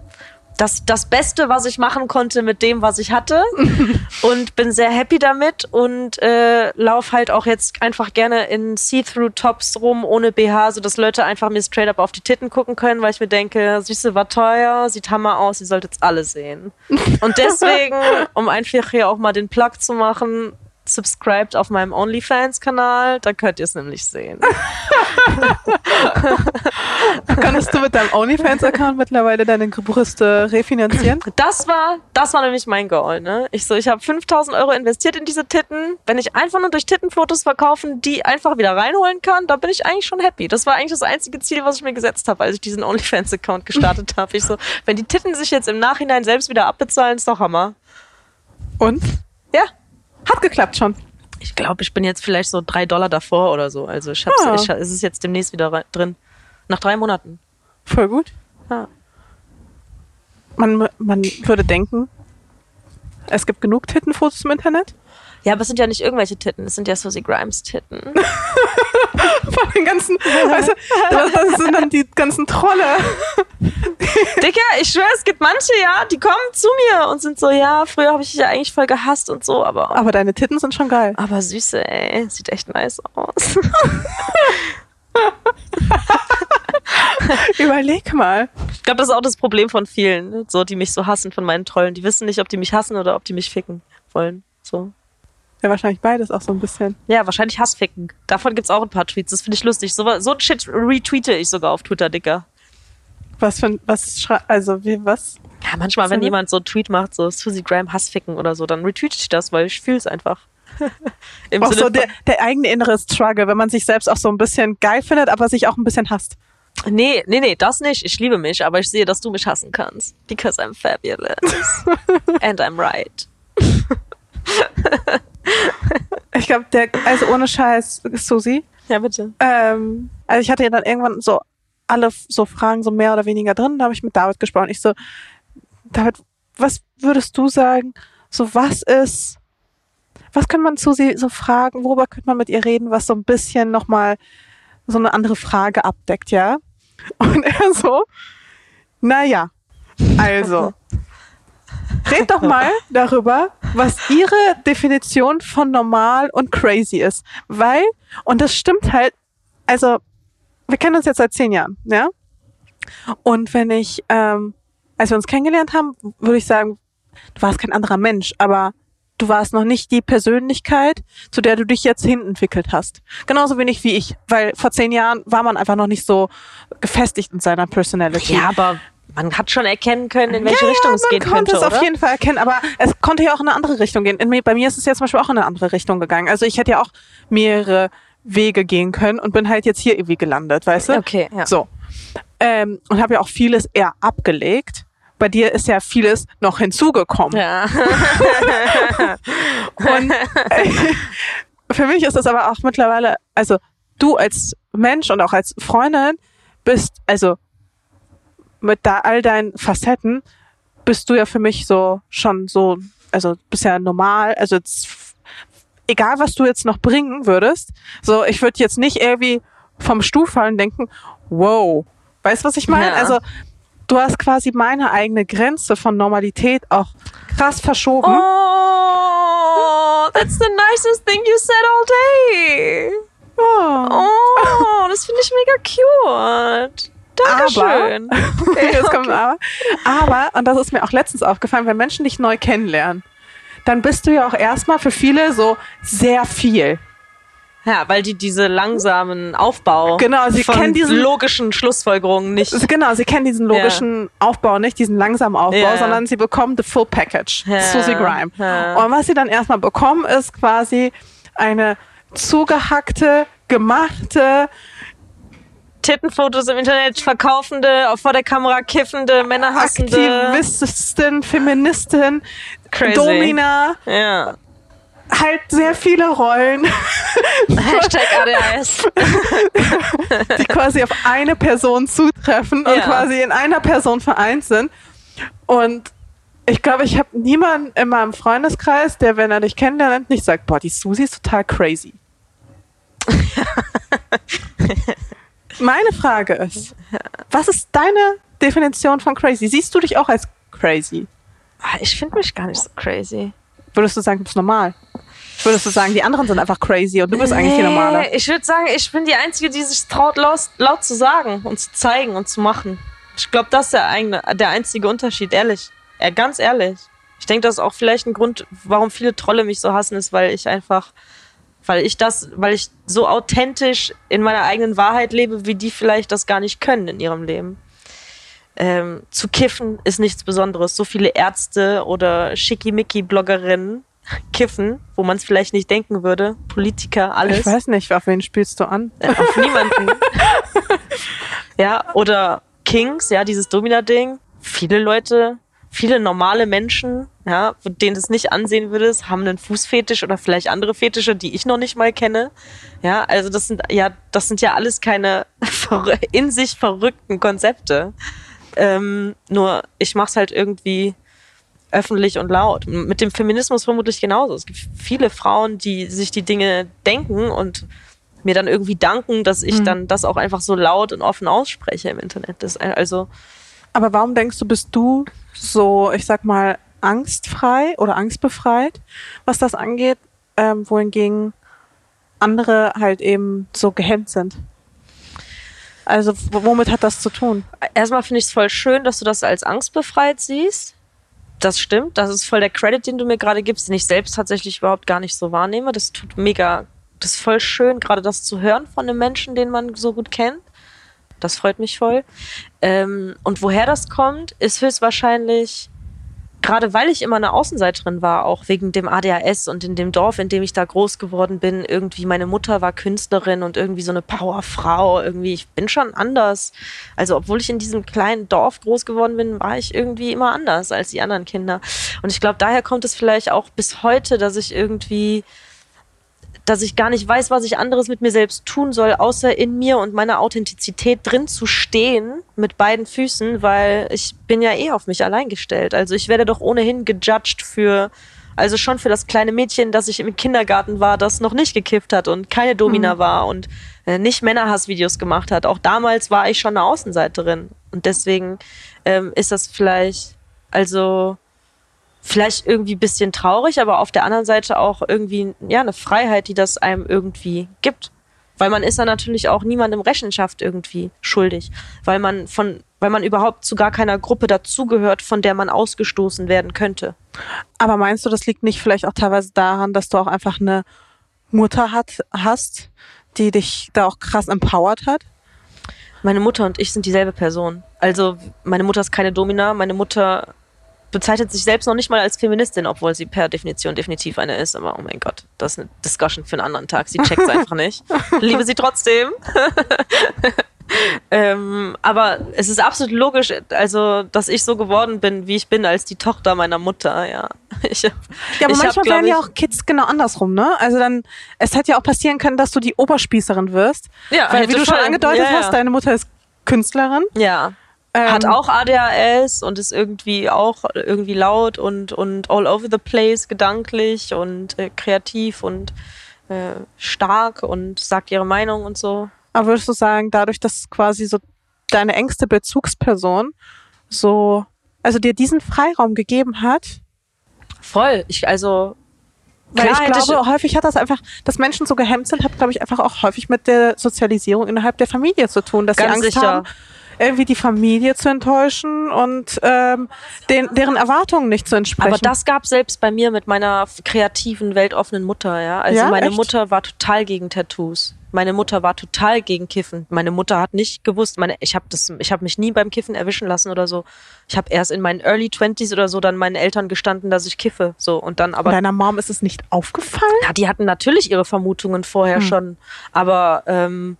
das, das Beste, was ich machen konnte mit dem, was ich hatte. und bin sehr happy damit und äh, lauf halt auch jetzt einfach gerne in See-Through-Tops rum, ohne BH, sodass Leute einfach mir straight up auf die Titten gucken können, weil ich mir denke, Süße war teuer, sieht hammer aus, ihr solltet es alle sehen. Und deswegen, um einfach hier auch mal den Plug zu machen, subscribed auf meinem OnlyFans-Kanal, da könnt ihr es nämlich sehen. Kannst du mit deinem OnlyFans-Account mittlerweile deine Brüste refinanzieren? Das war, das war nämlich mein Goal, ne? Ich so, ich habe 5000 Euro investiert in diese Titten. Wenn ich einfach nur durch Tittenfotos verkaufen, die einfach wieder reinholen kann, da bin ich eigentlich schon happy. Das war eigentlich das einzige Ziel, was ich mir gesetzt habe, als ich diesen OnlyFans-Account gestartet habe. Ich so, wenn die Titten sich jetzt im Nachhinein selbst wieder abbezahlen, ist doch Hammer. Und? Ja. Hat geklappt schon. Ich glaube, ich bin jetzt vielleicht so drei Dollar davor oder so. Also ich hab's, Ah. ich, es ist jetzt demnächst wieder rein- drin. Nach drei Monaten. Voll gut. Ja. Man, man würde denken, es gibt genug Tittenfotos im Internet. Ja, aber es sind ja nicht irgendwelche Titten, es sind ja Susie Grimes Titten. Von den ganzen, weißt du, das, sind dann die ganzen Trolle. Dicker, ich schwöre, es gibt manche, ja, die kommen zu mir und sind so, ja, früher habe ich dich ja eigentlich voll gehasst und so, aber. Aber deine Titten sind schon geil. Aber süße, ey, sieht echt nice aus. Überleg mal. Ich glaube, das ist auch das Problem von vielen, ne, so, die mich so hassen von meinen Trollen. Die wissen nicht, ob die mich hassen oder ob die mich ficken wollen. So. Ja, wahrscheinlich beides auch so ein bisschen. Ja, wahrscheinlich Hassficken. Davon gibt's auch ein paar Tweets. Das finde ich lustig. So, so ein Shit retweete ich sogar auf Twitter, Dicker. Was für ein, was also wie, was? Ja, manchmal, wenn So, ne? jemand so einen Tweet macht, so Susie Graham Hassficken oder so, dann retweete ich das, weil ich fühle es einfach. Im Auch Sinne so der, der eigene innere Struggle, wenn man sich selbst auch so ein bisschen geil findet, aber sich auch ein bisschen hasst. Nee, nee, nee, das nicht. Ich liebe mich, aber ich sehe, dass du mich hassen kannst. Because I'm fabulous. And I'm right. Ich glaube, der, also ohne Scheiß, Susi, Ja, bitte. ähm, also ich hatte ja dann irgendwann so alle so Fragen so mehr oder weniger drin, da habe ich mit David gesprochen. Ich so, David, was würdest du sagen? So, was ist, was kann man Susi so fragen? Worüber könnte man mit ihr reden, was so ein bisschen nochmal so eine andere Frage abdeckt, ja? Und er so, naja, also, red doch mal darüber, was ihre Definition von normal und crazy ist. Weil, und das stimmt halt, also, wir kennen uns jetzt seit zehn Jahren, ja? Und wenn ich, ähm, als wir uns kennengelernt haben, würde ich sagen, du warst kein anderer Mensch, aber du warst noch nicht die Persönlichkeit, zu der du dich jetzt hin entwickelt hast. Genauso wenig wie ich, weil vor zehn Jahren war man einfach noch nicht so gefestigt in seiner Personality. Ja, aber man hat schon erkennen können, in welche Richtung es gehen man konnte könnte, es oder? auf jeden Fall erkennen, aber es konnte ja auch in eine andere Richtung gehen. In, bei mir ist es ja zum Beispiel auch in eine andere Richtung gegangen. Also ich hätte ja auch mehrere Wege gehen können und bin halt jetzt hier irgendwie gelandet, weißt du? Okay, ja. So. Ähm, und habe ja auch vieles eher abgelegt. Bei dir ist ja vieles noch hinzugekommen. Ja. Und äh, für mich ist das aber auch mittlerweile, also du als Mensch und auch als Freundin bist, also mit da all deinen Facetten, bist du ja für mich so schon so, also bist ja normal, also egal was du jetzt noch bringen würdest, so ich würde jetzt nicht irgendwie vom Stuhl fallen denken, wow, weißt du, was ich meine? Ja. Also du hast quasi meine eigene Grenze von Normalität auch krass verschoben. Oh, that's the nicest thing you said all day. Oh. Oh, das finde ich mega cute. Dankeschön. Okay, jetzt kommt ein aber. Aber, und das ist mir auch letztens aufgefallen, wenn Menschen dich neu kennenlernen, dann bist du ja auch erstmal für viele so sehr viel. Ja, weil die diese langsamen Aufbau Genau, sie kennen diesen- logischen Schlussfolgerungen nicht. Genau, sie kennen diesen logischen Aufbau nicht, diesen langsamen Aufbau, Ja. sondern sie bekommen the full package. Ja, Susie Grime. ja. Und was sie dann erstmal bekommen, ist quasi eine zugehackte, gemachte, Tittenfotos im Internet verkaufende, vor der Kamera kiffende, Männerhassende. Aktivistin, Feministin, Crazy. Domina, Ja. Halt sehr viele Rollen. Hashtag ADHS. die quasi auf eine Person zutreffen und Ja. quasi in einer Person vereint sind. Und ich glaube, ich habe niemanden in meinem Freundeskreis, der, wenn er dich kennenlernt, nicht sagt, boah, die Susi ist total crazy. Meine Frage ist, was ist deine Definition von crazy? Siehst du dich auch als crazy? Ah, Ich finde mich gar nicht so crazy. Würdest du sagen, du bist normal? Würdest du sagen, die anderen sind einfach crazy und du bist eigentlich die normale? Ich würde sagen, ich bin die Einzige, die sich traut, laut, laut zu sagen und zu zeigen und zu machen. Ich glaube, das ist der, eigene, der einzige Unterschied, ehrlich. Ja, ganz ehrlich. Ich denke, das ist auch vielleicht ein Grund, warum viele Trolle mich so hassen, ist, weil ich einfach, weil ich das, weil ich so authentisch in meiner eigenen Wahrheit lebe, wie die vielleicht das gar nicht können in ihrem Leben. Ähm, zu kiffen ist nichts Besonderes. So viele Ärzte oder Schickimicki-Bloggerinnen kiffen, wo man es vielleicht nicht denken würde. Politiker, alles. Ich weiß nicht, auf wen spielst du an? Äh, auf niemanden. ja, oder Kings, ja, dieses Domina-Ding. Viele Leute, viele normale Menschen, ja, denen du es nicht ansehen würdest, haben einen Fußfetisch oder vielleicht andere Fetische, die ich noch nicht mal kenne. Ja, also das sind ja, das sind ja alles keine in sich verrückten Konzepte. Ähm, nur ich mach's halt irgendwie öffentlich und laut. Mit dem Feminismus vermutlich genauso. Es gibt viele Frauen, die sich die Dinge denken und mir dann irgendwie danken, dass ich dann das auch einfach so laut und offen ausspreche im Internet. Das, also, Aber warum denkst du, bist du so, ich sag mal, angstfrei oder angstbefreit, was das angeht, ähm, wohingegen andere halt eben so gehemmt sind? Also womit hat das zu tun? erstmal finde ich es voll schön, dass du das als angstbefreit siehst. Das stimmt. Das ist voll der Credit, den du mir gerade gibst, den ich selbst tatsächlich überhaupt gar nicht so wahrnehme. Das tut mega, das ist voll schön, gerade das zu hören von einem Menschen, den man so gut kennt. Das freut mich voll. Ähm, und woher das kommt, ist höchstwahrscheinlich, gerade weil ich immer eine Außenseiterin war, auch wegen dem ADHS und in dem Dorf, in dem ich da groß geworden bin, irgendwie meine Mutter war Künstlerin und irgendwie so eine Powerfrau, irgendwie, ich bin schon anders. Also, obwohl ich in diesem kleinen Dorf groß geworden bin, war ich irgendwie immer anders als die anderen Kinder. Und ich glaube, daher kommt es vielleicht auch bis heute, dass ich irgendwie dass ich gar nicht weiß, was ich anderes mit mir selbst tun soll, außer in mir und meiner Authentizität drin zu stehen mit beiden Füßen, weil ich bin ja eh auf mich allein gestellt. Also ich werde doch ohnehin gejudged für, also schon für das kleine Mädchen, das ich im Kindergarten war, das noch nicht gekifft hat und keine Domina war und äh, nicht Männerhassvideos gemacht hat. Auch damals war ich schon eine Außenseiterin. Und deswegen ähm, ist das vielleicht, also vielleicht irgendwie ein bisschen traurig, aber auf der anderen Seite auch irgendwie ja eine Freiheit, die das einem irgendwie gibt. Weil man ist dann natürlich auch niemandem Rechenschaft irgendwie schuldig. Weil man von weil man überhaupt zu gar keiner Gruppe dazugehört, von der man ausgestoßen werden könnte. Aber meinst du, das liegt nicht vielleicht auch teilweise daran, dass du auch einfach eine Mutter hat, hast, die dich da auch krass empowert hat? Meine Mutter und ich sind dieselbe Person. Also meine Mutter ist keine Domina, meine Mutter bezeichnet sich selbst noch nicht mal als Feministin, obwohl sie per Definition definitiv eine ist. Aber oh mein Gott, das ist eine Discussion für einen anderen Tag. Sie checkt es einfach nicht. Liebe sie trotzdem. ähm, aber es ist absolut logisch, also dass ich so geworden bin, wie ich bin, als die Tochter meiner Mutter. Ja, ich, Ja, aber manchmal hab, werden ja auch Kids genau andersrum, ne? Also dann, es hätte ja auch passieren können, dass du die Oberspießerin wirst. Ja, weil, wie du schon angedeutet ja, ja. hast, deine Mutter ist Künstlerin. Ja, Ähm, hat auch ADHS und ist irgendwie auch irgendwie laut und, und all over the place gedanklich und äh, kreativ und äh, stark und sagt ihre Meinung und so. Aber würdest du sagen, dadurch, dass quasi so deine engste Bezugsperson so, also dir diesen Freiraum gegeben hat, Voll. Ich, also, weil klar ich glaube, häufig hat das einfach, dass Menschen so gehemmt sind, hat, glaube ich, einfach auch häufig mit der Sozialisierung innerhalb der Familie zu tun, dass sie Angst sicher. haben, irgendwie die Familie zu enttäuschen und ähm, den, deren Erwartungen nicht zu entsprechen. Aber das gab selbst bei mir mit meiner kreativen, weltoffenen Mutter, ja. Also Ja, meine echt? Mutter war total gegen Tattoos. Meine Mutter war total gegen Kiffen. Meine Mutter hat nicht gewusst, meine, ich habe habe mich nie beim Kiffen erwischen lassen oder so. Ich habe erst in meinen Early Twenties oder so dann meinen Eltern gestanden, dass ich kiffe, so und dann aber Deiner Mom ist es nicht aufgefallen? ja, die hatten natürlich ihre Vermutungen vorher Hm. schon, aber ähm,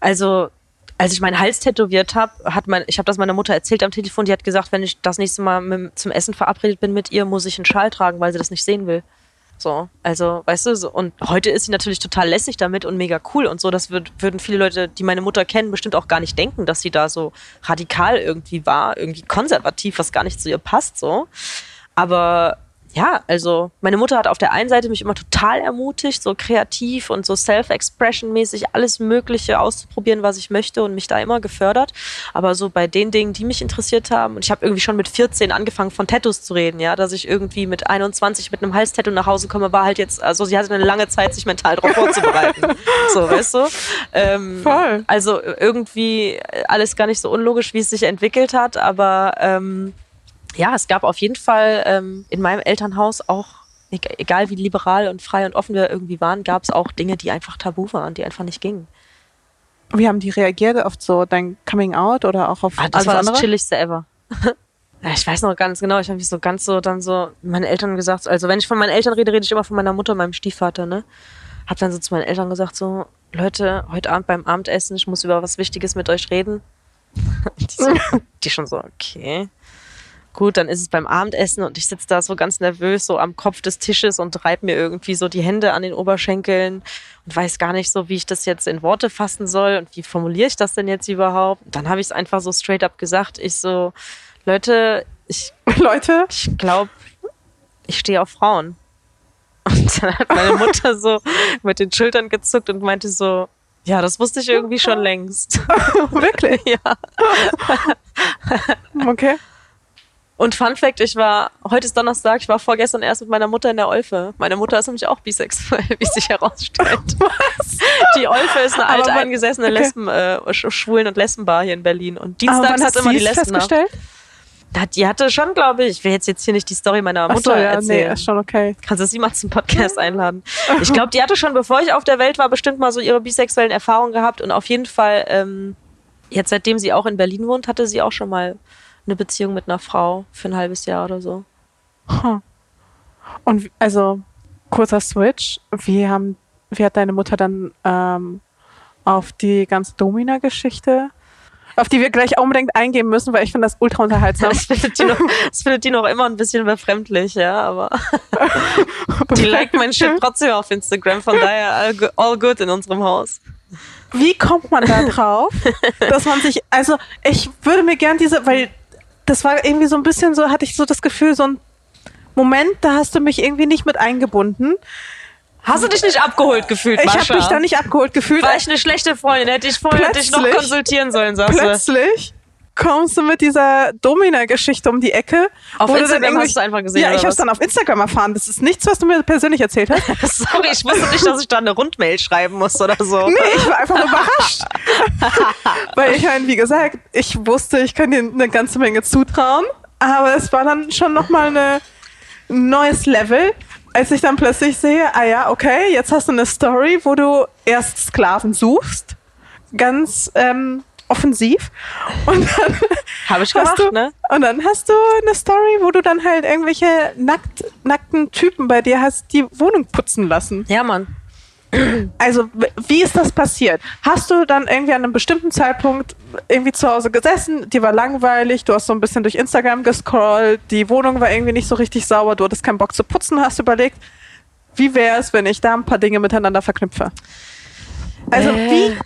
also als ich meinen Hals tätowiert habe, hat mein, ich habe das meiner Mutter erzählt am Telefon, die hat gesagt, wenn ich das nächste Mal mit, zum Essen verabredet bin mit ihr, muss ich einen Schal tragen, weil sie das nicht sehen will. So, also, weißt du, so, und heute ist sie natürlich total lässig damit und mega cool und so. Das würd, würden viele Leute, die meine Mutter kennen, bestimmt auch gar nicht denken, dass sie da so radikal irgendwie war, irgendwie konservativ, was gar nicht zu ihr passt, so. Aber ja, also meine Mutter hat auf der einen Seite mich immer total ermutigt, so kreativ und so Self-Expression-mäßig alles Mögliche auszuprobieren, was ich möchte und mich da immer gefördert. Aber so bei den Dingen, die mich interessiert haben, und ich habe irgendwie schon mit 14 angefangen von Tattoos zu reden, ja, dass ich irgendwie mit 21 mit einem Halstattoo nach Hause komme, war halt jetzt, also sie hatte eine lange Zeit, sich mental darauf vorzubereiten. so, weißt du? Ähm, Voll. Also irgendwie alles gar nicht so unlogisch, wie es sich entwickelt hat, aber ähm, ja, es gab auf jeden Fall ähm, in meinem Elternhaus auch, e- egal wie liberal und frei und offen wir irgendwie waren, gab es auch Dinge, die einfach tabu waren, die einfach nicht gingen. Wie haben die reagiert auf so dein Coming Out oder auch auf Ah, das alles war andere? das chilligste ever. Ja, ich weiß noch ganz genau, ich habe mich so ganz so dann so meinen Eltern gesagt, also wenn ich von meinen Eltern rede, rede ich immer von meiner Mutter und meinem Stiefvater, ne? Hab dann so zu meinen Eltern gesagt so, Leute, heute Abend beim Abendessen, ich muss über was Wichtiges mit euch reden. die, so, die schon so, okay. Gut, dann ist es beim Abendessen und ich sitze da so ganz nervös so am Kopf des Tisches und reibe mir irgendwie so die Hände an den Oberschenkeln und weiß gar nicht so, wie ich das jetzt in Worte fassen soll und wie formuliere ich das denn jetzt überhaupt. Dann habe ich es einfach so straight up gesagt. Ich so, Leute, ich, Leute, ich glaube, ich stehe auf Frauen. Und dann hat meine Mutter so mit den Schultern gezuckt und meinte so, ja, das wusste ich irgendwie schon längst. wirklich? ja. Okay. Und Fun Fact, ich war, heute ist Donnerstag, ich war vorgestern erst mit meiner Mutter in der Olfe. Meine Mutter ist nämlich auch bisexuell, wie sich herausstellt. Was? Die Olfe ist eine alte, eingesessene okay. Lesben, äh, Sch- Schwulen- und Lesbenbar hier in Berlin. Und dienstags wann hat hast immer die es Lesben. festgestellt? Hat- Die hatte schon, glaube ich, ich will jetzt, jetzt hier nicht die Story meiner Mutter so, ja, nee, erzählen. ist schon okay. Kannst du sie mal zum Podcast einladen? Ich glaube, die hatte schon, bevor ich auf der Welt war, bestimmt mal so ihre bisexuellen Erfahrungen gehabt. Und auf jeden Fall, ähm, jetzt seitdem sie auch in Berlin wohnt, hatte sie auch schon mal eine Beziehung mit einer Frau für ein halbes Jahr oder so. Huh. Und also, kurzer Switch. Wie, haben, wie hat deine Mutter dann ähm, auf die ganze Domina-Geschichte, auf die wir gleich unbedingt eingehen müssen, weil ich finde das ultra unterhaltsam. Das findet, die noch, das findet die noch immer ein bisschen befremdlich, ja, aber die liked mein Shit trotzdem auf Instagram, von daher all good in unserem Haus. Wie kommt man da drauf, dass man sich, also ich würde mir gern diese, weil das war irgendwie so ein bisschen so, hatte ich so das Gefühl, so ein Moment, da hast du mich irgendwie nicht mit eingebunden. Hast du dich nicht abgeholt gefühlt, Ich Mascha? habe mich da nicht abgeholt gefühlt. War ich eine schlechte Freundin? Hätte ich vorher dich noch konsultieren sollen, sagst du. Plötzlich kommst du mit dieser Domina-Geschichte um die Ecke. Auf Instagram hast du einfach gesehen, Ja, ich habe dann auf Instagram erfahren. Das ist nichts, was du mir persönlich erzählt hast. Sorry, ich wusste nicht, dass ich da eine Rundmail schreiben muss oder so. Nee, ich war einfach nur überrascht. Weil ich meine, wie gesagt, ich wusste, ich kann dir eine ganze Menge zutrauen, aber es war dann schon nochmal ein neues Level, als ich dann plötzlich sehe, ah ja, okay, jetzt hast du eine Story, wo du erst Sklaven suchst, ganz ähm, offensiv, und dann Habe ich hast gemacht, du, ne? und dann hast du eine Story, wo du dann halt irgendwelche nackt, nackten Typen bei dir hast, die Wohnung putzen lassen. Ja, Mann. Also, wie ist das passiert? Hast du dann irgendwie an einem bestimmten Zeitpunkt irgendwie zu Hause gesessen, dir war langweilig, du hast so ein bisschen durch Instagram gescrollt, die Wohnung war irgendwie nicht so richtig sauber, du hattest keinen Bock zu putzen, hast überlegt, wie wäre es, wenn ich da ein paar Dinge miteinander verknüpfe? Also, Äh. wie,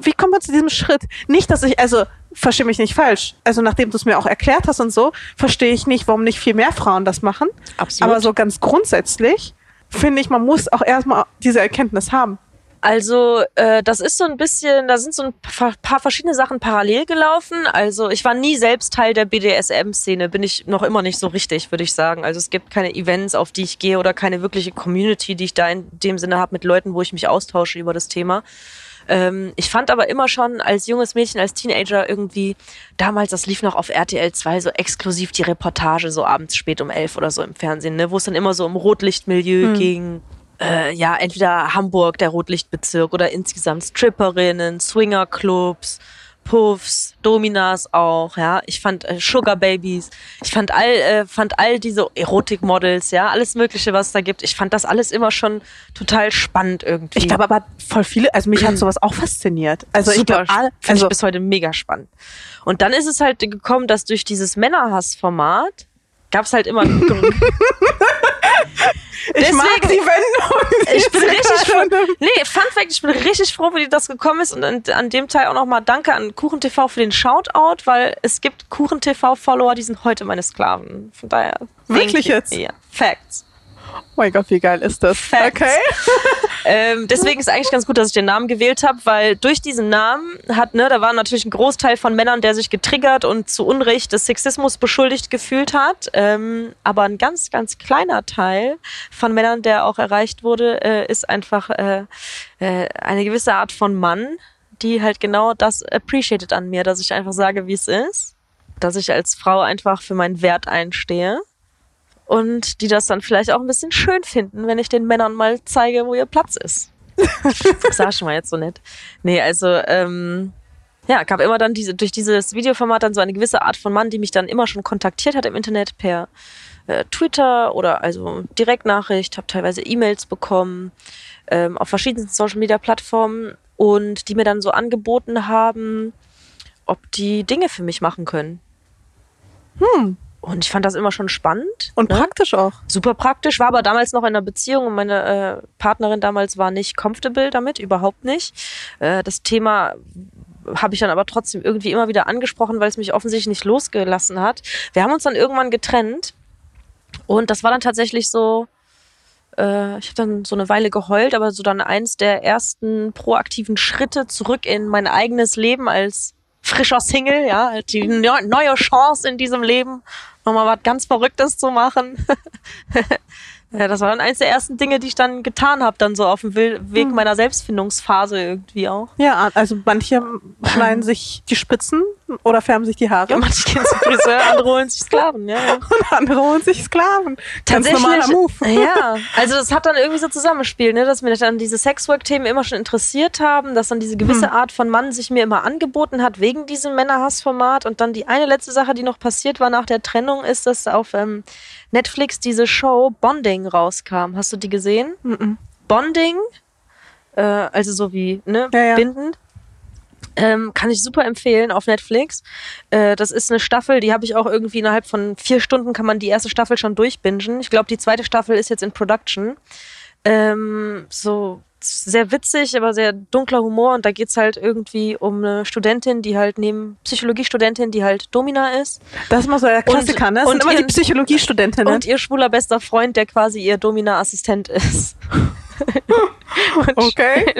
wie kommt man zu diesem Schritt? Nicht, dass ich, also, verstehe mich nicht falsch. Also, nachdem du es mir auch erklärt hast und so, verstehe ich nicht, warum nicht viel mehr Frauen das machen. Absolut. Aber so ganz grundsätzlich finde ich, man muss auch erstmal diese Erkenntnis haben. Also, äh, das ist so ein bisschen, da sind so ein paar, paar verschiedene Sachen parallel gelaufen. Also, ich war nie selbst Teil der BDSM-Szene, bin ich noch immer nicht so richtig, würde ich sagen. Also, es gibt keine Events, auf die ich gehe oder keine wirkliche Community, die ich da in dem Sinne habe mit Leuten, wo ich mich austausche über das Thema. Ähm, ich fand aber immer schon als junges Mädchen, als Teenager irgendwie, damals, das lief noch auf RTL 2 so exklusiv die Reportage, so abends spät um elf oder so im Fernsehen, ne, wo es dann immer so um Rotlichtmilieu ging. Äh, ja, entweder Hamburg, der Rotlichtbezirk oder insgesamt Stripperinnen, Swingerclubs, Puffs, Dominas auch, ja. Ich fand äh, Sugar Babies, ich fand all, äh, fand all diese Erotikmodels, ja, alles Mögliche, was es da gibt. Ich fand das alles immer schon total spannend irgendwie. Ich glaube aber voll viele, also mich hat sowas auch fasziniert. Also ich Super, glaube, alle- finde also ich bis heute mega spannend. Und dann ist es halt gekommen, dass durch dieses Männerhass-Format gab es halt immer. ich mag deswegen- die Wendung. ich bin richtig froh. Nee, Fun Fact, ich bin richtig froh, wie das gekommen ist. Und an, an dem Teil auch nochmal Danke an KuchenTV für den Shoutout, weil es gibt KuchenTV-Follower, die sind heute meine Sklaven. Von daher. Wirklich jetzt? Ja. Facts. Oh mein Gott, wie geil ist das? Facts. Okay. Ähm, deswegen ist eigentlich ganz gut, dass ich den Namen gewählt habe, weil durch diesen Namen hat, ne, da war natürlich ein Großteil von Männern, der sich getriggert und zu Unrecht des Sexismus beschuldigt gefühlt hat. Ähm, aber ein ganz, ganz kleiner Teil von Männern, der auch erreicht wurde, äh, ist einfach äh, äh, eine gewisse Art von Mann, die halt genau das appreciated an mir, dass ich einfach sage, wie es ist. Dass ich als Frau einfach für meinen Wert einstehe und die das dann vielleicht auch ein bisschen schön finden, wenn ich den Männern mal zeige, wo ihr Platz ist. Das sag ich mal jetzt so nett. Nee, also, ähm, ja, gab immer dann diese, durch dieses Videoformat dann so eine gewisse Art von Mann, die mich dann immer schon kontaktiert hat im Internet per äh, Twitter oder also Direktnachricht, habe teilweise E-Mails bekommen ähm, auf verschiedensten Social Media Plattformen und die mir dann so angeboten haben, ob die Dinge für mich machen können. Hm. Und ich fand das immer schon spannend. Und ne? praktisch auch. super praktisch, war aber damals noch in einer Beziehung und meine äh, Partnerin damals war nicht comfortable damit, überhaupt nicht. Äh, das Thema habe ich dann aber trotzdem irgendwie immer wieder angesprochen, weil es mich offensichtlich nicht losgelassen hat. Wir haben uns dann irgendwann getrennt und das war dann tatsächlich so, äh, ich habe dann so eine Weile geheult, aber so dann eins der ersten proaktiven Schritte zurück in mein eigenes Leben als frischer Single, ja, die neu- neue Chance in diesem Leben, nochmal was ganz Verrücktes zu machen. ja, das war dann eins der ersten Dinge, die ich dann getan habe, dann so auf dem Will- Weg meiner Selbstfindungsphase irgendwie auch. Ja, also manche schneiden sich die Spitzen oder färben sich die Haare Ja, manche gehen zum Friseur, andere holen sich Sklaven, ja. ja. und andere holen sich Sklaven. Ganz normaler Move. Ja, also das hat dann irgendwie so zusammengespielt, ne, dass mir dann diese Sexwork-Themen immer schon interessiert haben, dass dann diese gewisse Hm. Art von Mann sich mir immer angeboten hat wegen diesem Männerhassformat. Und dann die eine letzte Sache, die noch passiert war nach der Trennung, ist, dass auf ähm, Netflix diese Show Bonding rauskam. Hast du die gesehen? Mhm. Bonding, äh, also so wie ne, Ja, ja. bindend. Ähm, kann ich super empfehlen auf Netflix. Äh, das ist eine Staffel, die habe ich auch irgendwie innerhalb von vier Stunden kann man die erste Staffel schon durchbingen. Ich glaube, die zweite Staffel ist jetzt in Production. Ähm, so sehr witzig, aber sehr dunkler Humor und da geht's halt irgendwie um eine Studentin, die halt neben Psychologiestudentin, die halt Domina ist Das ist mal so der Klassiker, ne? Das und immer die ihren- Psychologiestudentinnen. und ihr schwuler bester Freund, der quasi ihr Domina-Assistent ist. Und Okay.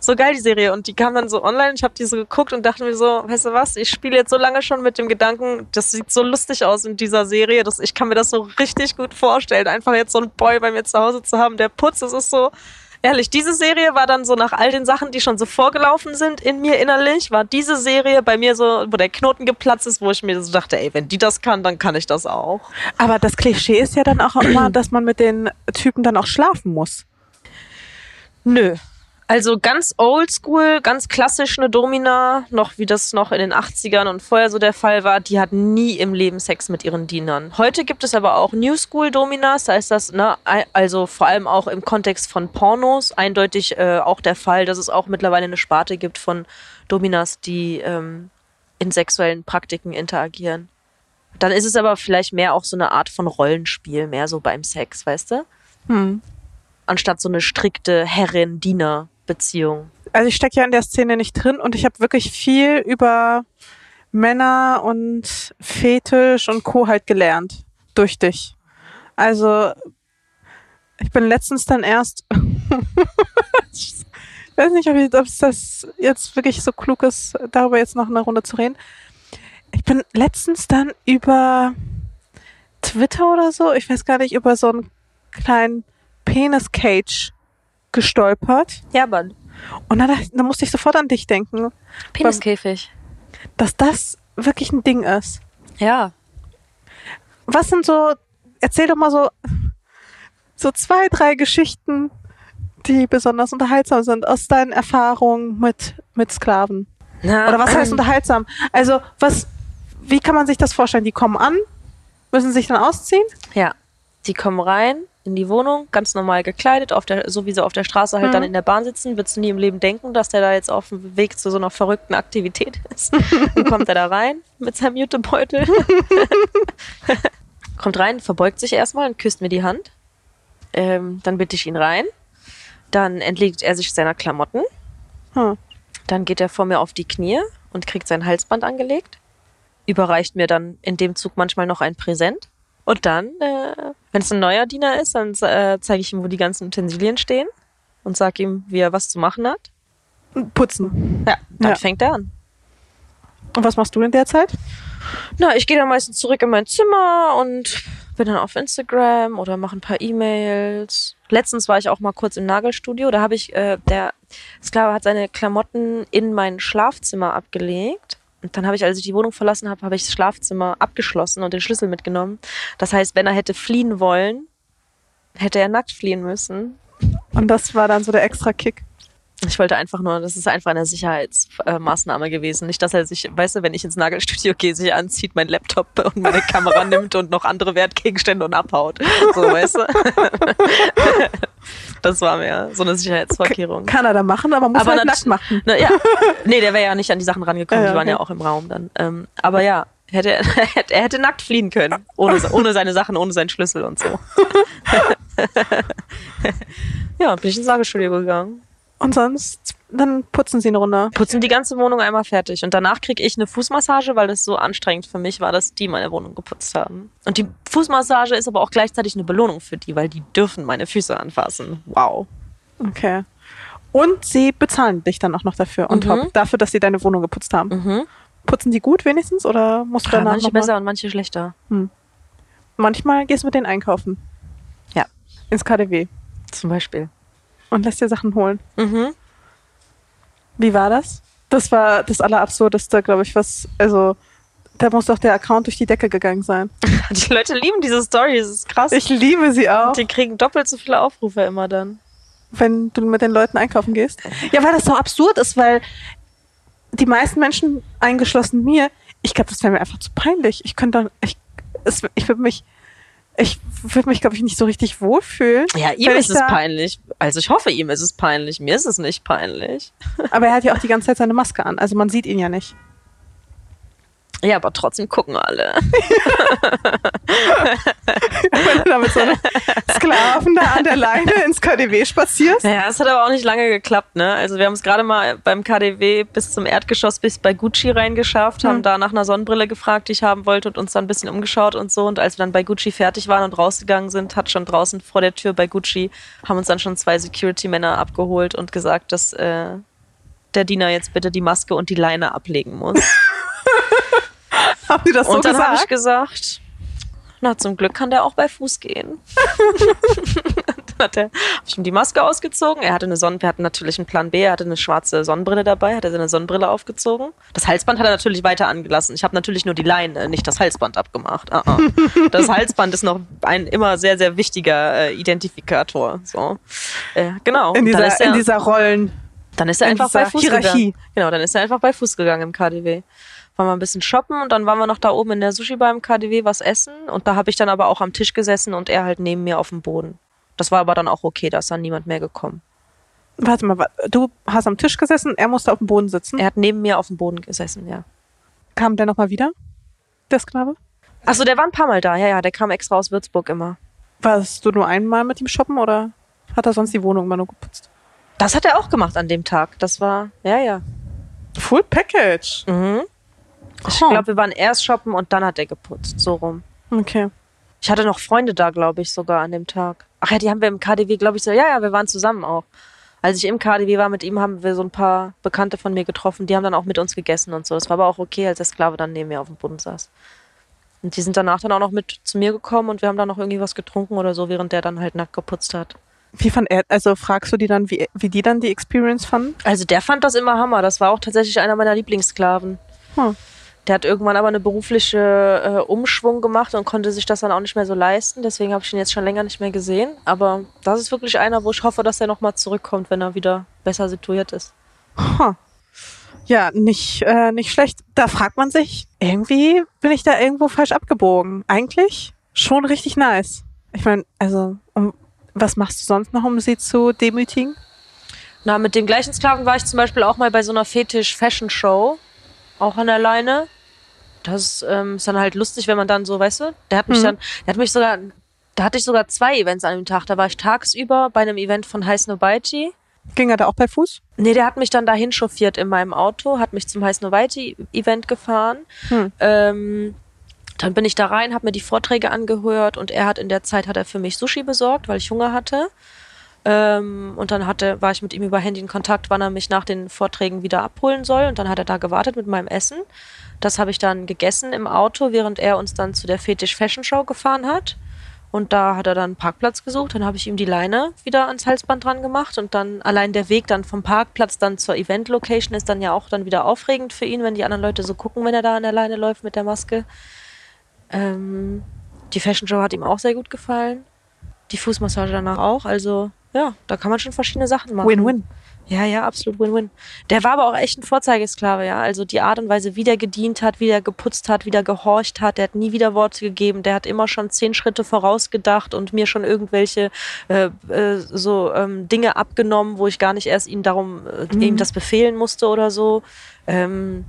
So geil, die Serie. Und die kam dann so online. Ich habe die so geguckt und dachte mir so, weißt du was, ich spiele jetzt so lange schon mit dem Gedanken, das sieht so lustig aus in dieser Serie, dass ich kann mir das so richtig gut vorstellen, einfach jetzt so einen Boy bei mir zu Hause zu haben, der putzt. Das ist so, Ehrlich, diese Serie war dann so nach all den Sachen, die schon so vorgelaufen sind in mir innerlich, war diese Serie bei mir so, wo der Knoten geplatzt ist, wo ich mir so dachte, ey, wenn die das kann, dann kann ich das auch. Aber das Klischee ist ja dann auch immer, dass man mit den Typen dann auch schlafen muss. Nö. Also ganz oldschool, ganz klassisch eine Domina, noch wie das noch in den 80ern und vorher so der Fall war, die hat nie im Leben Sex mit ihren Dienern. Heute gibt es aber auch New School Dominas, da ist das, ne, also vor allem auch im Kontext von Pornos eindeutig äh, auch der Fall, dass es auch mittlerweile eine Sparte gibt von Dominas, die ähm, in sexuellen Praktiken interagieren. Dann ist es aber vielleicht mehr auch so eine Art von Rollenspiel, mehr so beim Sex, weißt du? Hm. Anstatt so eine strikte Herrin-Diener-Beziehung. Also ich stecke ja in der Szene nicht drin und ich habe wirklich viel über Männer und Fetisch und Co. halt gelernt. Durch dich. Also ich bin letztens dann erst. ich weiß nicht, ob, ob das jetzt wirklich so klug ist, darüber jetzt noch eine Runde zu reden. Ich bin letztens dann über Twitter oder so, ich weiß gar nicht, über so einen kleinen Penis-Cage gestolpert. Ja, Mann. Und dann, dann musste ich sofort an dich denken, Peniskäfig. dass das wirklich ein Ding ist. Ja. Was sind so, erzähl doch mal so, so zwei, drei Geschichten, die besonders unterhaltsam sind aus deinen Erfahrungen mit, mit Sklaven. Na, Oder was heißt unterhaltsam? Also, was, wie kann man sich das vorstellen? Die kommen an, müssen sich dann ausziehen? Ja. Die kommen rein in die Wohnung, ganz normal gekleidet, auf der, so wie sie auf der Straße halt Mhm. dann in der Bahn sitzen, würdest du nie im Leben denken, dass der da jetzt auf dem Weg zu so einer verrückten Aktivität ist. Dann kommt er da rein mit seinem Jutebeutel. kommt rein, verbeugt sich erstmal und küsst mir die Hand. Ähm, dann bitte ich ihn rein. Dann entlegt er sich seiner Klamotten. Hm. Dann geht er vor mir auf die Knie und kriegt sein Halsband angelegt. Überreicht mir dann in dem Zug manchmal noch ein Präsent. Und dann, äh, wenn es ein neuer Diener ist, dann äh, zeige ich ihm, wo die ganzen Utensilien stehen und sage ihm, wie er was zu machen hat. Putzen. Ja, dann Ja. fängt er an. Und was machst du in der Zeit? Na, ich gehe dann meistens zurück in mein Zimmer und bin dann auf Instagram oder mache ein paar E-Mails. Letztens war ich auch mal kurz im Nagelstudio. Da habe ich, äh, der Sklave hat seine Klamotten in mein Schlafzimmer abgelegt. Und dann habe ich, als ich die Wohnung verlassen habe, habe ich das Schlafzimmer abgeschlossen und den Schlüssel mitgenommen. Das heißt, wenn er hätte fliehen wollen, hätte er nackt fliehen müssen. Und das war dann so der extra Kick. Ich wollte einfach nur, das ist einfach eine Sicherheitsmaßnahme gewesen. Nicht, dass er sich, weißt du, wenn ich ins Nagelstudio gehe, sich anzieht, mein Laptop und meine Kamera nimmt und noch andere Wertgegenstände und abhaut. So, weißt du? Das war mir so eine Sicherheitsvorkehrung. Kann er da machen, aber muss Aber halt nackt machen. Na, ja. Nee, der wäre ja nicht an die Sachen rangekommen, Ja, ja, die waren ja okay. auch im Raum dann. Ähm, aber ja, hätte, er hätte- er hätte nackt fliehen können. Ohne, ohne seine Sachen, ohne seinen Schlüssel und so. ja, bin ich ins Nagelstudio gegangen. Und sonst, dann putzen sie eine Runde. putzen die ganze Wohnung einmal fertig. Und danach kriege ich eine Fußmassage, weil das so anstrengend für mich war, dass die meine Wohnung geputzt haben. Und die Fußmassage ist aber auch gleichzeitig eine Belohnung für die, weil die dürfen meine Füße anfassen. Wow. Okay. Und sie bezahlen dich dann auch noch dafür. Und Mhm. top, dafür, dass sie deine Wohnung geputzt haben. Mhm. Putzen die gut wenigstens? Oder musst du Ja, danach manche noch besser und manche schlechter. Manchmal gehst du mit denen einkaufen. Ja. Ins KDW. Zum Beispiel. Und lässt dir Sachen holen. Mhm. Wie war das? Das war das Allerabsurdeste, glaube ich, was, also, da muss doch der Account durch die Decke gegangen sein. Die Leute lieben diese Story, das ist krass. Ich liebe sie auch, die kriegen doppelt so viele Aufrufe immer dann. wenn du mit den Leuten einkaufen gehst. Ja, weil das so absurd ist, weil die meisten Menschen, eingeschlossen mir, ich glaube, das wäre mir einfach zu peinlich. Ich könnte, doch- ich, es, ich würde mich, ich würde mich, glaube ich, nicht so richtig wohlfühlen. Ja, ihm ist es peinlich. Also ich hoffe, ihm ist es peinlich. Mir ist es nicht peinlich. Aber er hat ja auch die ganze Zeit seine Maske an, also man sieht ihn ja nicht. Ja, aber trotzdem gucken alle. Wenn du da mit so einem Sklaven da an der Leine ins KDW spazierst. Ja, es hat aber auch nicht lange geklappt, ne? Also wir haben es gerade mal beim KDW bis zum Erdgeschoss bis bei Gucci reingeschafft, haben Hm. da nach einer Sonnenbrille gefragt, die ich haben wollte und uns dann ein bisschen umgeschaut und so. Und als wir dann bei Gucci fertig waren und rausgegangen sind, hat schon draußen vor der Tür bei Gucci, haben uns dann schon zwei Security-Männer abgeholt und gesagt, dass äh, der Diener jetzt bitte die Maske und die Leine ablegen muss. Haben die das so und dann habe ich gesagt? na zum Glück kann der auch bei Fuß gehen. dann hat er, hab ich ihm die Maske ausgezogen. Er hatte eine Sonne, wir hatten natürlich einen Plan B, er hatte eine schwarze Sonnenbrille dabei, hat er seine Sonnenbrille aufgezogen. Das Halsband hat er natürlich weiter angelassen. Ich habe natürlich nur die Leine, nicht das Halsband abgemacht. Ah, ah. Das Halsband ist noch ein immer sehr, sehr wichtiger äh, Identifikator. So. Äh, genau. In dieser, er, in dieser Rollen. dann ist er in einfach bei Fuß Hierarchie. gegangen. Genau, dann ist er einfach bei Fuß gegangen im KDW. Waren wir ein bisschen shoppen und dann waren wir noch da oben in der Sushi-Bar im KDW was essen. Und da habe ich dann aber auch am Tisch gesessen und er halt neben mir auf dem Boden. Das war aber dann auch okay, da ist dann niemand mehr gekommen. Warte mal, du hast am Tisch gesessen, er musste auf dem Boden sitzen. Er hat neben mir auf dem Boden gesessen, ja. Kam der nochmal wieder? Der Sklave? Achso, der war ein paar Mal da, ja, ja, der kam extra aus Würzburg immer. Warst du nur einmal mit ihm shoppen oder hat er sonst die Wohnung immer nur geputzt? Das hat er auch gemacht an dem Tag. Das war, ja, ja. Full Package. Mhm. Ich Huh. glaube, wir waren erst shoppen und dann hat er geputzt, so rum. Okay. Ich hatte noch Freunde da, glaube ich, sogar an dem Tag. Ach ja, die haben wir im KDW, glaube ich, so. Ja, ja, wir waren zusammen auch. Als ich im KDW war mit ihm, haben wir so ein paar Bekannte von mir getroffen. Die haben dann auch mit uns gegessen und so. Das war aber auch okay, als der Sklave dann neben mir auf dem Boden saß. Und die sind danach dann auch noch mit zu mir gekommen und wir haben dann noch irgendwie was getrunken oder so, während der dann halt nackt geputzt hat. Wie fand er, also fragst du die dann, wie, wie die dann die Experience fanden? Also der fand das immer Hammer. Das war auch tatsächlich einer meiner Lieblingssklaven. Hm. Der hat irgendwann aber eine berufliche äh, Umschwung gemacht und konnte sich das dann auch nicht mehr so leisten. Deswegen habe ich ihn jetzt schon länger nicht mehr gesehen. Aber das ist wirklich einer, wo ich hoffe, dass er nochmal zurückkommt, wenn er wieder besser situiert ist. Ha. Ja, nicht, äh, nicht schlecht. Da fragt man sich, irgendwie bin ich da irgendwo falsch abgebogen. Eigentlich schon richtig nice. Ich meine, also, um, was machst du sonst noch, um sie zu demütigen? Na, mit dem gleichen Sklaven war ich zum Beispiel auch mal bei so einer Fetisch-Fashion-Show. Auch an der Leine. Das ähm, ist dann halt lustig, wenn man dann so, weißt du, der hat mich Mhm. dann, der hat mich sogar, da hatte ich sogar zwei Events an dem Tag. Da war ich tagsüber bei einem Event von Heiß Nobaiti. Ging er da auch bei Fuß? Nee, der hat mich dann dahin chauffiert in meinem Auto, hat mich zum Heiß Novaiti Event gefahren. Hm. Ähm, dann bin ich da rein, habe mir die Vorträge angehört und er hat in der Zeit hat er für mich Sushi besorgt, weil ich Hunger hatte. Ähm, und dann hatte, war ich mit ihm über Handy in Kontakt, wann er mich nach den Vorträgen wieder abholen soll. Und dann hat er da gewartet mit meinem Essen. Das habe ich dann gegessen im Auto, während er uns dann zu der Fetisch Fashion Show gefahren hat. Und da hat er dann einen Parkplatz gesucht. Dann habe ich ihm die Leine wieder ans Halsband dran gemacht. Und dann allein der Weg dann vom Parkplatz dann zur Event-Location ist dann ja auch dann wieder aufregend für ihn, wenn die anderen Leute so gucken, wenn er da an der Leine läuft mit der Maske. Ähm, die Fashion Show hat ihm auch sehr gut gefallen. Die Fußmassage danach auch. Also ja, da kann man schon verschiedene Sachen machen. Win-win. Ja, ja, absolut Win-Win. Der war aber auch echt ein Vorzeigesklave, ja. Also die Art und Weise, wie der gedient hat, wie der geputzt hat, wie der gehorcht hat, der hat nie wieder Worte gegeben, der hat immer schon zehn Schritte vorausgedacht und mir schon irgendwelche äh, äh, so ähm, Dinge abgenommen, wo ich gar nicht erst ihm darum, äh, Mhm. ihm das befehlen musste oder so. Ähm,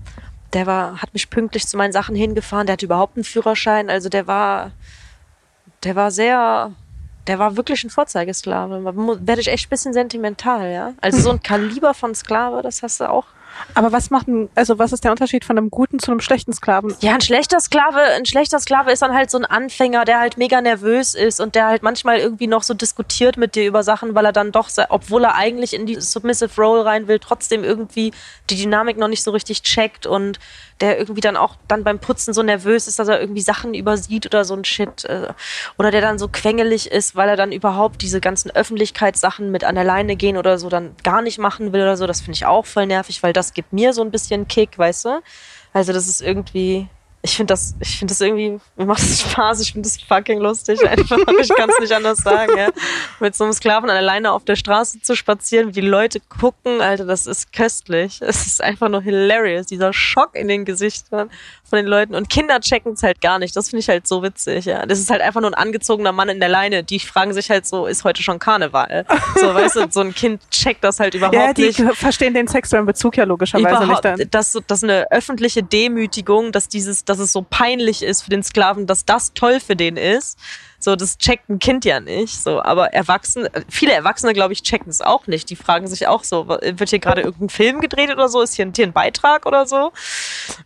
der war, hat mich pünktlich zu meinen Sachen hingefahren, der hatte überhaupt einen Führerschein, also der war, der war sehr, der war wirklich ein Vorzeigesklave. Da werde ich echt ein bisschen sentimental, ja. Also so ein Kaliber von Sklave, das hast du auch. Aber was macht ein, also was ist der Unterschied von einem guten zu einem schlechten Sklaven? Ja, ein schlechter Sklave, ein schlechter Sklave ist dann halt so ein Anfänger, der halt mega nervös ist und der halt manchmal irgendwie noch so diskutiert mit dir über Sachen, weil er dann doch, obwohl er eigentlich in die Submissive Role rein will, trotzdem irgendwie die Dynamik noch nicht so richtig checkt und der irgendwie dann auch dann beim Putzen so nervös ist, dass er irgendwie Sachen übersieht oder so ein Shit. äh, Oder der dann so quengelig ist, weil er dann überhaupt diese ganzen Öffentlichkeitssachen mit an der Leine gehen oder so dann gar nicht machen will oder so. Das finde ich auch voll nervig, weil das gibt mir so ein bisschen Kick, weißt du? Also das ist irgendwie, ich finde das, ich finde das irgendwie, mir macht das Spaß, ich finde das fucking lustig einfach. Ich kann es nicht anders sagen, ja. Mit so einem Sklaven alleine auf der Straße zu spazieren, wie die Leute gucken, Alter, das ist köstlich. Es ist einfach nur hilarious, dieser Schock in den Gesichtern von den Leuten. Und Kinder checken es halt gar nicht. Das finde ich halt so witzig, ja. Das ist halt einfach nur ein angezogener Mann in der Leine. Die fragen sich halt so, ist heute schon Karneval? So, weißt du, so ein Kind checkt das halt überhaupt Ja, die nicht. verstehen den sexuellen Bezug ja logischerweise nicht dann. Überhaupt, dass, dass eine öffentliche Demütigung, dass dieses, dass es so peinlich ist für den Sklaven, dass das toll für den ist. So, das checkt ein Kind ja nicht. So, aber Erwachsene, viele Erwachsene, glaube ich, checken es auch nicht. Die fragen sich auch so, wird hier gerade irgendein Film gedreht oder so? Ist hier ein, hier ein Beitrag oder so?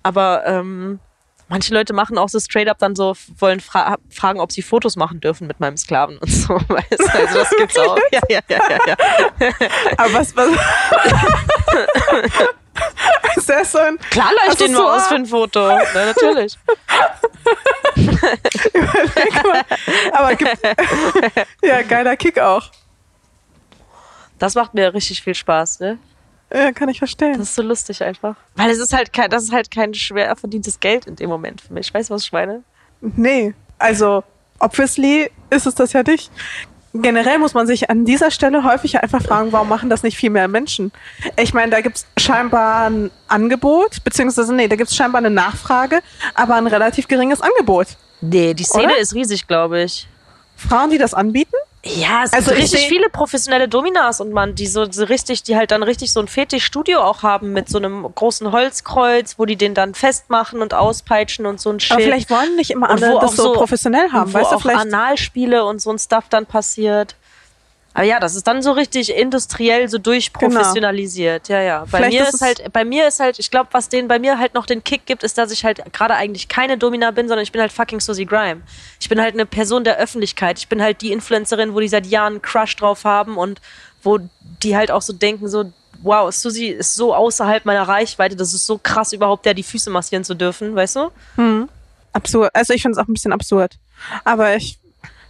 Aber ähm, manche Leute machen auch so straight up dann so, wollen fra fragen, ob sie Fotos machen dürfen mit meinem Sklaven und so. Weißt? Also das gibt's auch. Ja, ja, ja, ja, ja. Aber was, was ist das so ein Klar leuchtet den so, mal aus für ein Foto. Ja, natürlich. Überleg mal. Aber gibt, ja, geiler Kick auch. Das macht mir richtig viel Spaß, ne? Ja, kann ich verstehen. Das ist so lustig einfach. Weil es ist halt kein, das ist halt kein schwer verdientes Geld in dem Moment für mich. Weißt du, was ich meine? Nee, also obviously ist es das ja nicht. Generell muss man sich an dieser Stelle häufig einfach fragen, warum machen das nicht viel mehr Menschen? Ich meine, da gibt es scheinbar ein Angebot, beziehungsweise nee, da gibt es scheinbar eine Nachfrage, aber ein relativ geringes Angebot. Nee, die Szene Oder? ist riesig, glaube ich. Frauen, die das anbieten? Ja, es Also gibt ich richtig viele professionelle Dominas und man, die so, so richtig, die halt dann richtig so ein Fetischstudio auch haben mit so einem großen Holzkreuz, wo die den dann festmachen und auspeitschen und so ein Shit. Aber vielleicht wollen nicht immer alle das so, so- professionell haben, wo weißt du, auch vielleicht. Analspiele und so ein Stuff dann passiert. Aber ja, das ist dann so richtig industriell so durchprofessionalisiert. Ja, ja. Bei Genau. Vielleicht mir ist ist halt, bei mir ist halt, ich glaube, was den bei mir halt noch den Kick gibt, ist, dass ich halt gerade eigentlich keine Domina bin, sondern ich bin halt fucking Susie Grime. Ich bin halt eine Person der Öffentlichkeit. Ich bin halt die Influencerin, wo die seit Jahren einen Crush drauf haben und wo die halt auch so denken, so, wow, Susie ist so außerhalb meiner Reichweite, das ist so krass überhaupt, der die Füße massieren zu dürfen, weißt du? absurd. Also ich finde es auch ein bisschen absurd. Aber ich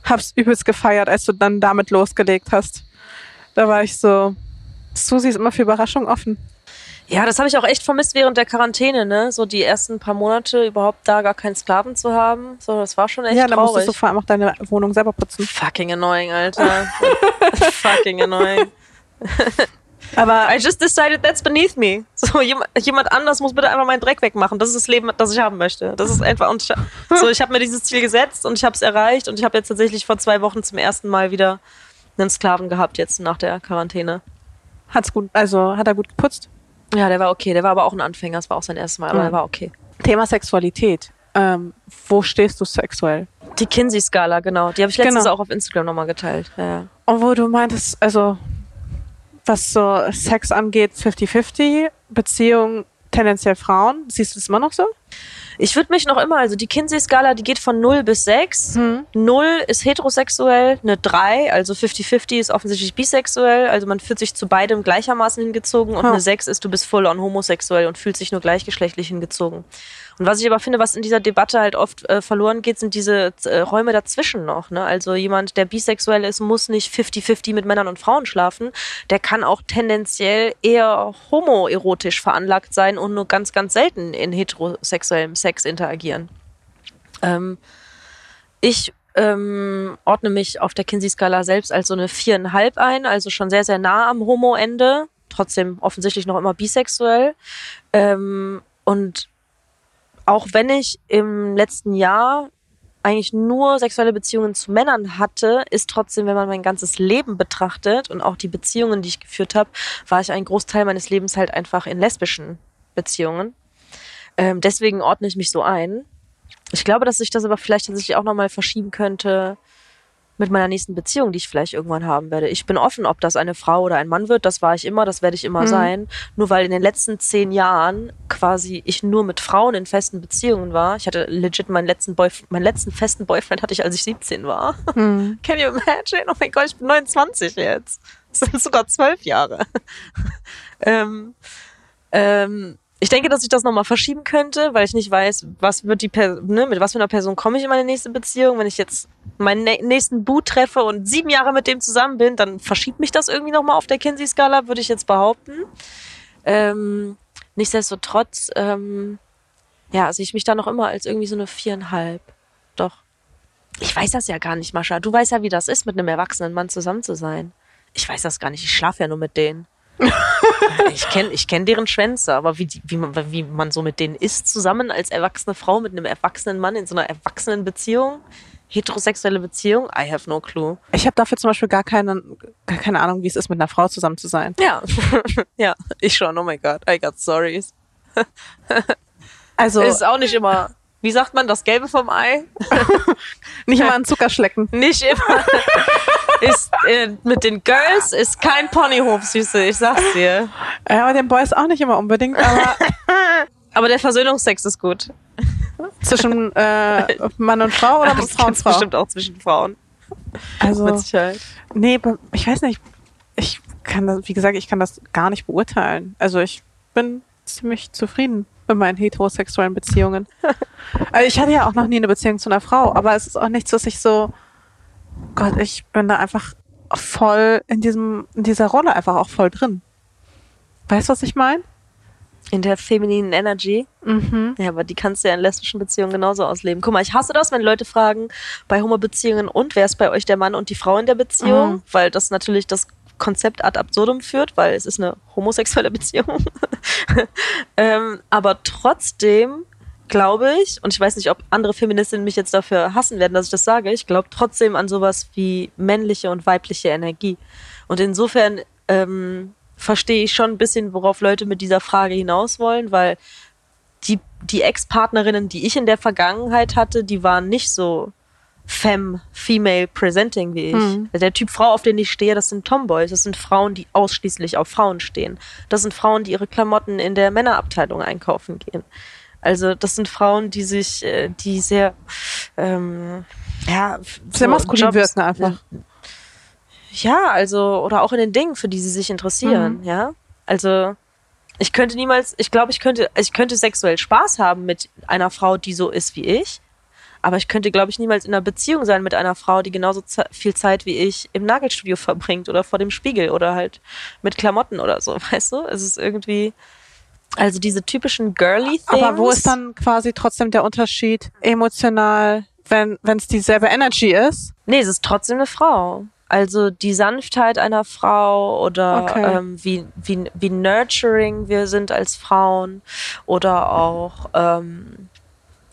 hab's übelst gefeiert, als du dann damit losgelegt hast. Da war ich so, Susi ist immer für Überraschung offen. Ja, das habe ich auch echt vermisst während der Quarantäne, ne? So die ersten paar Monate überhaupt da gar keinen Sklaven zu haben. So, das war schon echt ja, da traurig. musstest du vor allem auch deine Wohnung selber putzen. Fucking annoying, Alter. Fucking annoying. Aber I just decided that's beneath me. So, jemand, jemand anders muss bitte einfach meinen Dreck wegmachen. Das ist das Leben, das ich haben möchte. Das ist einfach, und ich, so, ich habe mir dieses Ziel gesetzt und ich habe es erreicht und ich habe jetzt tatsächlich vor zwei Wochen zum ersten Mal wieder einen Sklaven gehabt, jetzt nach der Quarantäne. hat's gut, also hat er gut geputzt. Ja, der war okay. Der war aber auch ein Anfänger. Das war auch sein erstes Mal, aber Mhm. der war okay. Thema Sexualität. Ähm, wo stehst du sexuell? Die Kinsey-Skala, genau. Die habe ich letztens Genau. auch auf Instagram nochmal geteilt. Ja, ja. Und wo du meintest, also was so Sex angeht, 50-50, Beziehung tendenziell Frauen. Siehst du das immer noch so? Ich würde mich noch immer, also die Kinsey-Skala, die geht von 0 bis 6. Hm. 0 ist heterosexuell, eine 3, also 50-50 ist offensichtlich bisexuell, also man fühlt sich zu beidem gleichermaßen hingezogen und Ja. eine 6 ist, du bist voll on homosexuell und fühlt sich nur gleichgeschlechtlich hingezogen. Und was ich aber finde, was in dieser Debatte halt oft äh, verloren geht, sind diese äh, Räume dazwischen noch. Ne? Also jemand, der bisexuell ist, muss nicht 50-50 mit Männern und Frauen schlafen. Der kann auch tendenziell eher homoerotisch veranlagt sein und nur ganz, ganz selten in heterosexuellem Sex interagieren. Ähm, ich ähm, ordne mich auf der Kinsey-Skala selbst als so eine viereinhalb ein, also schon sehr, sehr nah am Homo-Ende, trotzdem offensichtlich noch immer bisexuell. Ähm, und auch wenn ich im letzten Jahr eigentlich nur sexuelle Beziehungen zu Männern hatte, ist trotzdem, wenn man mein ganzes Leben betrachtet und auch die Beziehungen, die ich geführt habe, war ich einen Großteil meines Lebens halt einfach in lesbischen Beziehungen. Ähm, deswegen ordne ich mich so ein. Ich glaube, dass sich das aber vielleicht tatsächlich auch nochmal verschieben könnte mit meiner nächsten Beziehung, die ich vielleicht irgendwann haben werde. Ich bin offen, ob das eine Frau oder ein Mann wird. Das war ich immer, das werde ich immer Mhm. sein. Nur weil in den letzten zehn Jahren quasi ich nur mit Frauen in festen Beziehungen war. Ich hatte legit meinen letzten, Boyf meinen letzten festen Boyfriend hatte ich, als ich 17 war. Hm. Can you imagine? Oh mein Gott, ich bin 29 jetzt. Das sind sogar zwölf Jahre. ähm, ähm, ich denke, dass ich das nochmal verschieben könnte, weil ich nicht weiß, was wird die per ne, mit was für einer Person komme ich in meine nächste Beziehung. Wenn ich jetzt meinen nä- nächsten Boot treffe und sieben Jahre mit dem zusammen bin, dann verschiebt mich das irgendwie nochmal auf der Kinsey-Skala, würde ich jetzt behaupten. Ähm, nichtsdestotrotz ähm, ja, sehe ich mich da noch immer als irgendwie so eine viereinhalb. Doch. Ich weiß das ja gar nicht, Mascha. Du weißt ja, wie das ist, mit einem erwachsenen Mann zusammen zu sein. Ich weiß das gar nicht. Ich schlafe ja nur mit denen. ich kenne ich kenn deren Schwänze, aber wie, die, wie, man, wie man so mit denen ist zusammen als erwachsene Frau mit einem erwachsenen Mann in so einer erwachsenen Beziehung, heterosexuelle Beziehung, I have no clue. Ich habe dafür zum Beispiel gar keine, gar keine Ahnung, wie es ist, mit einer Frau zusammen zu sein. Ja, ja, ich schon. Oh my God, I got stories. Also Ist auch nicht immer, wie sagt man, das Gelbe vom Ei? nicht immer an Zucker schlecken. Nicht immer. Ist, äh, mit den Girls ist kein Ponyhof, Süße, ich sag's dir. Ja, aber den Boys auch nicht immer unbedingt, aber Aber der Versöhnungsex ist gut. zwischen äh, Mann und Frau oder Das Frau und Frau? bestimmt auch zwischen Frauen. Also, Mit Sicherheit. nee, ich weiß nicht. Ich kann das, wie gesagt, ich kann das gar nicht beurteilen. Also ich bin ziemlich zufrieden mit meinen heterosexuellen Beziehungen. also ich hatte ja auch noch nie eine Beziehung zu einer Frau, aber es ist auch nichts, was ich so, Gott, ich bin da einfach voll in diesem, in dieser Rolle einfach auch voll drin. Weißt du, was ich meine? In der femininen Energy. Mhm. Ja, aber die kannst du ja in lesbischen Beziehungen genauso ausleben. Guck mal, ich hasse das, wenn Leute fragen bei Homo-Beziehungen und wer ist bei euch der Mann und die Frau in der Beziehung? Mhm. Weil das natürlich das Konzept ad absurdum führt, weil es ist eine homosexuelle Beziehung. ähm, aber trotzdem glaube ich, und ich weiß nicht, ob andere Feministinnen mich jetzt dafür hassen werden, dass ich das sage, ich glaube trotzdem an sowas wie männliche und weibliche Energie. Und insofern ähm, verstehe ich schon ein bisschen, worauf Leute mit dieser Frage hinaus wollen, weil die, die Ex-Partnerinnen, die ich in der Vergangenheit hatte, die waren nicht so femme, female presenting wie ich. Mhm. Der Typ Frau, auf den ich stehe, das sind Tomboys. Das sind Frauen, die ausschließlich auf Frauen stehen. Das sind Frauen, die ihre Klamotten in der Männerabteilung einkaufen gehen. Also das sind Frauen, die sich, äh, die sehr, ähm, ja, Sehr so maskulin Jobs- wirken einfach. ja, also, oder auch in den Dingen, für die sie sich interessieren, Mhm. ja. Also, ich könnte niemals, ich glaube, ich könnte, ich könnte sexuell Spaß haben mit einer Frau, die so ist wie ich. Aber ich könnte, glaube ich, niemals in einer Beziehung sein mit einer Frau, die genauso viel Zeit wie ich im Nagelstudio verbringt oder vor dem Spiegel oder halt mit Klamotten oder so, weißt du? Es ist irgendwie, also diese typischen girly Things. Aber wo ist dann quasi trotzdem der Unterschied emotional, wenn es dieselbe Energy ist? Nee, es ist trotzdem eine Frau. Also die Sanftheit einer Frau oder Okay. ähm, wie, wie, wie nurturing wir sind als Frauen oder auch ähm,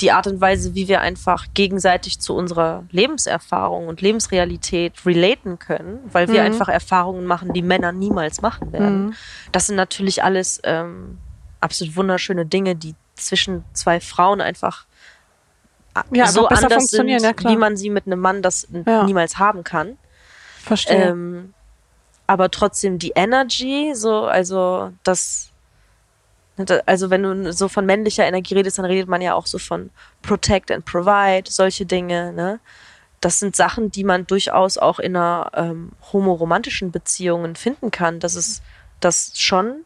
die Art und Weise, wie wir einfach gegenseitig zu unserer Lebenserfahrung und Lebensrealität relaten können, weil wir Mhm. einfach Erfahrungen machen, die Männer niemals machen werden. Mhm. Das sind natürlich alles ähm, absolut wunderschöne Dinge, die zwischen zwei Frauen einfach Ja, so anders funktionieren, sind, ja wie man sie mit einem Mann das Ja. niemals haben kann. Verstehe. Ähm, aber trotzdem die Energy, so, also das, also wenn du so von männlicher Energie redest, dann redet man ja auch so von Protect and Provide, solche Dinge, ne? Das sind Sachen, die man durchaus auch in einer ähm, homoromantischen Beziehungen finden kann. Das ist das schon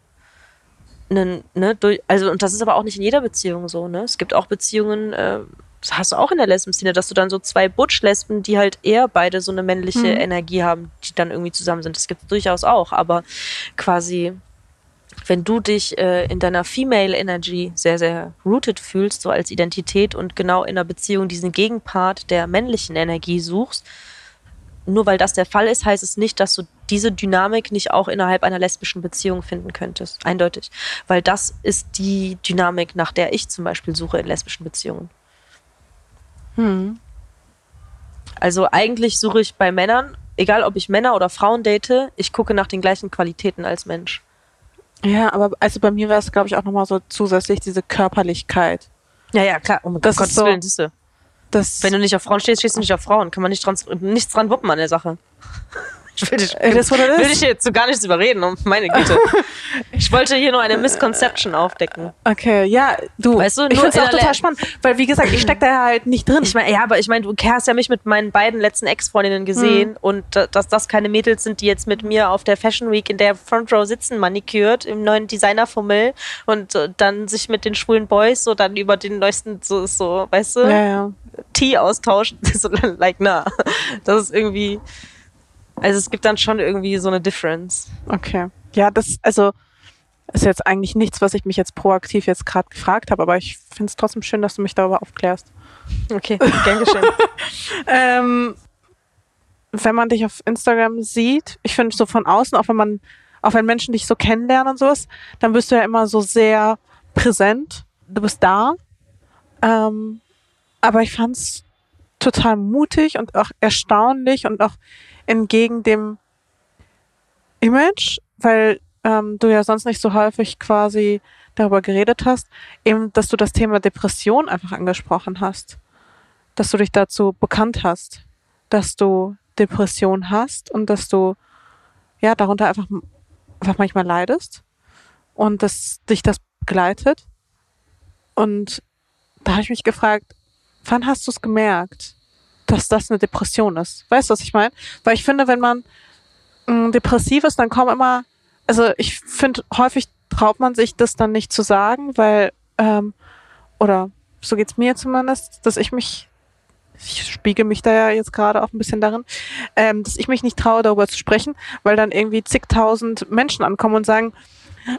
einen, ne, durch, also und das ist aber auch nicht in jeder Beziehung so, ne? Es gibt auch Beziehungen, äh, das hast du auch in der Lesben-Szene, dass du dann so zwei Butch-Lesben, die halt eher beide so eine männliche Mhm. Energie haben, die dann irgendwie zusammen sind. Das gibt es durchaus auch, aber quasi, wenn du dich äh, in deiner Female Energy sehr, sehr rooted fühlst, so als Identität und genau in einer Beziehung diesen Gegenpart der männlichen Energie suchst, nur weil das der Fall ist, heißt es nicht, dass du diese Dynamik nicht auch innerhalb einer lesbischen Beziehung finden könntest. Eindeutig. Weil das ist die Dynamik, nach der ich zum Beispiel suche in lesbischen Beziehungen. Hm. Also eigentlich suche ich bei Männern, egal ob ich Männer oder Frauen date, ich gucke nach den gleichen Qualitäten als Mensch. Ja, aber also bei mir wäre es, glaube ich, auch nochmal so zusätzlich diese Körperlichkeit. Ja, ja, klar. Um Das ist Gottes so- Willen, siehste. Das, Wenn du nicht auf Frauen stehst, stehst du nicht auf Frauen. Kann man nicht dran, nichts dran wuppen an der Sache. Ich will dich, will dich jetzt so gar nichts überreden, um meine Güte. ich wollte hier nur eine Misconception aufdecken. okay, ja, du, Weißt du, ich finde es auch total spannend, weil wie gesagt, ich stecke da halt nicht drin. Ich meine, ja, aber ich meine, du hast ja mich mit meinen beiden letzten Ex-Freundinnen gesehen Hm. und da- dass das keine Mädels sind, die jetzt mit mir auf der Fashion Week in der Front Row sitzen, manikürt im neuen Designerfummel und äh, dann sich mit den schwulen Boys so dann über den neuesten so so, weißt du, ja, ja. Tee austauschen. so, like na, das ist irgendwie also es gibt dann schon irgendwie so eine Difference. Okay. Ja, das, also, ist jetzt eigentlich nichts, was ich mich jetzt proaktiv jetzt gerade gefragt habe, aber ich finde es trotzdem schön, dass du mich darüber aufklärst. Okay, gern geschehen. Ähm, wenn man dich auf Instagram sieht, ich finde so von außen, auch wenn man, auch wenn Menschen dich so kennenlernen und sowas, dann bist du ja immer so sehr präsent. Du bist da. Ähm, aber ich fand es total mutig und auch erstaunlich und auch entgegen dem Image, weil ähm, du ja sonst nicht so häufig quasi darüber geredet hast, eben, dass du das Thema Depression einfach angesprochen hast, dass du dich dazu bekannt hast, dass du Depression hast und dass du ja darunter einfach, einfach manchmal leidest und dass dich das begleitet. Und da habe ich mich gefragt, wann hast du es gemerkt, dass das eine Depression ist? Weißt du, was ich meine? Weil ich finde, wenn man mh, depressiv ist, dann kommen immer, also ich finde, häufig traut man sich das dann nicht zu sagen, weil, ähm, oder so geht's mir zumindest, dass ich mich, ich spiegel mich da ja jetzt gerade auch ein bisschen darin, ähm, dass ich mich nicht traue, darüber zu sprechen, weil dann irgendwie zigtausend Menschen ankommen und sagen,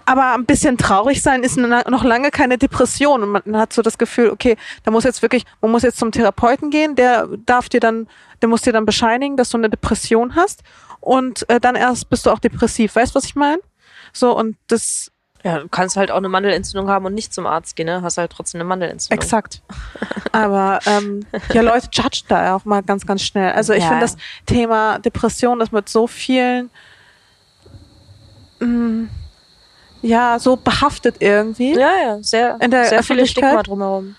aber ein bisschen traurig sein ist noch lange keine Depression. Und man hat so das Gefühl, okay, da muss jetzt wirklich, man muss jetzt zum Therapeuten gehen, der darf dir dann, der muss dir dann bescheinigen, dass du eine Depression hast. Und äh, dann erst bist du auch depressiv. Weißt du, was ich meine? So, und das, Ja, du kannst halt auch eine Mandelentzündung haben und nicht zum Arzt gehen, ne? Hast halt trotzdem eine Mandelentzündung. exakt. Aber ähm, ja, Leute judgen da auch mal ganz, ganz schnell. Also ich Ja. finde das Thema Depression, das mit so vielen, mh, ja, so behaftet irgendwie. Ja, ja, sehr, In der sehr viele? Stigma drumherum.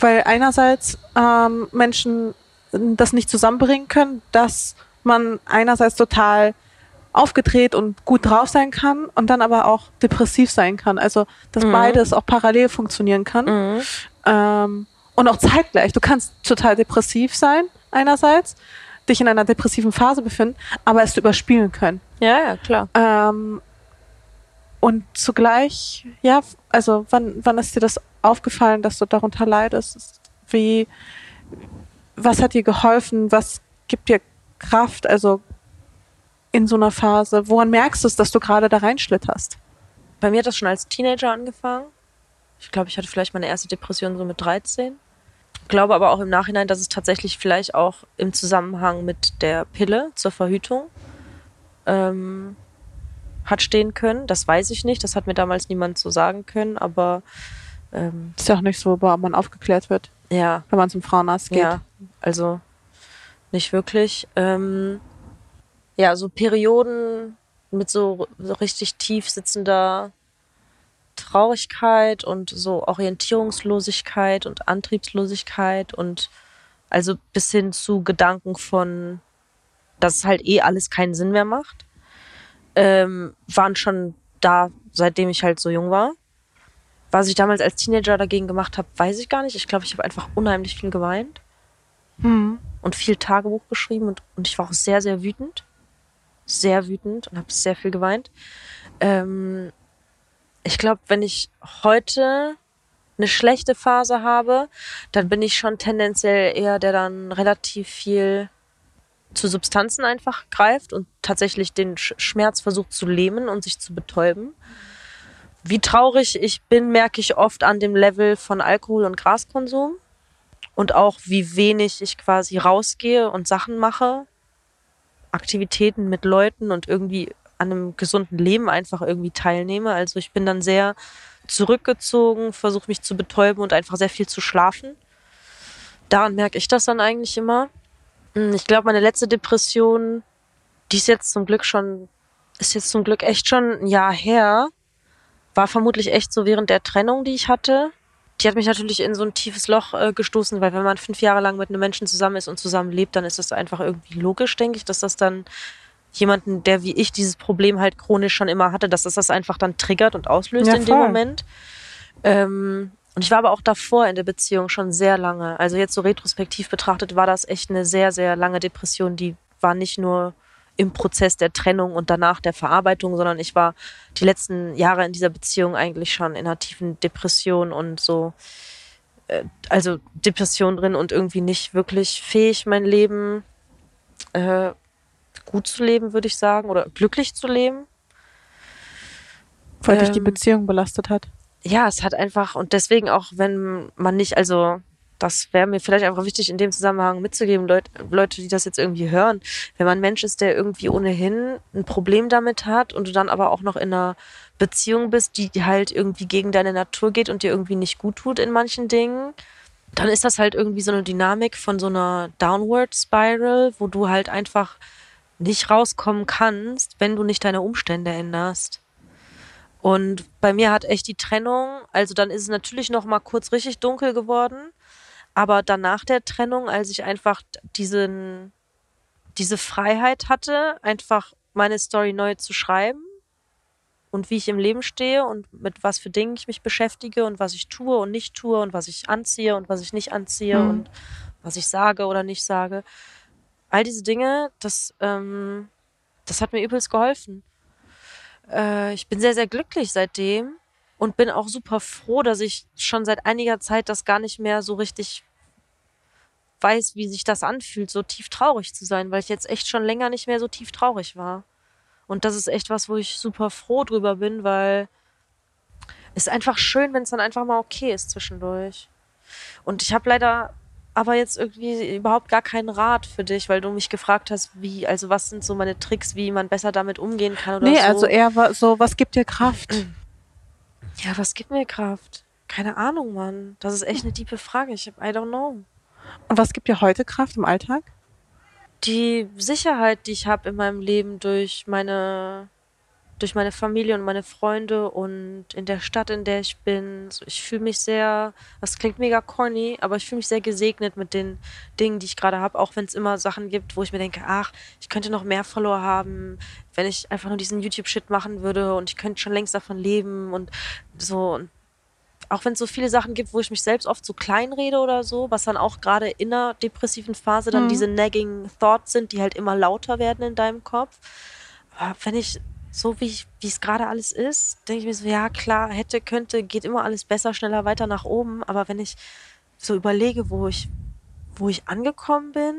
weil einerseits ähm, Menschen das nicht zusammenbringen können, dass man einerseits total aufgedreht und gut drauf sein kann und dann aber auch depressiv sein kann. Also dass Mhm. beides auch parallel funktionieren kann. Mhm. Ähm, und auch zeitgleich. Du kannst total depressiv sein, einerseits, dich in einer depressiven Phase befinden, aber es überspielen können. Ja, ja, klar. Ähm, und zugleich, ja, also wann, wann ist dir das aufgefallen, dass du darunter leidest? Wie, was hat dir geholfen? Was gibt dir Kraft? Also in so einer Phase, woran merkst du es, dass du gerade da reinschlitterst? Bei mir hat das schon als Teenager angefangen. Ich glaube, ich hatte vielleicht meine erste Depression so mit 13. Glaube aber auch im Nachhinein, dass es tatsächlich vielleicht auch im Zusammenhang mit der Pille zur Verhütung ähm, hat stehen können. Das weiß ich nicht. Das hat mir damals niemand so sagen können. Aber ähm, Ist ja auch nicht so, worüber man aufgeklärt wird, ja, wenn man zum Frauenarzt geht. Ja, also nicht wirklich. Ähm, ja, so Perioden mit so, so richtig tief sitzender Traurigkeit und so Orientierungslosigkeit und Antriebslosigkeit und also bis hin zu Gedanken von, dass es halt eh alles keinen Sinn mehr macht, ähm, waren schon da, seitdem ich halt so jung war. Was ich damals als Teenager dagegen gemacht habe, weiß ich gar nicht. Ich glaube, ich habe einfach unheimlich viel geweint Hm. und viel Tagebuch geschrieben und, und ich war auch sehr, sehr wütend. Sehr wütend und habe sehr viel geweint. Ähm, ich glaube, wenn ich heute eine schlechte Phase habe, dann bin ich schon tendenziell eher der dann relativ viel zu Substanzen einfach greift und tatsächlich den Sch Schmerz versucht zu lähmen und sich zu betäuben. Wie traurig ich bin, merke ich oft an dem Level von Alkohol- und Graskonsum und auch wie wenig ich quasi rausgehe und Sachen mache, Aktivitäten mit Leuten und irgendwie an einem gesunden Leben einfach irgendwie teilnehme. Also ich bin dann sehr zurückgezogen, versuche mich zu betäuben und einfach sehr viel zu schlafen. Daran merke ich das dann eigentlich immer. Hm, Ich glaube, meine letzte Depression, die ist jetzt zum Glück schon, ist jetzt zum Glück echt schon ein Jahr her, war vermutlich echt so während der Trennung, die ich hatte die hat mich natürlich in so ein tiefes Loch äh, gestoßen, weil wenn man fünf Jahre lang mit einem Menschen zusammen ist und zusammen lebt, dann ist das einfach irgendwie logisch, denke ich, dass das dann jemanden, der wie ich dieses Problem halt chronisch schon immer hatte, dass das das einfach dann triggert und auslöst Ja, in dem. Moment. Ähm, und ich war aber auch davor in der Beziehung schon sehr lange. Also jetzt so retrospektiv betrachtet war das echt eine sehr, sehr lange Depression. Die war nicht nur im Prozess der Trennung und danach der Verarbeitung, sondern ich war die letzten Jahre in dieser Beziehung eigentlich schon in einer tiefen Depression und so, äh, also Depression drin und irgendwie nicht wirklich fähig, mein Leben äh, gut zu leben, würde ich sagen, oder glücklich zu leben. Weil dich die Ähm, Beziehung belastet hat. Ja, es hat einfach, und deswegen auch, wenn man nicht, also das wäre mir vielleicht einfach wichtig in dem Zusammenhang mitzugeben, Leute, Leute, die das jetzt irgendwie hören, wenn man ein Mensch ist, der irgendwie ohnehin ein Problem damit hat und du dann aber auch noch in einer Beziehung bist, die halt irgendwie gegen deine Natur geht und dir irgendwie nicht gut tut in manchen Dingen, dann ist das halt irgendwie so eine Dynamik von so einer Downward Spiral, wo du halt einfach nicht rauskommen kannst, wenn du nicht deine Umstände änderst. Und bei mir hat echt die Trennung, also dann ist es natürlich noch mal kurz richtig dunkel geworden, aber danach der Trennung, als ich einfach diesen, diese Freiheit hatte, einfach meine Story neu zu schreiben und wie ich im Leben stehe und mit was für Dingen ich mich beschäftige und was ich tue und nicht tue und was ich anziehe und was ich nicht anziehe Mhm. und was ich sage oder nicht sage. All diese Dinge, das, ähm, das hat mir übelst geholfen. Äh, ich bin sehr, sehr glücklich seitdem und bin auch super froh, dass ich schon seit einiger Zeit das gar nicht mehr so richtig weiß, wie sich das anfühlt, so tief traurig zu sein, weil ich jetzt echt schon länger nicht mehr so tief traurig war. Und das ist echt was, wo ich super froh drüber bin, weil es ist einfach schön, wenn es dann einfach mal okay ist zwischendurch. Und ich habe leider aber jetzt irgendwie überhaupt gar keinen Rat für dich, weil du mich gefragt hast, wie, also was sind so meine Tricks, wie man besser damit umgehen kann oder Nee, so. also eher so, was gibt dir Kraft? Ja, was gibt mir Kraft? Keine Ahnung, Mann. Das ist echt eine tiefe Frage. Ich hab, I don't know. Und was gibt dir heute Kraft im Alltag? Die Sicherheit, die ich habe in meinem Leben durch meine, durch meine Familie und meine Freunde und in der Stadt, in der ich bin. Ich fühle mich sehr, das klingt mega corny, aber ich fühle mich sehr gesegnet mit den Dingen, die ich gerade habe, auch wenn es immer Sachen gibt, wo ich mir denke, ach, ich könnte noch mehr Follower haben, wenn ich einfach nur diesen YouTube-Shit machen würde und ich könnte schon längst davon leben und so. Und auch wenn es so viele Sachen gibt, wo ich mich selbst oft so klein rede oder so, was dann auch gerade in einer depressiven Phase dann Mhm. diese nagging Thoughts sind, die halt immer lauter werden in deinem Kopf. Aber wenn ich so wie es gerade alles ist, denke ich mir so, ja klar, hätte, könnte, geht immer alles besser, schneller weiter nach oben. Aber wenn ich so überlege, wo ich, wo ich angekommen bin,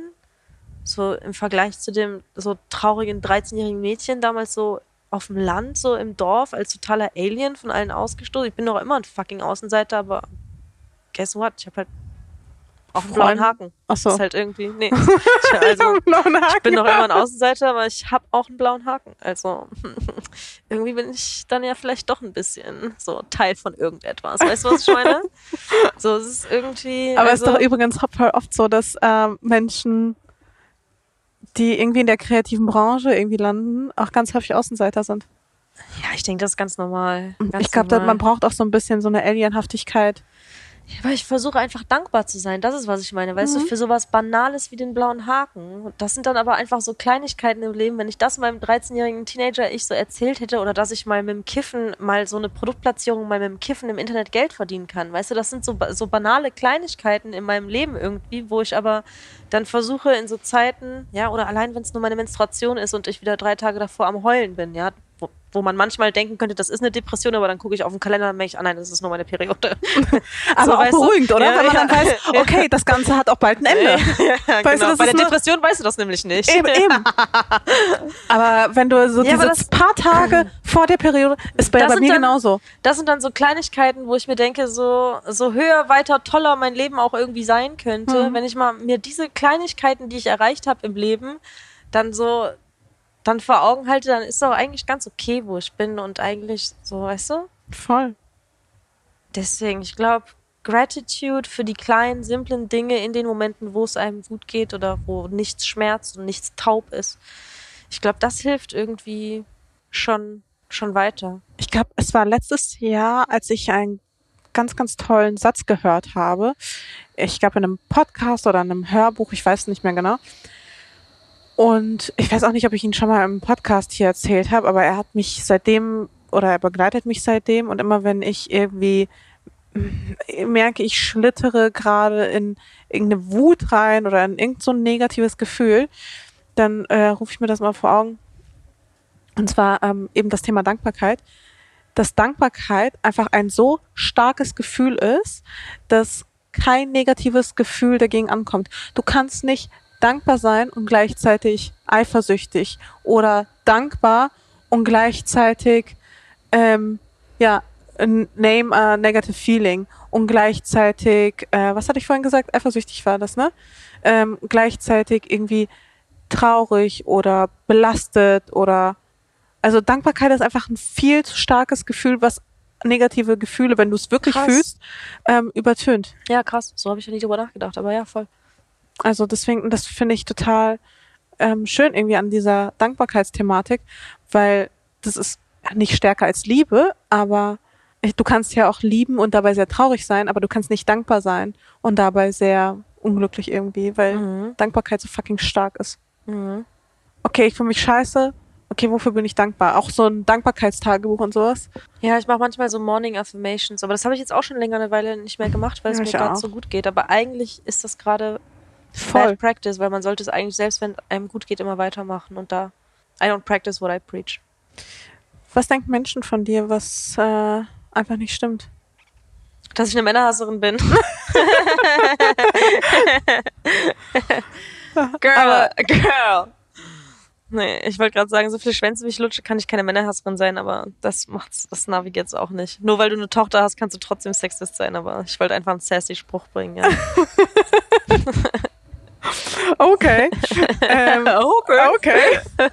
so im Vergleich zu dem so traurigen 13-jährigen Mädchen damals so auf dem Land, so im Dorf, als totaler Alien von allen ausgestoßen. Ich bin doch immer ein fucking Außenseiter, aber guess what? Ich habe halt auch einen blauen Haken. Ach so. Ist halt irgendwie, nee. Ich, also, ich bin doch immer ein Außenseiter, aber ich habe auch einen blauen Haken. Also irgendwie bin ich dann ja vielleicht doch ein bisschen so Teil von irgendetwas. Weißt du, was ich meine? So, es ist irgendwie. Aber es also, ist doch übrigens voll oft so, dass ähm, Menschen, die irgendwie in der kreativen Branche irgendwie landen, auch ganz häufig Außenseiter sind. Ja, ich denke, das ist ganz normal. Ganz ich glaube, man braucht auch so ein bisschen so eine Alienhaftigkeit. Weil ich versuche einfach dankbar zu sein. Das ist, was ich meine. Weißt du, Mhm. für sowas Banales wie den blauen Haken. Das sind dann aber einfach so Kleinigkeiten im Leben. Wenn ich das meinem 13-jährigen Teenager ich so erzählt hätte oder dass ich mal mit dem Kiffen mal so eine Produktplatzierung mal mit dem Kiffen im Internet Geld verdienen kann. Weißt du, das sind so, so banale Kleinigkeiten in meinem Leben irgendwie, wo ich aber dann versuche in so Zeiten, ja, oder allein wenn es nur meine Menstruation ist und ich wieder drei Tage davor am Heulen bin, ja, wo, wo man manchmal denken könnte, das ist eine Depression, aber dann gucke ich auf den Kalender und merke ich, ah nein, das ist nur meine Periode. Aber So, auch weißt du? beruhigend, oder? Ja, Wenn man ja. dann weiß, okay, das Ganze hat auch bald ein Ende. ja, Weißt du, genau. das Bei der Depression weißt du das nämlich nicht. Eben, eben. Aber wenn du so Ja, diese das- paar Tage vor der Periode, ist bei, bei mir dann- genauso. Das sind dann so Kleinigkeiten, wo ich mir denke, so, so höher, weiter, toller mein Leben auch irgendwie sein könnte. Mhm. Wenn ich mal mir diese Kleinigkeiten, die ich erreicht habe im Leben, dann so dann vor Augen halte, dann ist doch eigentlich ganz okay, wo ich bin und eigentlich so, weißt du? Voll. Deswegen, ich glaube, Gratitude für die kleinen, simplen Dinge in den Momenten, wo es einem gut geht oder wo nichts schmerzt und nichts taub ist. Ich glaube, das hilft irgendwie schon, schon weiter. Ich glaube, es war letztes Jahr, als ich einen ganz, ganz tollen Satz gehört habe. Ich glaube, in einem Podcast oder in einem Hörbuch, ich weiß nicht mehr genau. Und ich weiß auch nicht, ob ich ihn schon mal im Podcast hier erzählt habe, aber er hat mich seitdem oder er begleitet mich seitdem und immer wenn ich irgendwie mm, merke, ich schlittere gerade in irgendeine Wut rein oder in irgend so ein negatives Gefühl, dann äh, rufe ich mir das mal vor Augen. Und zwar ähm, eben das Thema Dankbarkeit. Dass Dankbarkeit einfach ein so starkes Gefühl ist, dass kein negatives Gefühl dagegen ankommt. Du kannst nicht dankbar sein und gleichzeitig eifersüchtig oder dankbar und gleichzeitig ähm, Ja, name a negative feeling. Und gleichzeitig, äh, was hatte ich vorhin gesagt? Eifersüchtig war das, ne? Ähm, gleichzeitig irgendwie traurig oder belastet oder also Dankbarkeit ist einfach ein viel zu starkes Gefühl, was negative Gefühle, wenn du es wirklich Krass. fühlst, ähm, übertönt. Ja, krass. So habe ich ja nie drüber nachgedacht, aber ja, voll. Also deswegen, das finde ich total ähm, schön irgendwie an dieser Dankbarkeitsthematik, weil das ist nicht stärker als Liebe, aber du kannst ja auch lieben und dabei sehr traurig sein, aber du kannst nicht dankbar sein und dabei sehr unglücklich irgendwie, weil Mhm. Dankbarkeit so fucking stark ist. Mhm. Okay, ich fühle mich scheiße. Okay, wofür bin ich dankbar? Auch so ein Dankbarkeitstagebuch und sowas. Ja, ich mache manchmal so Morning Affirmations, aber das habe ich jetzt auch schon länger eine Weile nicht mehr gemacht, weil es Ja, mir ich gerade so gut geht. Aber eigentlich ist das gerade Voll. bad practice, weil man sollte es eigentlich selbst, wenn einem gut geht, immer weitermachen. Und da I don't practice what I preach. Was denken Menschen von dir, was äh, einfach nicht stimmt? Dass ich eine Männerhasserin bin. girl, Aber- girl. Nee, ich wollte gerade sagen, so viele Schwänze wie ich lutsche, kann ich keine Männerhasserin sein, aber das macht's, das navigiert's auch nicht. Nur weil du eine Tochter hast, kannst du trotzdem Sexist sein, aber ich wollte einfach einen sassy Spruch bringen, ja. Okay. ähm, okay. okay.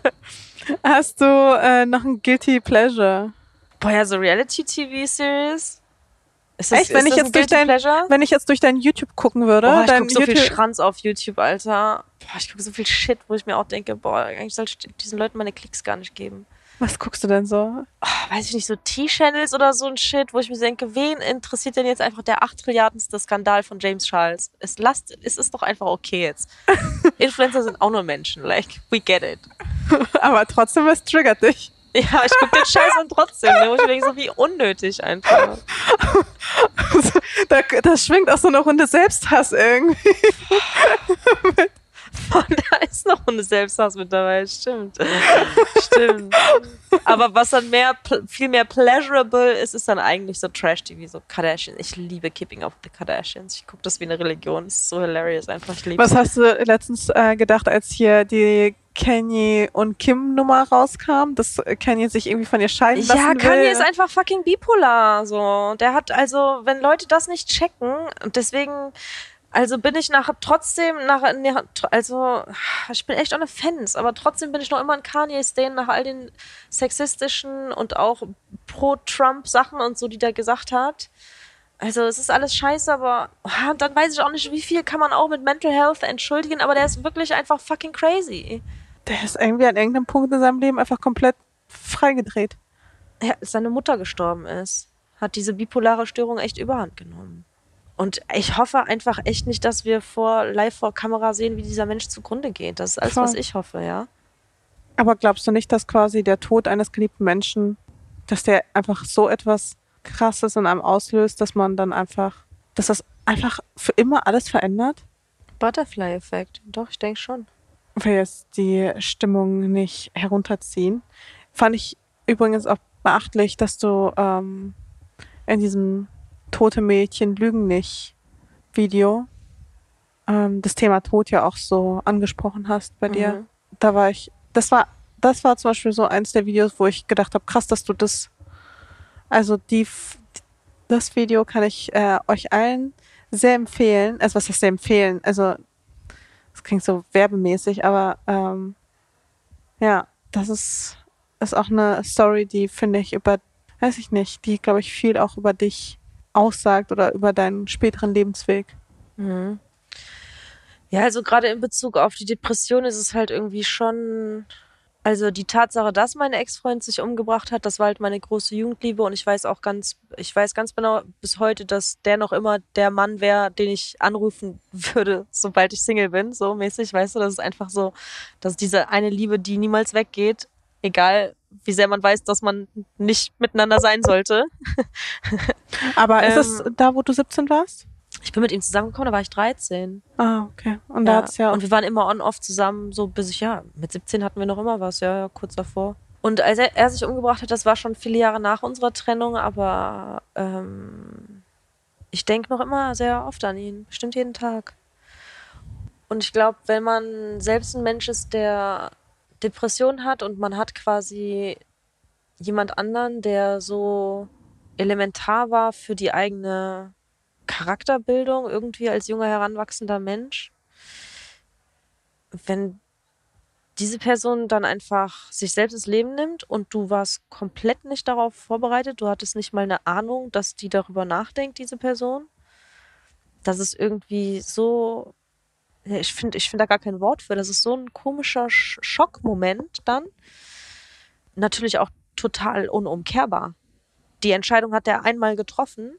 Hast du äh, noch ein Guilty Pleasure? Boah, ja, so Reality-TV-Series. Ist Echt? Wenn ich das jetzt durch dein- Pleasure? Wenn ich jetzt durch dein YouTube gucken würde, Boah, ich gucke so viel YouTube Schranz auf YouTube, Alter. Boah, ich gucke so viel Shit, wo ich mir auch denke, boah, eigentlich sollte ich diesen Leuten meine Klicks gar nicht geben. Was guckst du denn so? Oh, weiß ich nicht, so T-Channels oder so ein Shit, wo ich mir denke, wen interessiert denn jetzt einfach der acht Trilliardenste Skandal von James Charles? Es, lasst, es ist doch einfach okay jetzt. Influencer sind auch nur Menschen, like, we get it. Aber trotzdem, es triggert dich. Ja, ich gucke den Scheiß an trotzdem, ne? wo ich mir denke, so wie unnötig einfach. da, das schwingt auch so eine Runde Selbsthass irgendwie. Und da ist noch eine Selbsthass mit dabei, stimmt. stimmt. Aber was dann mehr, viel mehr pleasurable ist, ist dann eigentlich so Trash-TV, so Kardashian. Ich liebe Keeping Up with the Kardashians. Ich gucke das wie eine Religion. Das ist so hilarious einfach. Ich liebe Was hast du letztens äh, gedacht, als hier die Kanye und Kim Nummer rauskam, dass Kanye sich irgendwie von ihr scheiden lassen Ja, will? Kanye ist einfach fucking bipolar. So, der hat also, wenn Leute das nicht checken, und deswegen, also bin ich nach trotzdem nach, nach also ich bin echt ohne Fans, aber trotzdem bin ich noch immer ein Kanye Stan nach all den sexistischen und auch pro Trump Sachen und so, die der gesagt hat. Also es ist alles scheiße, aber ah, dann weiß ich auch nicht, wie viel kann man auch mit Mental Health entschuldigen, aber der ist wirklich einfach fucking crazy. Der ist irgendwie an irgendeinem Punkt in seinem Leben einfach komplett freigedreht. ja, seine Mutter gestorben ist, hat diese bipolare Störung echt überhand genommen. Und ich hoffe einfach echt nicht, dass wir vor live vor Kamera sehen, wie dieser Mensch zugrunde geht. Das ist alles, Voll. was ich hoffe, ja. Aber glaubst du nicht, dass quasi der Tod eines geliebten Menschen, dass der einfach so etwas Krasses in einem auslöst, dass man dann einfach, dass das einfach für immer alles verändert? Butterfly-Effekt. Doch, ich denke schon. will jetzt die Stimmung nicht herunterziehen. Fand ich übrigens auch beachtlich, dass du ähm, in diesem Tote Mädchen lügen nicht Video ähm, das Thema Tod ja auch so angesprochen hast bei dir. Mhm. Da war ich, das war, das war zum Beispiel so eins der Videos, wo ich gedacht habe, krass, dass du das, also die, das Video kann ich äh, euch allen sehr empfehlen. Also was heißt sehr empfehlen? Also das klingt so werbemäßig, aber ähm, ja, das ist, ist auch eine Story, die finde ich über, weiß ich nicht, die glaube ich viel auch über dich aussagt oder über deinen späteren Lebensweg. Mhm. Ja, also gerade in Bezug auf die Depression ist es halt irgendwie schon. Also die Tatsache, dass mein Ex-Freund sich umgebracht hat, das war halt meine große Jugendliebe und ich weiß auch ganz, ich weiß ganz genau bis heute, dass der noch immer der Mann wäre, den ich anrufen würde, sobald ich Single bin, so mäßig, weißt du, das ist einfach so, dass diese eine Liebe, die niemals weggeht, egal wie sehr man weiß, dass man nicht miteinander sein sollte. Aber ist es Ähm, da, wo du 17 warst? Ich bin mit ihm zusammengekommen, da war ich 13. Ah, okay. Und da hat's ja Und wir waren immer on-off zusammen, so bis ich, ja, mit 17 hatten wir noch immer was, ja, ja kurz davor. Und als er, er sich umgebracht hat, das war schon viele Jahre nach unserer Trennung, aber ähm, ich denke noch immer sehr oft an ihn, bestimmt jeden Tag. Und ich glaube, wenn man selbst ein Mensch ist, der Depression hat und man hat quasi jemand anderen, der so elementar war für die eigene Charakterbildung irgendwie als junger heranwachsender Mensch. Wenn diese Person dann einfach sich selbst das Leben nimmt und du warst komplett nicht darauf vorbereitet, du hattest nicht mal eine Ahnung, dass die darüber nachdenkt, diese Person. Das ist irgendwie so, ich finde, ich finde da gar kein Wort für. Das ist so ein komischer Schockmoment dann. Natürlich auch total unumkehrbar. Die Entscheidung hat er einmal getroffen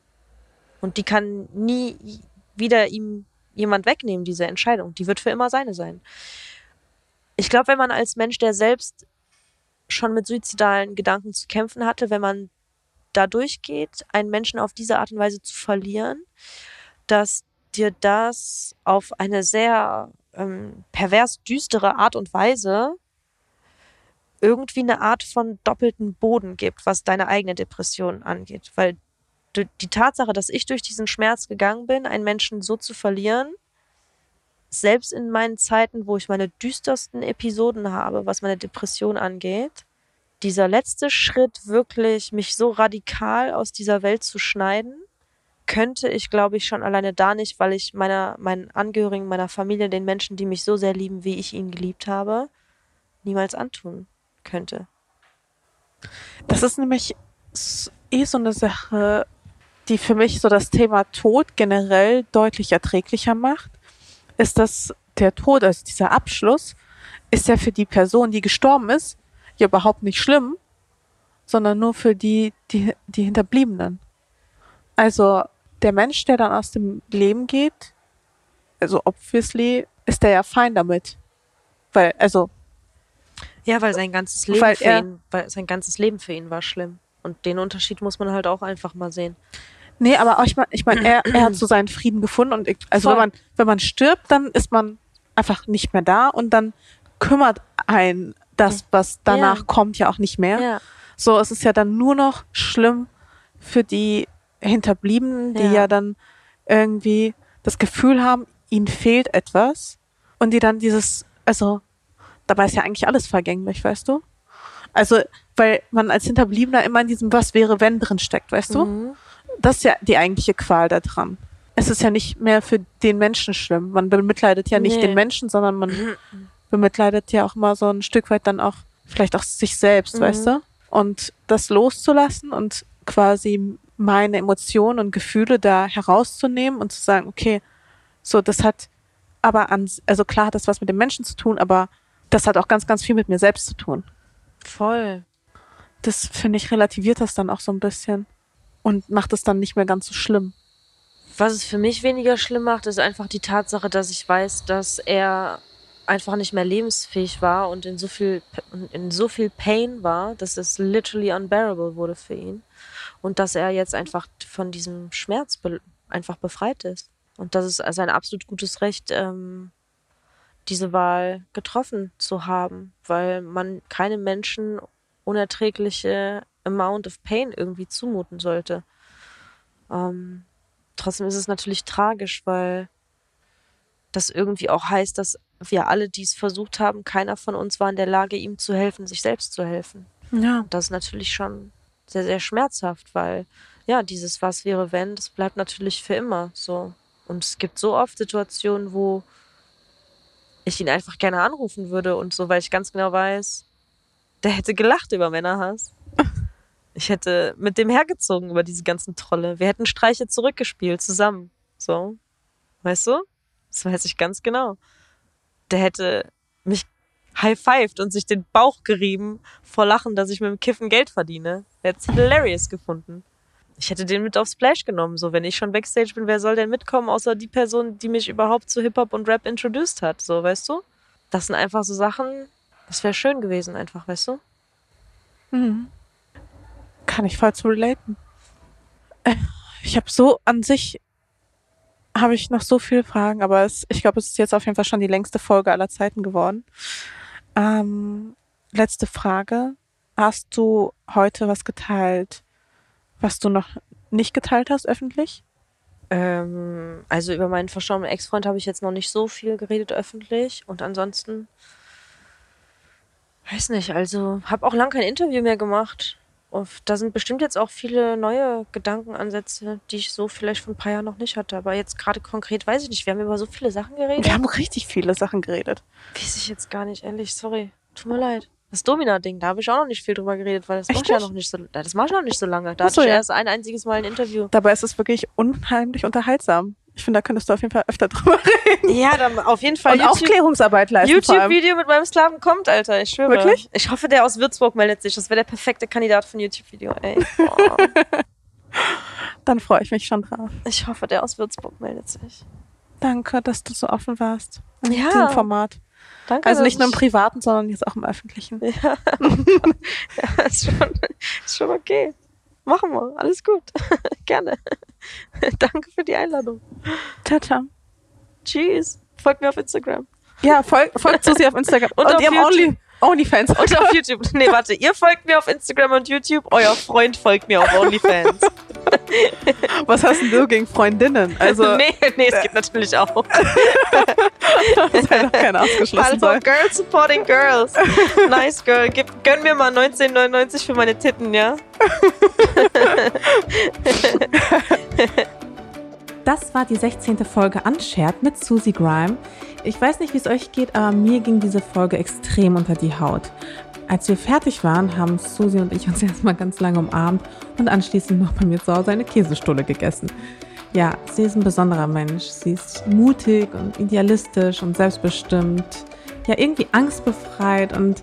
und die kann nie wieder ihm jemand wegnehmen, diese Entscheidung. Die wird für immer seine sein. Ich glaube, wenn man als Mensch, der selbst schon mit suizidalen Gedanken zu kämpfen hatte, wenn man da durchgeht, einen Menschen auf diese Art und Weise zu verlieren, dass dir das auf eine sehr ähm, pervers düstere Art und Weise irgendwie eine Art von doppelten Boden gibt, was deine eigene Depression angeht. Weil die Tatsache, dass ich durch diesen Schmerz gegangen bin, einen Menschen so zu verlieren, selbst in meinen Zeiten, wo ich meine düstersten Episoden habe, was meine Depression angeht, dieser letzte Schritt wirklich, mich so radikal aus dieser Welt zu schneiden, könnte ich, glaube ich, schon alleine da nicht, weil ich meiner, meinen Angehörigen, meiner Familie, den Menschen, die mich so sehr lieben, wie ich ihn geliebt habe, niemals antun könnte. Das ist nämlich eh so eine Sache, die für mich so das Thema Tod generell deutlich erträglicher macht ist das der Tod, also dieser Abschluss, ist ja für die Person, die gestorben ist, ja überhaupt nicht schlimm, sondern nur für die, die, die Hinterbliebenen. Also der Mensch, der dann aus dem Leben geht, also obviously ist der ja fein damit. Weil, also. Ja, weil sein ganzes Leben weil für er, ihn, weil sein ganzes Leben für ihn war schlimm. Und den Unterschied muss man halt auch einfach mal sehen. Nee, aber auch, ich meine, ich mein, er, er hat so seinen Frieden gefunden und ich, also Voll. wenn man, wenn man stirbt, dann ist man einfach nicht mehr da und dann kümmert ein das, was danach ja. kommt, ja auch nicht mehr. Ja. So, es ist ja dann nur noch schlimm für die Hinterbliebenen, die ja. ja dann irgendwie das Gefühl haben, ihnen fehlt etwas und die dann dieses, also dabei ist ja eigentlich alles vergänglich, weißt du? Also, weil man als Hinterbliebener immer in diesem Was wäre, wenn drin steckt, weißt du? Mhm das ist ja die eigentliche Qual daran. Es ist ja nicht mehr für den Menschen schlimm. Man bemitleidet ja nicht nee. den Menschen, sondern man bemitleidet ja auch mal so ein Stück weit dann auch vielleicht auch sich selbst, mhm. weißt du? Und das loszulassen und quasi meine Emotionen und Gefühle da herauszunehmen und zu sagen, okay, so, das hat aber an, also klar hat das was mit dem Menschen zu tun, aber das hat auch ganz, ganz viel mit mir selbst zu tun. Voll. Das finde ich relativiert das dann auch so ein bisschen und macht es dann nicht mehr ganz so schlimm. Was es für mich weniger schlimm macht, ist einfach die Tatsache, dass ich weiß, dass er einfach nicht mehr lebensfähig war und in so viel in so viel Pain war, dass es literally unbearable wurde für ihn und dass er jetzt einfach von diesem Schmerz be einfach befreit ist und das ist sein absolut gutes Recht, ähm, diese Wahl getroffen zu haben, weil man keinem Menschen unerträgliche Amount of Pain irgendwie zumuten sollte. Ähm, trotzdem ist es natürlich tragisch, weil das irgendwie auch heißt, dass wir alle, die es versucht haben, keiner von uns war in der Lage, ihm zu helfen, sich selbst zu helfen. Ja. Und das ist natürlich schon sehr, sehr schmerzhaft, weil ja, dieses Was wäre wenn, das bleibt natürlich für immer so. Und es gibt so oft Situationen, wo ich ihn einfach gerne anrufen würde und so, weil ich ganz genau weiß, der hätte gelacht über Männerhass. Ich hätte mit dem hergezogen über diese ganzen Trolle. Wir hätten Streiche zurückgespielt zusammen. So. Weißt du? Das weiß ich ganz genau. Der hätte mich high-fived und sich den Bauch gerieben vor Lachen, dass ich mit dem Kiffen Geld verdiene. Hätte hilarious gefunden. Ich hätte den mit aufs Splash genommen. So, wenn ich schon Backstage bin, wer soll denn mitkommen, außer die Person, die mich überhaupt zu Hip-Hop und Rap introduced hat. So, weißt du? Das sind einfach so Sachen, das wäre schön gewesen, einfach, weißt du? Mhm kann ich voll zu relaten. Ich habe so an sich habe ich noch so viele Fragen, aber es, ich glaube, es ist jetzt auf jeden Fall schon die längste Folge aller Zeiten geworden. Ähm, letzte Frage. Hast du heute was geteilt, was du noch nicht geteilt hast öffentlich? Ähm, also über meinen verstorbenen Ex-Freund habe ich jetzt noch nicht so viel geredet öffentlich und ansonsten weiß nicht, also habe auch lang kein Interview mehr gemacht da sind bestimmt jetzt auch viele neue Gedankenansätze, die ich so vielleicht vor ein paar Jahren noch nicht hatte. Aber jetzt gerade konkret weiß ich nicht. Wir haben über so viele Sachen geredet. Wir haben richtig viele Sachen geredet. Weiß ich jetzt gar nicht, ehrlich, sorry. Tut mir leid. Das Domina-Ding, da habe ich auch noch nicht viel drüber geredet, weil das Echt mach ich ja noch nicht so, das mach ich noch nicht so lange. Da Ach so, hatte ich ja. erst ein einziges Mal ein Interview. Dabei ist es wirklich unheimlich unterhaltsam. Ich finde, da könntest du auf jeden Fall öfter drüber reden. Ja, dann auf jeden Fall Und Aufklärungsarbeit leisten. YouTube-Video mit meinem Sklaven kommt, Alter. Ich schwöre. Wirklich? Ich hoffe, der aus Würzburg meldet sich. Das wäre der perfekte Kandidat für ein YouTube-Video, ey. Dann freue ich mich schon drauf. ich hoffe, der aus Würzburg meldet sich. Danke, dass du so offen warst. In Ja. diesem Format. Danke. Also nicht nur im Privaten, sondern jetzt auch im Öffentlichen. Ja. ja, ist schon, ist schon okay. Machen wir. Alles gut. Gerne. Danke für die Einladung. Ciao. Tschüss. Folgt mir auf Instagram. Ja, folgt folgt Susi auf Instagram. Und Und, auf YouTube. Only, OnlyFans. Und auf YouTube. Nee, warte. Ihr folgt mir auf Instagram und YouTube. Euer Freund folgt mir auf OnlyFans. Was hast denn du gegen Freundinnen? Also, nee, nee, es geht natürlich auch. das hätte doch keiner ausgeschlossen Also. Girls supporting Girls. Nice Girl. Gib, gönn mir mal 19,99 für meine Titten, ja? Das war die 16. Folge Unshared mit Susie Grime. Ich weiß nicht, wie es euch geht, aber mir ging diese Folge extrem unter die Haut. Als wir fertig waren, haben Susie und ich uns erstmal ganz lange umarmt und anschließend noch bei mir zu Hause eine Käsestulle gegessen. Ja, sie ist ein besonderer Mensch. Sie ist mutig und idealistisch und selbstbestimmt. Ja, irgendwie angstbefreit und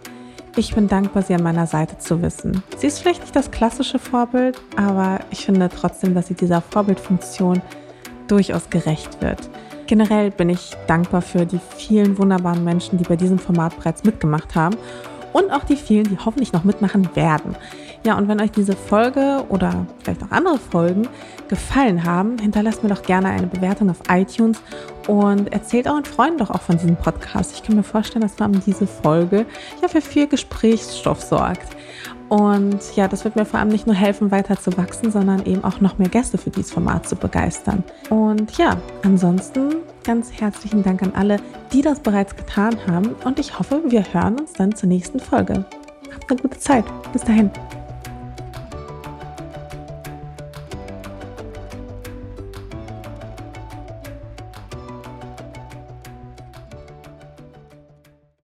ich bin dankbar, sie an meiner Seite zu wissen. Sie ist vielleicht nicht das klassische Vorbild, aber ich finde trotzdem, dass sie dieser Vorbildfunktion durchaus gerecht wird. Generell bin ich dankbar für die vielen wunderbaren Menschen, die bei diesem Format bereits mitgemacht haben und auch die vielen, die hoffentlich noch mitmachen werden. Ja, und wenn euch diese Folge oder vielleicht auch andere Folgen gefallen haben, hinterlasst mir doch gerne eine Bewertung auf iTunes und erzählt euren Freunden doch auch von diesem Podcast. Ich kann mir vorstellen, dass allem diese Folge ja für viel Gesprächsstoff sorgt. Und ja, das wird mir vor allem nicht nur helfen, weiter zu wachsen, sondern eben auch noch mehr Gäste für dieses Format zu begeistern. Und ja, ansonsten ganz herzlichen Dank an alle, die das bereits getan haben. Und ich hoffe, wir hören uns dann zur nächsten Folge. Habt eine gute Zeit. Bis dahin.